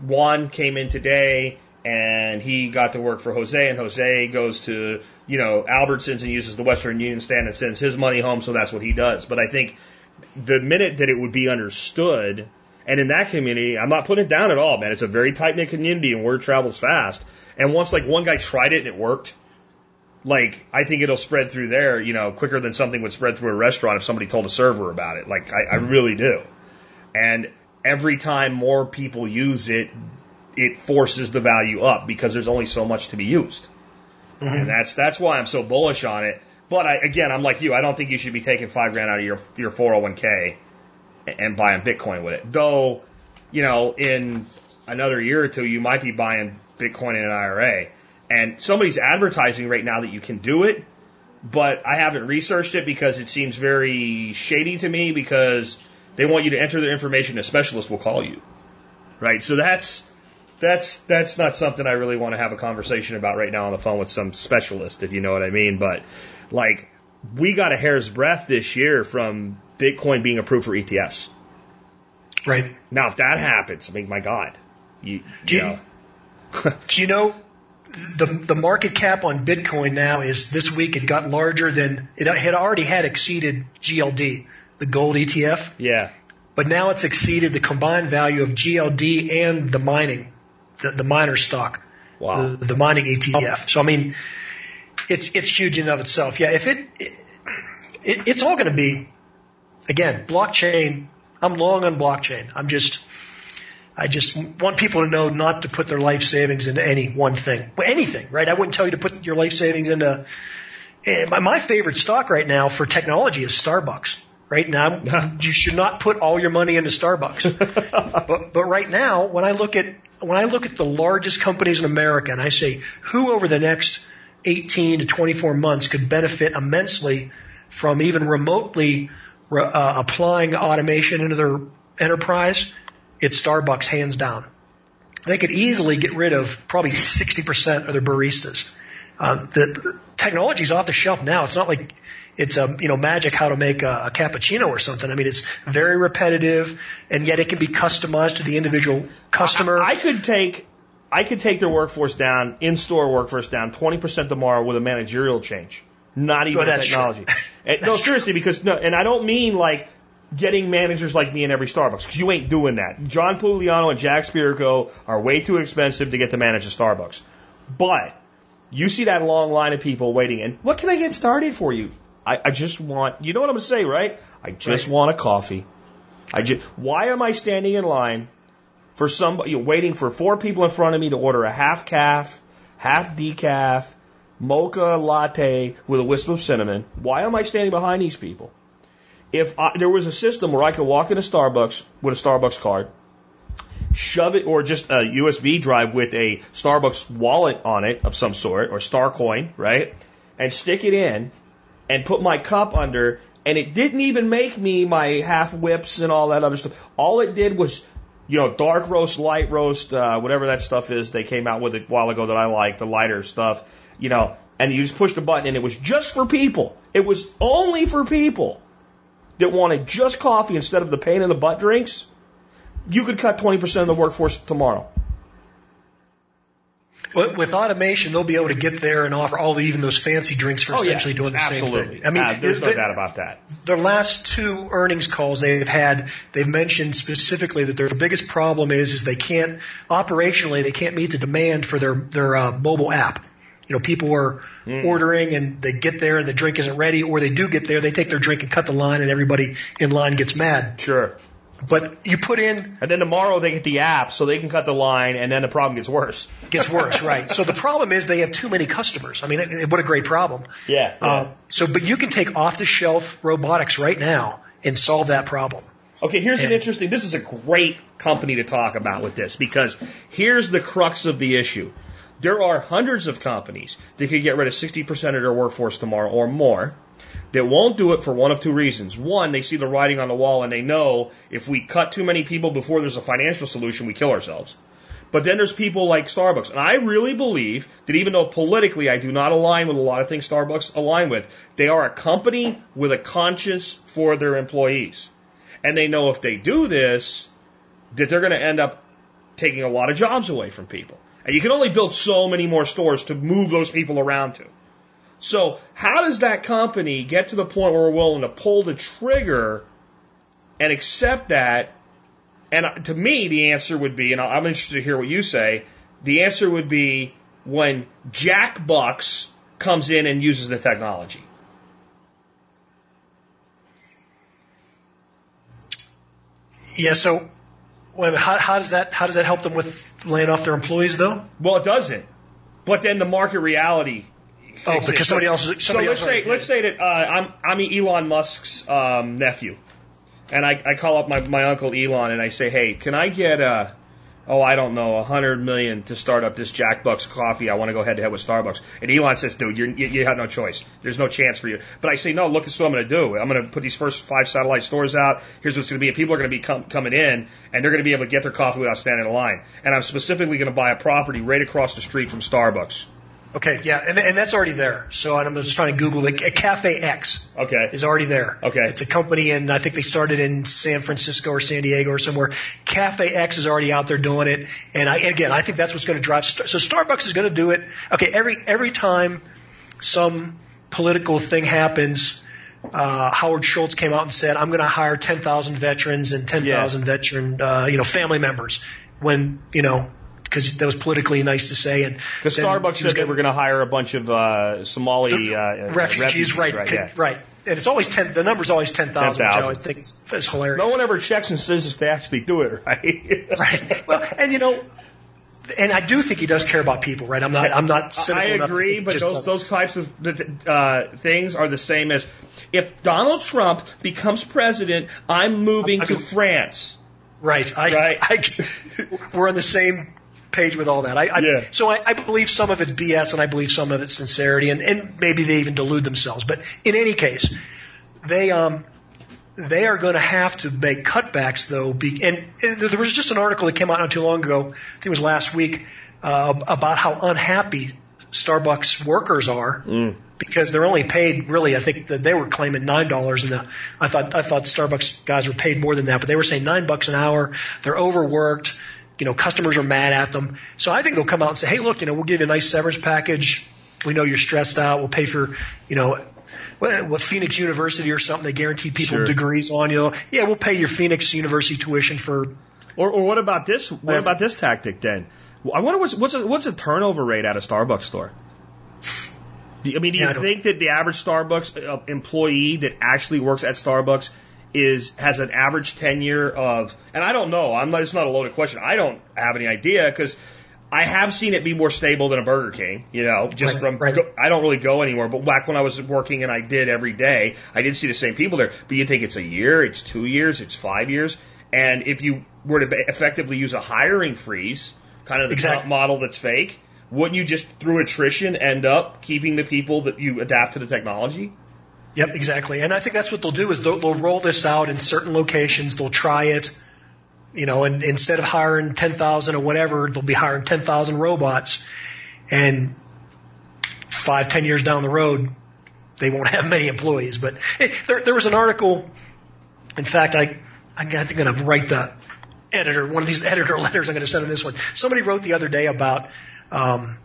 Juan came in today and he got to work for Jose, and Jose goes to, you know, Albertsons and uses the Western Union stand and sends his money home, so that's what he does. But I think the minute that it would be understood, and in that community, I'm not putting it down at all, man. It's a very tight knit community, and word travels fast. And once like one guy tried it and it worked, like I think it'll spread through there, you know, quicker than something would spread through a restaurant if somebody told a server about it. Like I, I really do. And every time more people use it, it forces the value up because there's only so much to be used. Mm-hmm. And that's that's why I'm so bullish on it. But I, again, I'm like you. I don't think you should be taking five grand out of your your 401k and- and buying Bitcoin with it. Though, you know, in another year or two, you might be buying Bitcoin in an IRA. And somebody's advertising right now that you can do it, but I haven't researched it because it seems very shady to me because they want you to enter their information. A specialist will call you, right? So that's that's that's not something I really want to have a conversation about right now on the phone with some specialist, if you know what I mean. But like, we got a hair's breadth this year from Bitcoin being approved for ETFs. Right? Now, if that happens, I mean, my God, you, Do you know, Do you know the the market cap on Bitcoin now is this week it got larger than it had already had exceeded GLD, the gold ETF, yeah, but now it's exceeded the combined value of GLD and the mining, the, the miner stock. wow, the, the mining ETF. So I mean, it's it's huge in and of itself. Yeah, if it, it it's all going to be again blockchain. I'm long on blockchain. I'm just I just want people to know not to put their life savings into any one thing, well, anything, right? I wouldn't tell you to put your life savings into. eh, My, my favorite stock right now for technology is Starbucks. Right now, you should not put all your money into Starbucks. but but right now, when I look at when I look at the largest companies in America, and I say who over the next 18 to 24 months could benefit immensely from even remotely re- uh, applying automation into their enterprise, it's Starbucks hands down. They could easily get rid of probably 60% of their baristas. Uh, the, the technology's off the shelf now. It's not like it's a you know magic how to make a, a cappuccino or something. I mean, it's very repetitive, and yet it can be customized to the individual customer. I could take I could take their workforce down, in store workforce down 20% tomorrow with a managerial change. Not even Oh, that's technology. And- no, seriously, because no, and I don't mean like getting managers like me in every Starbucks, because you ain't doing that. John Pugliano and Jack Spirko are way too expensive to get to manage a Starbucks. But you see that long line of people waiting, and what can I get started for you? I, I just want, you know what I'm gonna say, right? I just Right. want a coffee. I just, why am I standing in line for somebody, you're waiting for four people in front of me to order a half caf, half decaf, mocha latte with a wisp of cinnamon? Why am I standing behind these people? If I, there was a system where I could walk into Starbucks with a Starbucks card, shove it, or just a USB drive with a Starbucks wallet on it of some sort, or Starcoin, right? And stick it in and put my cup under, and it didn't even make me my half whips and all that other stuff. All it did was, you know, dark roast, light roast, uh, whatever that stuff is they came out with a while ago that I like, the lighter stuff, you know, and you just pushed a button and it was just for people. It was only for people that wanted just coffee instead of the pain in the butt drinks. You could cut 20% of the workforce tomorrow. With, with automation, they'll be able to get there and offer all the, even those fancy drinks for essentially doing the absolutely. same thing. I mean, Uh, there's no the- doubt about that. their last two earnings calls they've had, they've mentioned specifically that their biggest problem is is they can't operationally they can't meet the demand for their their uh, mobile app. You know, people are ordering and they get there and the drink isn't ready, or they do get there, they take their drink and cut the line, and everybody in line gets mad. Sure. But you put in And then tomorrow they get the app so they can cut the line and then the problem gets worse. gets worse, right? So the problem is they have too many customers. I mean, it- what a great problem. Yeah. Uh, so, but you can take off the shelf robotics right now and solve that problem. Okay, here's an interesting. This is a great company to talk about with this because here's the crux of the issue. There are hundreds of companies that could get rid of 60% of their workforce tomorrow or more that won't do it for one of two reasons. One, they see the writing on the wall and they know if we cut too many people before there's a financial solution, we kill ourselves. But then there's people like Starbucks. And I really believe that even though politically I do not align with a lot of things Starbucks align with, they are a company with a conscience for their employees. And they know if they do this, that they're going to end up taking a lot of jobs away from people. And you can only build so many more stores to move those people around to. So how does that company get to the point where we're willing to pull the trigger and accept that? And uh, to me, the answer would be, and I'm interested to hear what you say, the answer would be when Jack Bucks comes in and uses the technology. Yeah. So, well, how, how does that how does that help them with laying off their employees though? Well, it doesn't. But then the market reality. Oh, in. because somebody else. So Somebody let's else say let's say that uh, I'm I'm Elon Musk's um, nephew, and I, I call up my, my uncle Elon and I say, hey, can I get a oh I don't know a hundred million to start up this Jack Bucks coffee? I want to go head to head with Starbucks. And Elon says, dude, you you have no choice. There's no chance for you. But I say, no, look, this is what I'm going to do. I'm going to put these first five satellite stores out. Here's what's going to be. People are going to be com- coming in and they're going to be able to get their coffee without standing in line. And I'm specifically going to buy a property right across the street from Starbucks. Okay, yeah, and, and that's already there. So I'm just trying to Google it. Cafe X Okay. is already there. Okay. It's a company, and I think they started in San Francisco or San Diego or somewhere. Cafe X is already out there doing it, and I, again, I think that's what's going to drive. So Starbucks is going to do it. Okay, every every time some political thing happens, uh, Howard Schultz came out and said, "I'm going to hire 10,000 veterans and 10,000 veteran, uh, you know, family members." When you know, because that was politically nice to say, and Because Starbucks said they were going to hire a bunch of uh, Somali uh, refugees, right? right, Right, yeah. And it's always ten. The number's always ten thousand, which I 10,000. always think is, is hilarious. No one ever checks and says if they actually do it right. right. Well, and you know, and I do think he does care about people, right? I'm not. I'm not. I agree, but those those types of uh, things are the same as if Donald Trump becomes president, I'm moving to France. Right. I, Right. I, we're on the same page with all that. I, I Yeah. So I, I believe some of it's BS and I believe some of it's sincerity and, and maybe they even delude themselves. But in any case, they um they are going to have to make cutbacks though. Be, and, and there was just an article that came out not too long ago. I think it was last week uh, about how unhappy Starbucks workers are because they're only paid really. I think that they were claiming nine dollars, and the, I thought I thought Starbucks guys were paid more than that, but they were saying nine bucks an hour. They're overworked. You know, customers are mad at them. So I think they'll come out and say, "Hey, look, you know, we'll give you a nice severance package. We know you're stressed out. We'll pay for, you know." What, what Phoenix University or something? They guarantee people Sure. degrees on you. Yeah, we'll pay your Phoenix University tuition for Or, or what about this? What about this tactic then? I wonder what's what's a, what's a turnover rate at a Starbucks store? Do I mean, do you Yeah, I don't- think that the average Starbucks uh, employee that actually works at Starbucks is has an average tenure of? And I don't know. I'm not. It's not a loaded question. I don't have any idea because I have seen it be more stable than a Burger King. You know, just Right, from right. go, I don't really go anymore. But back when I was working and I did every day, I did see the same people there. But you think it's a year, it's two years, it's five years. And if you were to effectively use a hiring freeze, kind of the Exactly. Model that's fake, wouldn't you just through attrition end up keeping the people that you adapt to the technology? Yep, exactly. And I think that's what they'll do is they'll, they'll roll this out in certain locations. They'll try it, you know, and instead of hiring 10,000 or whatever, they'll be hiring 10,000 robots. And five, ten years down the road, they won't have many employees. But there, there was an article. In fact, I, I'm going to write the editor, one of these editor letters I'm going to send in this one. Somebody wrote the other day about, um,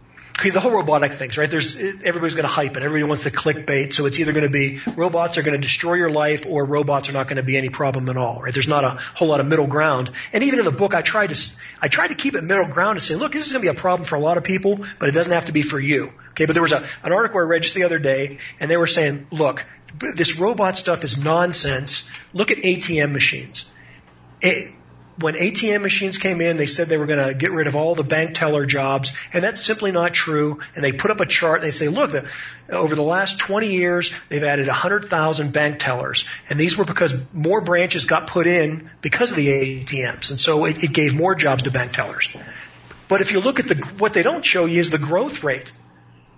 the whole robotic things, right? There's everybody's going to hype it. Everybody wants the clickbait. So it's either going to be robots are going to destroy your life, or robots are not going to be any problem at all, right? There's not a whole lot of middle ground. And even in the book, I tried to I tried to keep it middle ground and say, look, this is going to be a problem for a lot of people, but it doesn't have to be for you. Okay, but there was a, an article I read just the other day, and they were saying, look, this robot stuff is nonsense. Look at ATM machines. It, when ATM machines came in, they said they were going to get rid of all the bank teller jobs, and that's simply not true. And they put up a chart and they say, look, the, over the last 20 years, they've added 100,000 bank tellers, and these were because more branches got put in because of the ATMs, and so it, it gave more jobs to bank tellers. But if you look at the what they don't show you is the growth rate.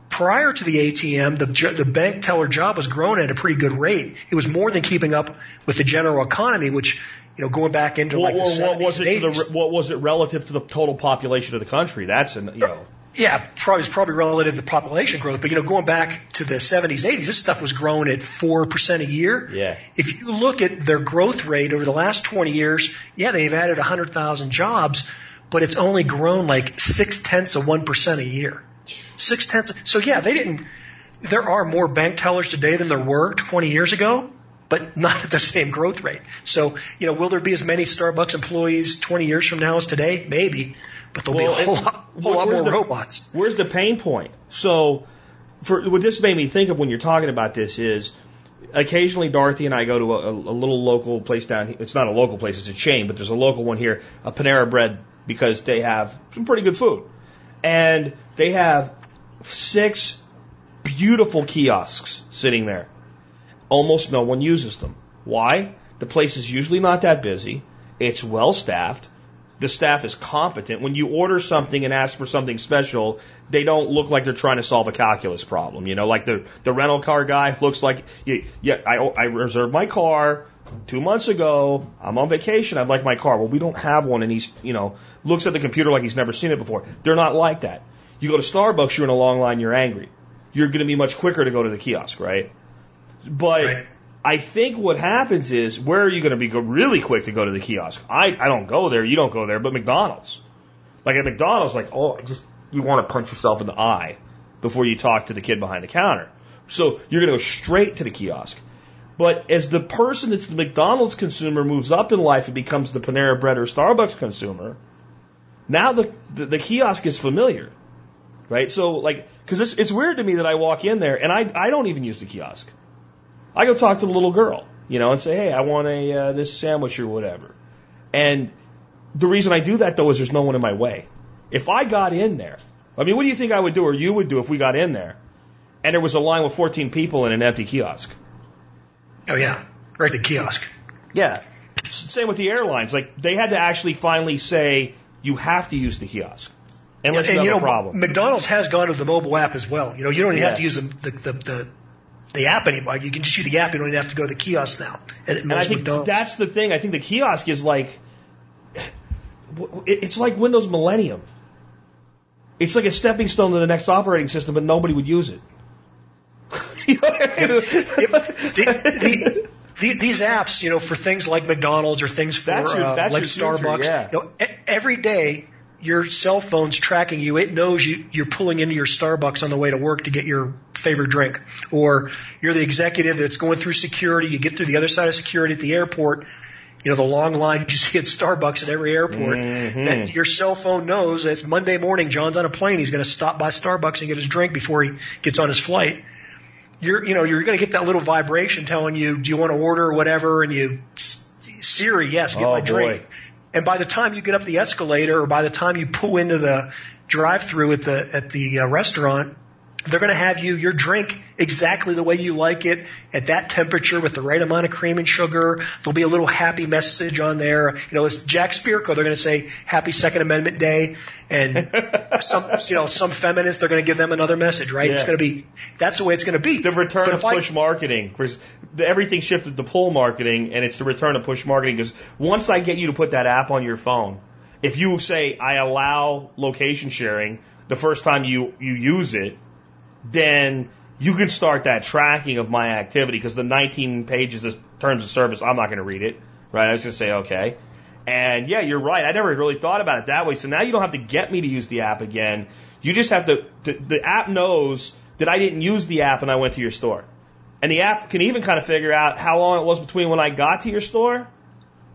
Prior to the ATM, the, the bank teller job was growing at a pretty good rate. It was more than keeping up with the general economy, which you know, going back into What, like the what, what 70s was it? To 80s. the, what was it relative to the total population of the country? That's an you know. Yeah, probably it's probably relative to population growth, but you know, going back to the 70s, 80s, this stuff was growing at four percent a year. Yeah. If you look at their growth rate over the last 20 years, yeah, they've added 100,000 jobs, but it's only grown like six tenths of one percent a year. Six tenths. So yeah, they didn't. There are more bank tellers today than there were 20 years ago, but not at the same growth rate. So you know, will there be as many Starbucks employees 20 years from now as today? Maybe, but there'll Well, be a whole it- lot, whole lot more the- robots. Where's the pain point? So, for what this made me think of when you're talking about this is, occasionally Dorothy and I go to a, a little local place down here. It's not a local place; it's a chain, but there's a local one here, a Panera Bread, because they have some pretty good food, and they have six beautiful kiosks sitting there. Almost no one uses them. Why? The place is usually not that busy. It's well staffed. The staff is competent. When you order something and ask for something special, they don't look like they're trying to solve a calculus problem. You know, like the the rental car guy looks like, yeah, yeah I, I reserved my car two months ago. I'm on vacation. I'd like my car. Well, we don't have one, and he's you know looks at the computer like he's never seen it before. They're not like that. You go to Starbucks, you're in a long line, you're angry. You're going to be much quicker to go to the kiosk, right? But Right. I think what happens is, where are you going to be go really quick to go to the kiosk? I, I don't go there, you don't go there, but McDonald's. Like at McDonald's, like, oh, I just, you want to punch yourself in the eye before you talk to the kid behind the counter. So you're going to go straight to the kiosk. But as the person that's the McDonald's consumer moves up in life and becomes the Panera Bread or Starbucks consumer, now the, the, the kiosk is familiar. Right? So, like, because it's, it's weird to me that I walk in there and I, I don't even use the kiosk. I go talk to the little girl, you know, and say, hey, I want a uh, this sandwich or whatever. And the reason I do that though is there's no one in my way. If I got in there, I mean, what do you think I would do or you would do if we got in there and there was a line with 14 people in an empty kiosk? Oh yeah, right. The kiosk. Yeah. Same with the airlines. Like they had to actually finally say you have to use the kiosk unless and you have you know, a problem. McDonald's has gone to the mobile app as well. You know, you don't even Yeah. have to use the, the, the, the, the app anymore. You can just use the app. You don't even have to go to the kiosk now. At And I think McDonald's. that's the thing. I think the kiosk is like, it's like Windows Millennium. It's like a stepping stone to the next operating system, but nobody would use it. You know I mean? the, the, the, these apps, you know, for things like McDonald's or things for your- uh, like your future, Starbucks, yeah. you know, every day your cell phone's tracking you. It knows you, you're pulling into your Starbucks on the way to work to get your favorite drink, or you're the executive that's going through security. You get through the other side of security at the airport. You know, the long line you see at Starbucks at every airport. Mm-hmm. That your cell phone knows that it's Monday morning. John's on a plane. He's going to stop by Starbucks and get his drink before he gets on his flight you're you know you're going to get that little vibration telling you do you want to order or whatever and you Siri yes get Oh, my drink boy. And by the time you get up the escalator or by the time you pull into the drive through at the at the uh, restaurant They're going to have you your drink exactly the way you like it at that temperature with the right amount of cream and sugar. There'll be a little happy message on there. You know, it's Jack Spirko. They're going to say Happy Second Amendment Day, and some you know some feminists they're going to give them another message. Right? It's going to be that's the way it's going to be. The return But of if I- push marketing. Everything shifted to pull marketing, and it's the return of push marketing. Because once I get you to put that app on your phone, if you say I allow location sharing the first time you you use it, then you can start that tracking of my activity. Because the 19 pages of terms of service, I'm not going to read it. Right? I was going to say okay. And yeah, you're right. I never really thought about it that way. So now you don't have to get me to use the app again. You just have to, to the app knows that I didn't use the app and I went to your store. And the app can even kind of figure out how long it was between when I got to your store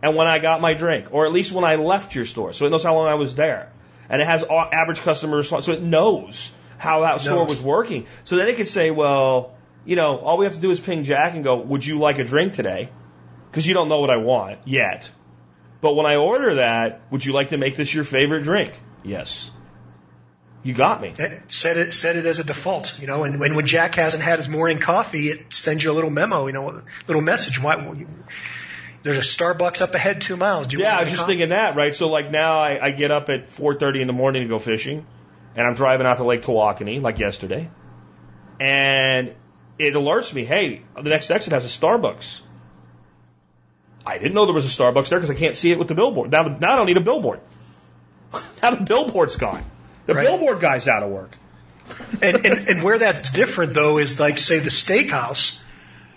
and when I got my drink, or at least when I left your store. So it knows how long I was there. And it has average customer response. So it knows how that store was working. So then it could say, well, you know, all we have to do is ping Jack and go, would you like a drink today? Because you don't know what I want yet. But when I order that, would you like to make this your favorite drink? Yes. You got me. Eh, Set it set it as a default, you know. And when when Jack hasn't had his morning coffee, it sends you a little memo, you know, a little message. Why? There's a Starbucks up ahead two miles. Do you Yeah, I was just coffee? thinking that, right? So like now I, I get up at 4:30 in the morning to go fishing, and I'm driving out to Lake Tawakoni like yesterday, and it alerts me, hey, the next exit has a Starbucks. I didn't know there was a Starbucks there because I can't see it with the billboard. Now, now I don't need a billboard. now the billboard's gone. The Right. billboard guy's out of work. and, and, and where that's different though is like say the steakhouse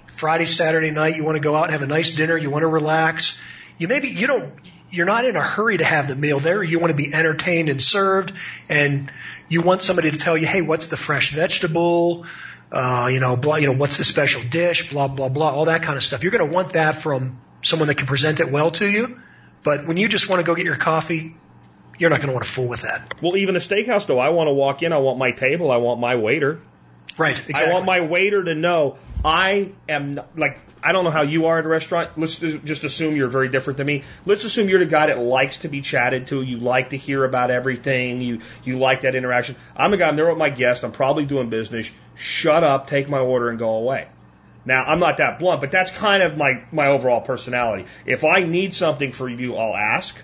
friday saturday night you want to go out and have a nice dinner you want to relax you maybe you don't you're not in a hurry to have the meal there. You want to be entertained and served and you want somebody to tell you hey what's the fresh vegetable? Uh, you know blah you know what's the special dish? Blah blah blah all that kind of stuff. You're going to want that from someone that can present it well to you but when you just want to go get your coffee you're not going to want to fool with that. Well, even a steakhouse though, I want to walk in, I want my table, I want my waiter. Right exactly I want my waiter to know I am not, like I don't know how you are at a restaurant. Let's just assume you're very different than me. Let's assume you're the guy that likes to be chatted to. You like to hear about everything. You you like that interaction. I'm the guy. I'm there with my guest. I'm probably doing business. Shut up. Take my order and go away. Now I'm not that blunt, but that's kind of my my overall personality. If I need something for you, I'll ask.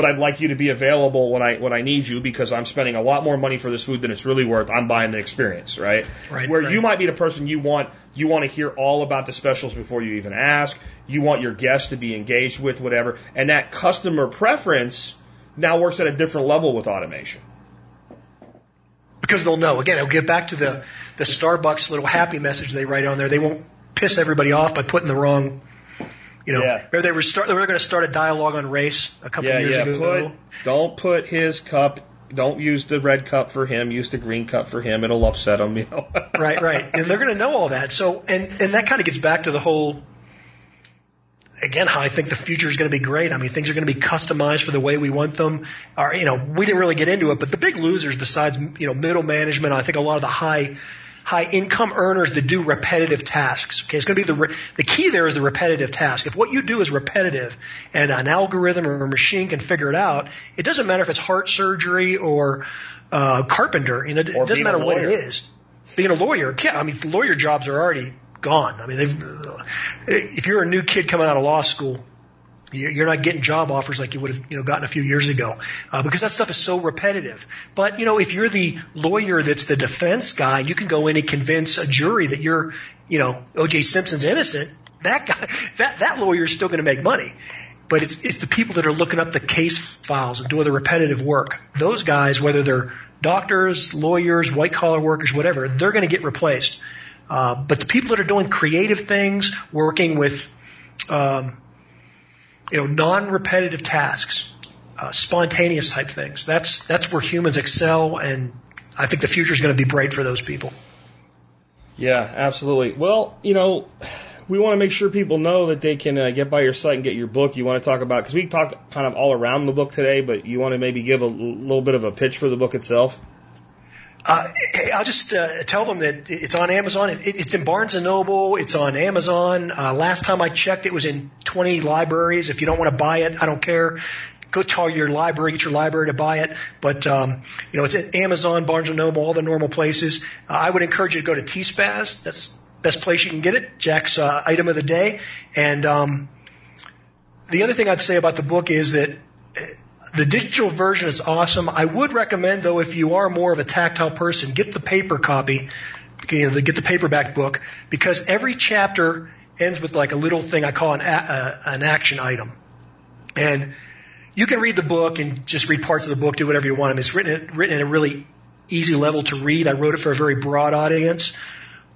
But I'd like you to be available when I when I need you because I'm spending a lot more money for this food than it's really worth. I'm buying the experience, right? Right, Where right. you might be the person you want you want to hear all about the specials before you even ask. You want your guests to be engaged with whatever, and that customer preference now works at a different level with automation. because they'll know. Again, it'll get back to the the Starbucks little happy message they write on there. They won't piss everybody off by putting the wrong. You know, Yeah. maybe they were start, they were going to start a dialogue on race a couple Yeah, of years yeah. ago. Put don't put his cup. Don't use the red cup for him. Use the green cup for him. It'll upset him. You know. right, right, and they're going to know all that. So, and and that kind of gets back to the whole. Again, how I think the future is going to be great. I mean, things are going to be customized for the way we want them. Or, you know, we didn't really get into it, but the big losers, besides you know middle management, I think a lot of the high high income earners that do repetitive tasks. Okay, it's going to be the re- the key there is the repetitive task. If what you do is repetitive and an algorithm or a machine can figure it out, it doesn't matter if it's heart surgery or uh, carpenter. You know, it Or doesn't matter what it is. Being a lawyer, yeah, I mean, lawyer jobs are already gone. I mean, they've, if you're a new kid coming out of law school, you're not getting job offers like you would have, you know, gotten a few years ago, uh, because that stuff is so repetitive. But you know, if you're the lawyer that's the defense guy, you can go in and convince a jury that you're, you know, O.J. Simpson's innocent. That guy, that that lawyer is still going to make money. But it's it's the people that are looking up the case files and doing the repetitive work. Those guys, whether they're doctors, lawyers, white collar workers, whatever, they're going to get replaced. Uh, but the people that are doing creative things, working with um, you know, non-repetitive tasks, uh, spontaneous type things. That's that's where humans excel, and I think the future is going to be bright for those people. Yeah, absolutely. Well, you know, we want to make sure people know that they can uh, get by your site and get your book. You want to talk about because we talked kind of all around the book today, but you want to maybe give a l- little bit of a pitch for the book itself. Uh, I'll just uh, tell them that it's on Amazon. It, it's in Barnes and Noble. It's on Amazon. Uh, last time I checked, it was in 20 libraries. If you don't want to buy it, I don't care. go to your library, get your library to buy it. But um, you know, it's at Amazon, Barnes and Noble, all the normal places. Uh, I would encourage you to go to TSPaz. That's the best place you can get it. Jack's uh, item of the day. And um, the other thing I'd say about the book is that the digital version is awesome. I would recommend, though, if you are more of a tactile person, get the paper copy, you know, get the paperback book, because every chapter ends with like a little thing I call an, a, an action item. And you can read the book and just read parts of the book, do whatever you want. I mean, it's written, written at a really easy level to read. I wrote it for a very broad audience.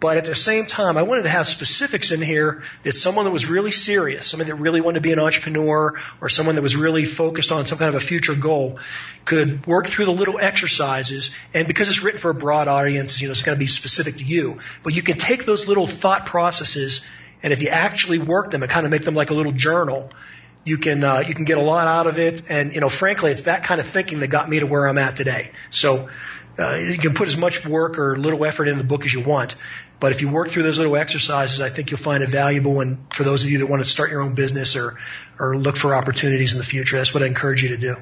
But at the same time, I wanted to have specifics in here that someone that was really serious, someone that really wanted to be an entrepreneur, or someone that was really focused on some kind of a future goal, could work through the little exercises. And because it's written for a broad audience, you know, it's going to be specific to you. But you can take those little thought processes, and if you actually work them and kind of make them like a little journal, you can uh, you can get a lot out of it. And you know, frankly, it's that kind of thinking that got me to where I'm at today. So. Uh, you can put as much work or little effort in the book as you want, but if you work through those little exercises, I think you'll find it valuable. And for those of you that want to start your own business or, or look for opportunities in the future, that's what I encourage you to do.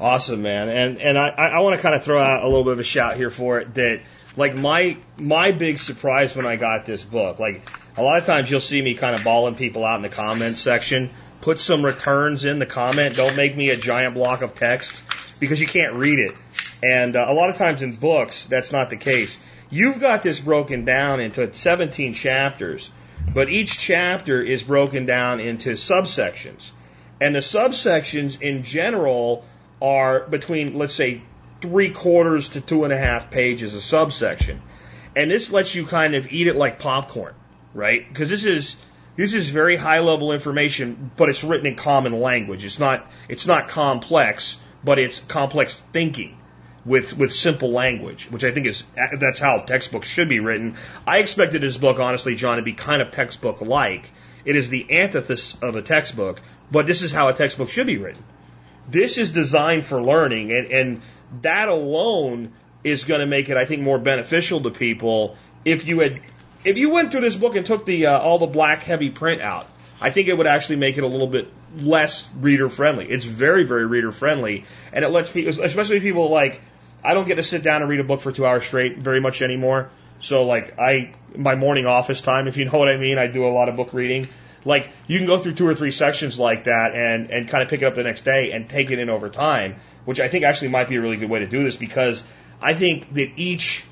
Awesome, man. And and I, I want to kind of throw out a little bit of a shout here for it that like my my big surprise when I got this book, like a lot of times you'll see me kind of bawling people out in the comments section. Put some returns in the comment. Don't make me a giant block of text because you can't read it. And uh, a lot of times in books, that's not the case. You've got this broken down into 17 chapters, but each chapter is broken down into subsections. And the subsections in general are between, let's say, three quarters to two and a half pages a subsection. And this lets you kind of eat it like popcorn, right? Because this is this is very high level information, but it's written in common language. It's not it's not complex, but it's complex thinking with with simple language, which I think is that's how textbooks should be written. I expected this book, honestly, John, to be kind of textbook like. It is the antithesis of a textbook, but this is how a textbook should be written. This is designed for learning, and, and that alone is going to make it, I think, more beneficial to people. If you had, if you went through this book and took the uh, all the black heavy print out, I think it would actually make it a little bit less reader friendly. It's very, very reader friendly, and it lets people, especially people like I don't get to sit down and read a book for two hours straight very much anymore. So like I, my morning office time, if you know what I mean, I do a lot of book reading. Like you can go through two or three sections like that and, and kind of pick it up the next day and take it in over time, which I think actually might be a really good way to do this because I think that each,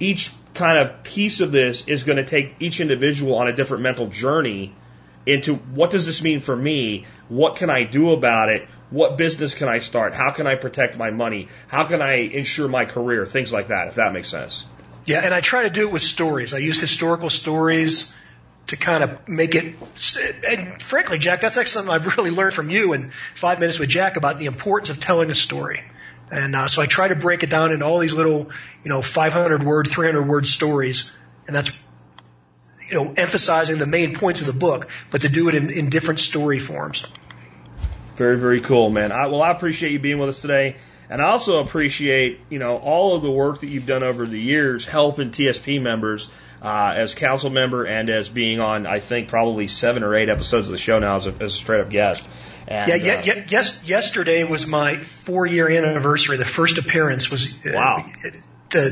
each kind of piece of this is going to take each individual on a different mental journey into what does this mean for me? What can I do about it? What business can I start? How can I protect my money? How can I ensure my career? Things like that, if that makes sense. Yeah, and I try to do it with stories. I use historical stories to kind of make it. And frankly, Jack, that's actually something I've really learned from you in five minutes with Jack about the importance of telling a story. And uh, so I try to break it down into all these little, you know, 500 word, 300 word stories, and that's, you know, emphasizing the main points of the book, but to do it in, in different story forms. Very, very cool, man. I, well, I appreciate you being with us today. And I also appreciate, you know, all of the work that you've done over the years helping TSP members uh, as council member and as being on, I think, probably seven or eight episodes of the show now as a, as a straight up guest. And, yeah, yeah, uh, yes, yesterday was my four year anniversary. The first appearance was uh, wow. Uh,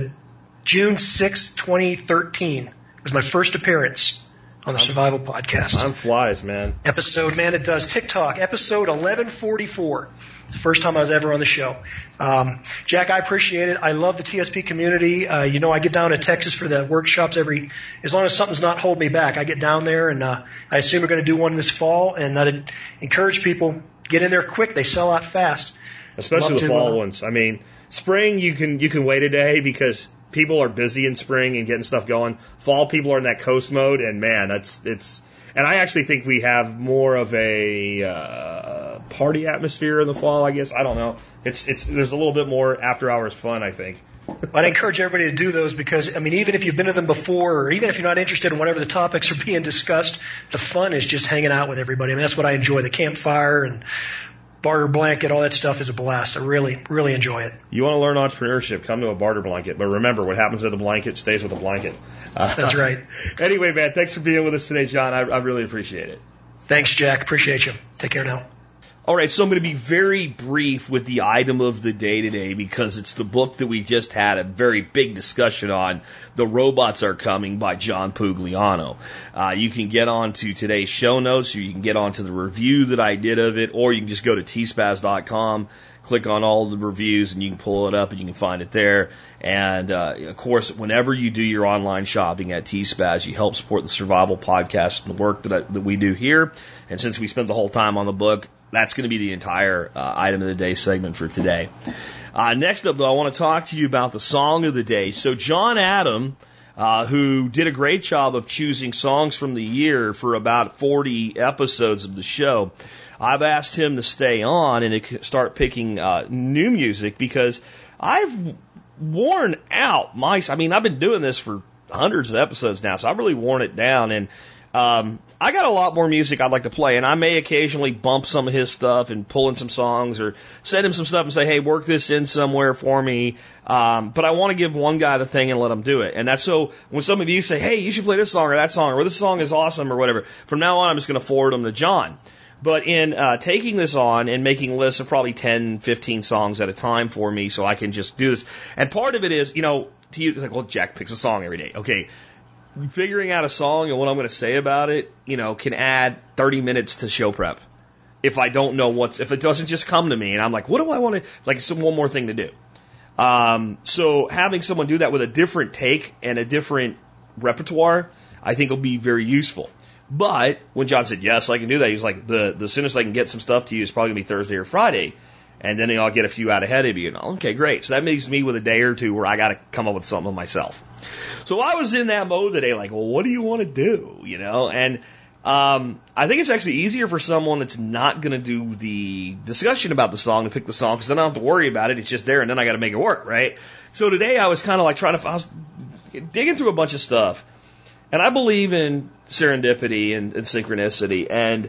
June 6, 2013 was my first appearance on the Survival Podcast. Time flies, man. Episode, man, it does. TikTok, episode 1144. the first time I was ever on the show. Um, Jack, I appreciate it. I love the TSP community. Uh, you know, I get down to Texas for the workshops every, as long as something's not holding me back, I get down there and, uh, I assume we're going to do one this fall and I'd encourage people, get in there quick. They sell out fast. Especially the fall uh, ones. I mean, spring you can, you can wait a day because people are busy in spring and getting stuff going. Fall people are in that coast mode, and man, that's it's. And I actually think we have more of a uh, party atmosphere in the fall. I guess I don't know. It's it's there's a little bit more after hours fun. I think. I'd encourage everybody to do those because, I mean, even if you've been to them before, or even if you're not interested in whatever the topics are being discussed, the fun is just hanging out with everybody. I mean, that's what I enjoy the campfire and barter blanket, all that stuff is a blast. I really, really enjoy it. You want to learn entrepreneurship, come to a barter blanket. But remember, what happens to the blanket stays with the blanket. Uh, That's right. anyway, man, thanks for being with us today, John. I, I really appreciate it. Thanks, Jack. Appreciate you. Take care now. All right, so I'm going to be very brief with the item of the day today because it's the book that we just had a very big discussion on. The Robots Are Coming by John Pugliano. Uh, you can get on to today's show notes, or you can get on to the review that I did of it, or you can just go to tspaz.com, click on all the reviews, and you can pull it up and you can find it there. And uh, of course, whenever you do your online shopping at TSPAZ, you help support the Survival Podcast and the work that, I, that we do here. And since we spent the whole time on the book, that's going to be the entire uh, item of the day segment for today. Uh, next up, though, I want to talk to you about the song of the day. So, John Adam, uh, who did a great job of choosing songs from the year for about 40 episodes of the show, I've asked him to stay on and to start picking uh, new music because I've worn out my. I mean, I've been doing this for hundreds of episodes now, so I've really worn it down. And um, I got a lot more music I'd like to play, and I may occasionally bump some of his stuff and pull in some songs or send him some stuff and say, hey, work this in somewhere for me. Um, but I want to give one guy the thing and let him do it. And that's so when some of you say, hey, you should play this song or that song or this song is awesome or whatever, from now on, I'm just going to forward them to John. But in uh, taking this on and making lists of probably 10, 15 songs at a time for me so I can just do this. And part of it is, you know, to you, like, well, Jack picks a song every day. Okay figuring out a song and what I'm going to say about it, you know, can add 30 minutes to show prep. If I don't know what's, if it doesn't just come to me and I'm like, what do I want to, like, some one more thing to do. Um, so having someone do that with a different take and a different repertoire, I think will be very useful. But when John said, yes, I can do that, he's like, the, the soonest I can get some stuff to you is probably going to be Thursday or Friday. And then I'll get a few out ahead of you. And, okay, great. So that leaves me with a day or two where I got to come up with something myself. So I was in that mode today, like, well, what do you want to do? You know, and um, I think it's actually easier for someone that's not going to do the discussion about the song to pick the song because then I don't have to worry about it. It's just there, and then I got to make it work, right? So today I was kind of like trying to, I was digging through a bunch of stuff, and I believe in serendipity and, and synchronicity, and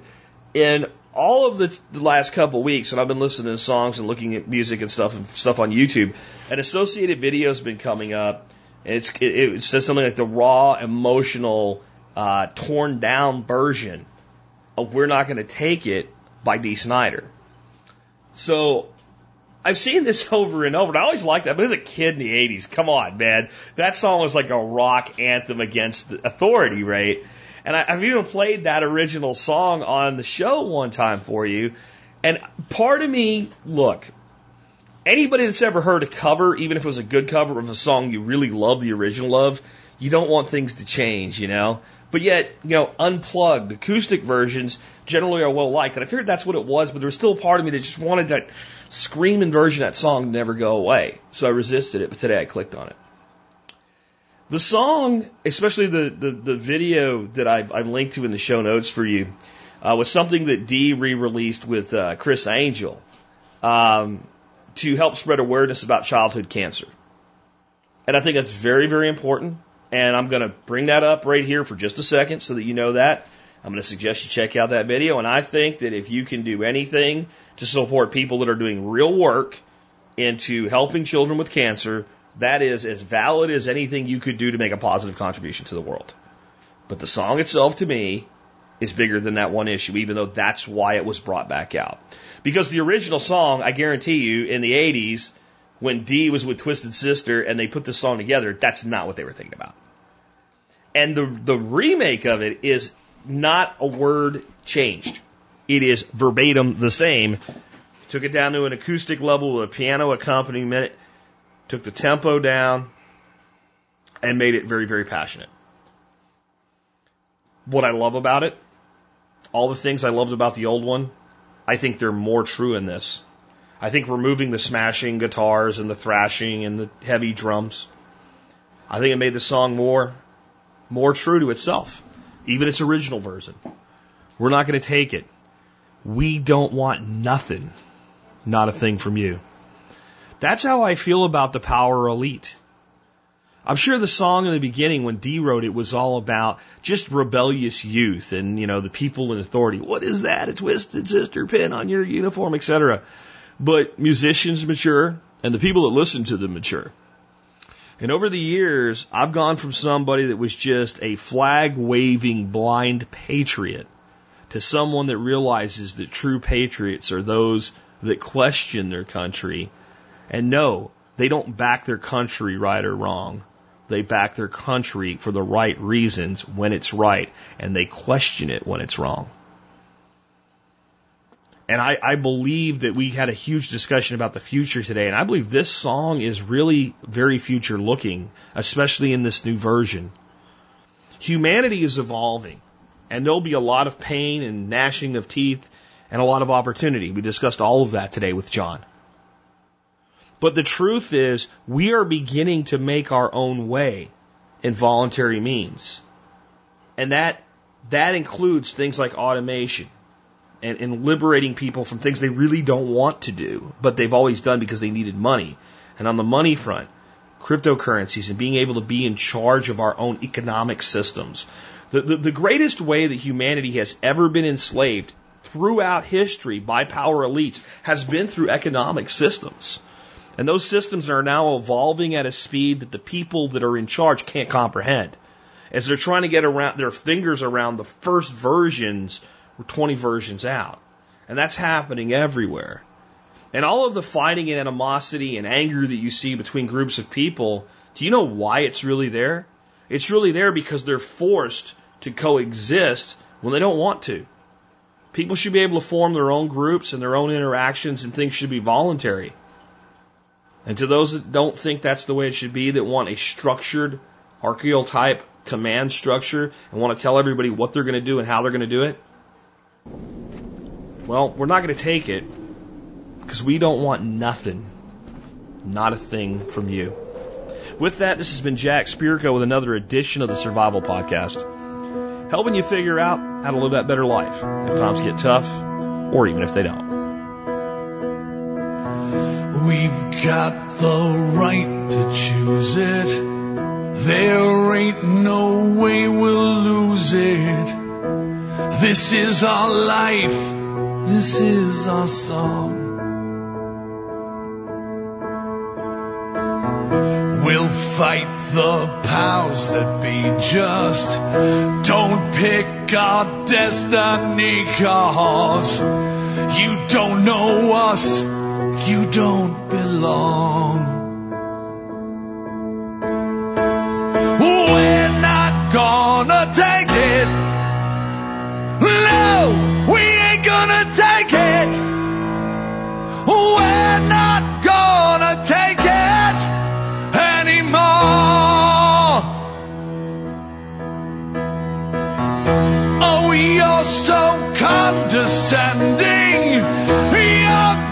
in all of the, the last couple weeks, and I've been listening to songs and looking at music and stuff and stuff on YouTube, an associated video has been coming up And it's, it, it says something like the raw, emotional, uh, torn down version of We're Not Going to Take It by Dee Snider. So I've seen this over and over, and I always liked that, but as a kid in the 80s, come on, man. That song was like a rock anthem against authority, right? And I, I've even played that original song on the show one time for you. And part of me, look, anybody that's ever heard a cover, even if it was a good cover of a song you really love the original of, you don't want things to change, you know? But yet, you know, unplugged, acoustic versions generally are well liked. And I figured that's what it was, but there was still a part of me that just wanted that screaming version of that song never go away. So I resisted it, but today I clicked on it. The song, especially the, the, the video that I've, I've linked to in the show notes for you, uh, was something that Dee re-released with uh, Criss Angel. Um, to help spread awareness about childhood cancer. And I think that's very, very important. And I'm going to bring that up right here for just a second so that you know that. I'm going to suggest you check out that video. And I think that if you can do anything to support people that are doing real work into helping children with cancer, that is as valid as anything you could do to make a positive contribution to the world. But the song itself, to me, is bigger than that one issue, even though that's why it was brought back out. Because the original song, I guarantee you, in the 80s, when Dee was with Twisted Sister and they put this song together, that's not what they were thinking about. And the, the remake of it is not a word changed. It is verbatim the same. Took it down to an acoustic level with a piano accompaniment, took the tempo down, and made it very, very passionate. What I love about it, all the things I loved about the old one, I think they're more true in this. I think removing the smashing guitars and the thrashing and the heavy drums, I think it made the song more, more true to itself, even its original version. We're not going to take it. We don't want nothing, not a thing from you. That's how I feel about the Power Elite. I'm sure the song in the beginning when Dee wrote it was all about just rebellious youth and, you know, the people in authority. What is that? A twisted sister pin on your uniform, etc. But musicians mature and the people that listen to them mature. And over the years, I've gone from somebody that was just a flag waving blind patriot to someone that realizes that true patriots are those that question their country and know they don't back their country right or wrong. They back their country for the right reasons when it's right, and they question it when it's wrong. And I, I believe that we had a huge discussion about the future today, and I believe this song is really very future looking, especially in this new version. Humanity is evolving, and there'll be a lot of pain and gnashing of teeth and a lot of opportunity. We discussed all of that today with John. But the truth is, we are beginning to make our own way in voluntary means. And that, that includes things like automation and, and liberating people from things they really don't want to do, but they've always done because they needed money. And on the money front, cryptocurrencies and being able to be in charge of our own economic systems. The, the, the greatest way that humanity has ever been enslaved throughout history by power elites has been through economic systems. And those systems are now evolving at a speed that the people that are in charge can't comprehend. As they're trying to get around their fingers around the first versions, 20 versions out. And that's happening everywhere. And all of the fighting and animosity and anger that you see between groups of people, do you know why it's really there? It's really there because they're forced to coexist when they don't want to. People should be able to form their own groups and their own interactions, and things should be voluntary. And to those that don't think that's the way it should be, that want a structured, archetype command structure and want to tell everybody what they're going to do and how they're going to do it, well, we're not going to take it because we don't want nothing, not a thing from you. With that, this has been Jack Spirko with another edition of the Survival Podcast, helping you figure out how to live that better life if times get tough or even if they don't. We've got the right to choose it. There ain't no way we'll lose it. This is our life. This is our song. We'll fight the powers that be just. Don't pick our destiny cause you don't know us. You don't belong. We're not gonna take it. No, we ain't gonna take it. We're not gonna take it anymore. Oh, you're so condescending. Your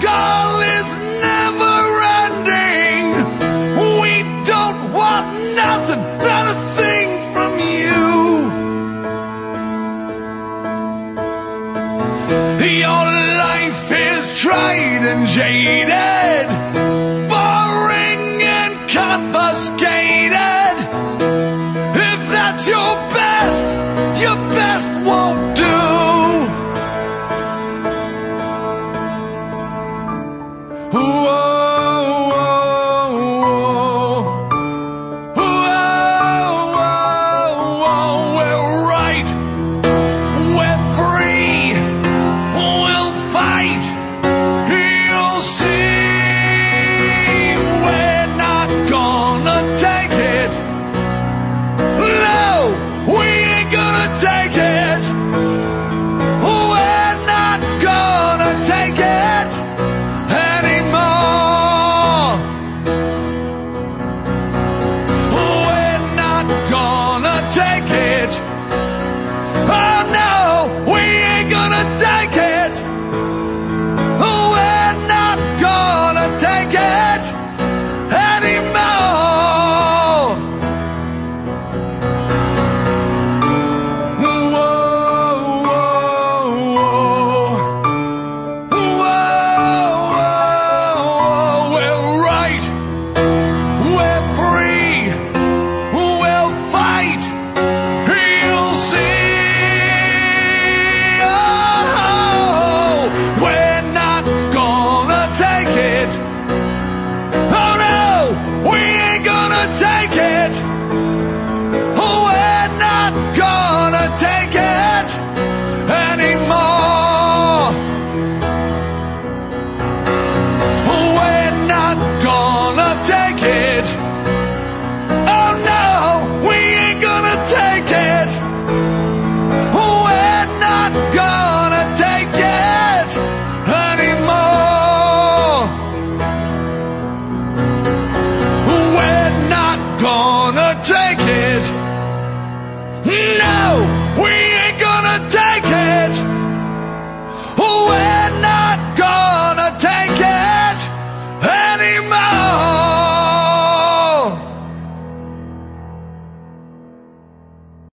life is tried and jaded, boring and confiscated. If that's your best, your best won't do. Whoa,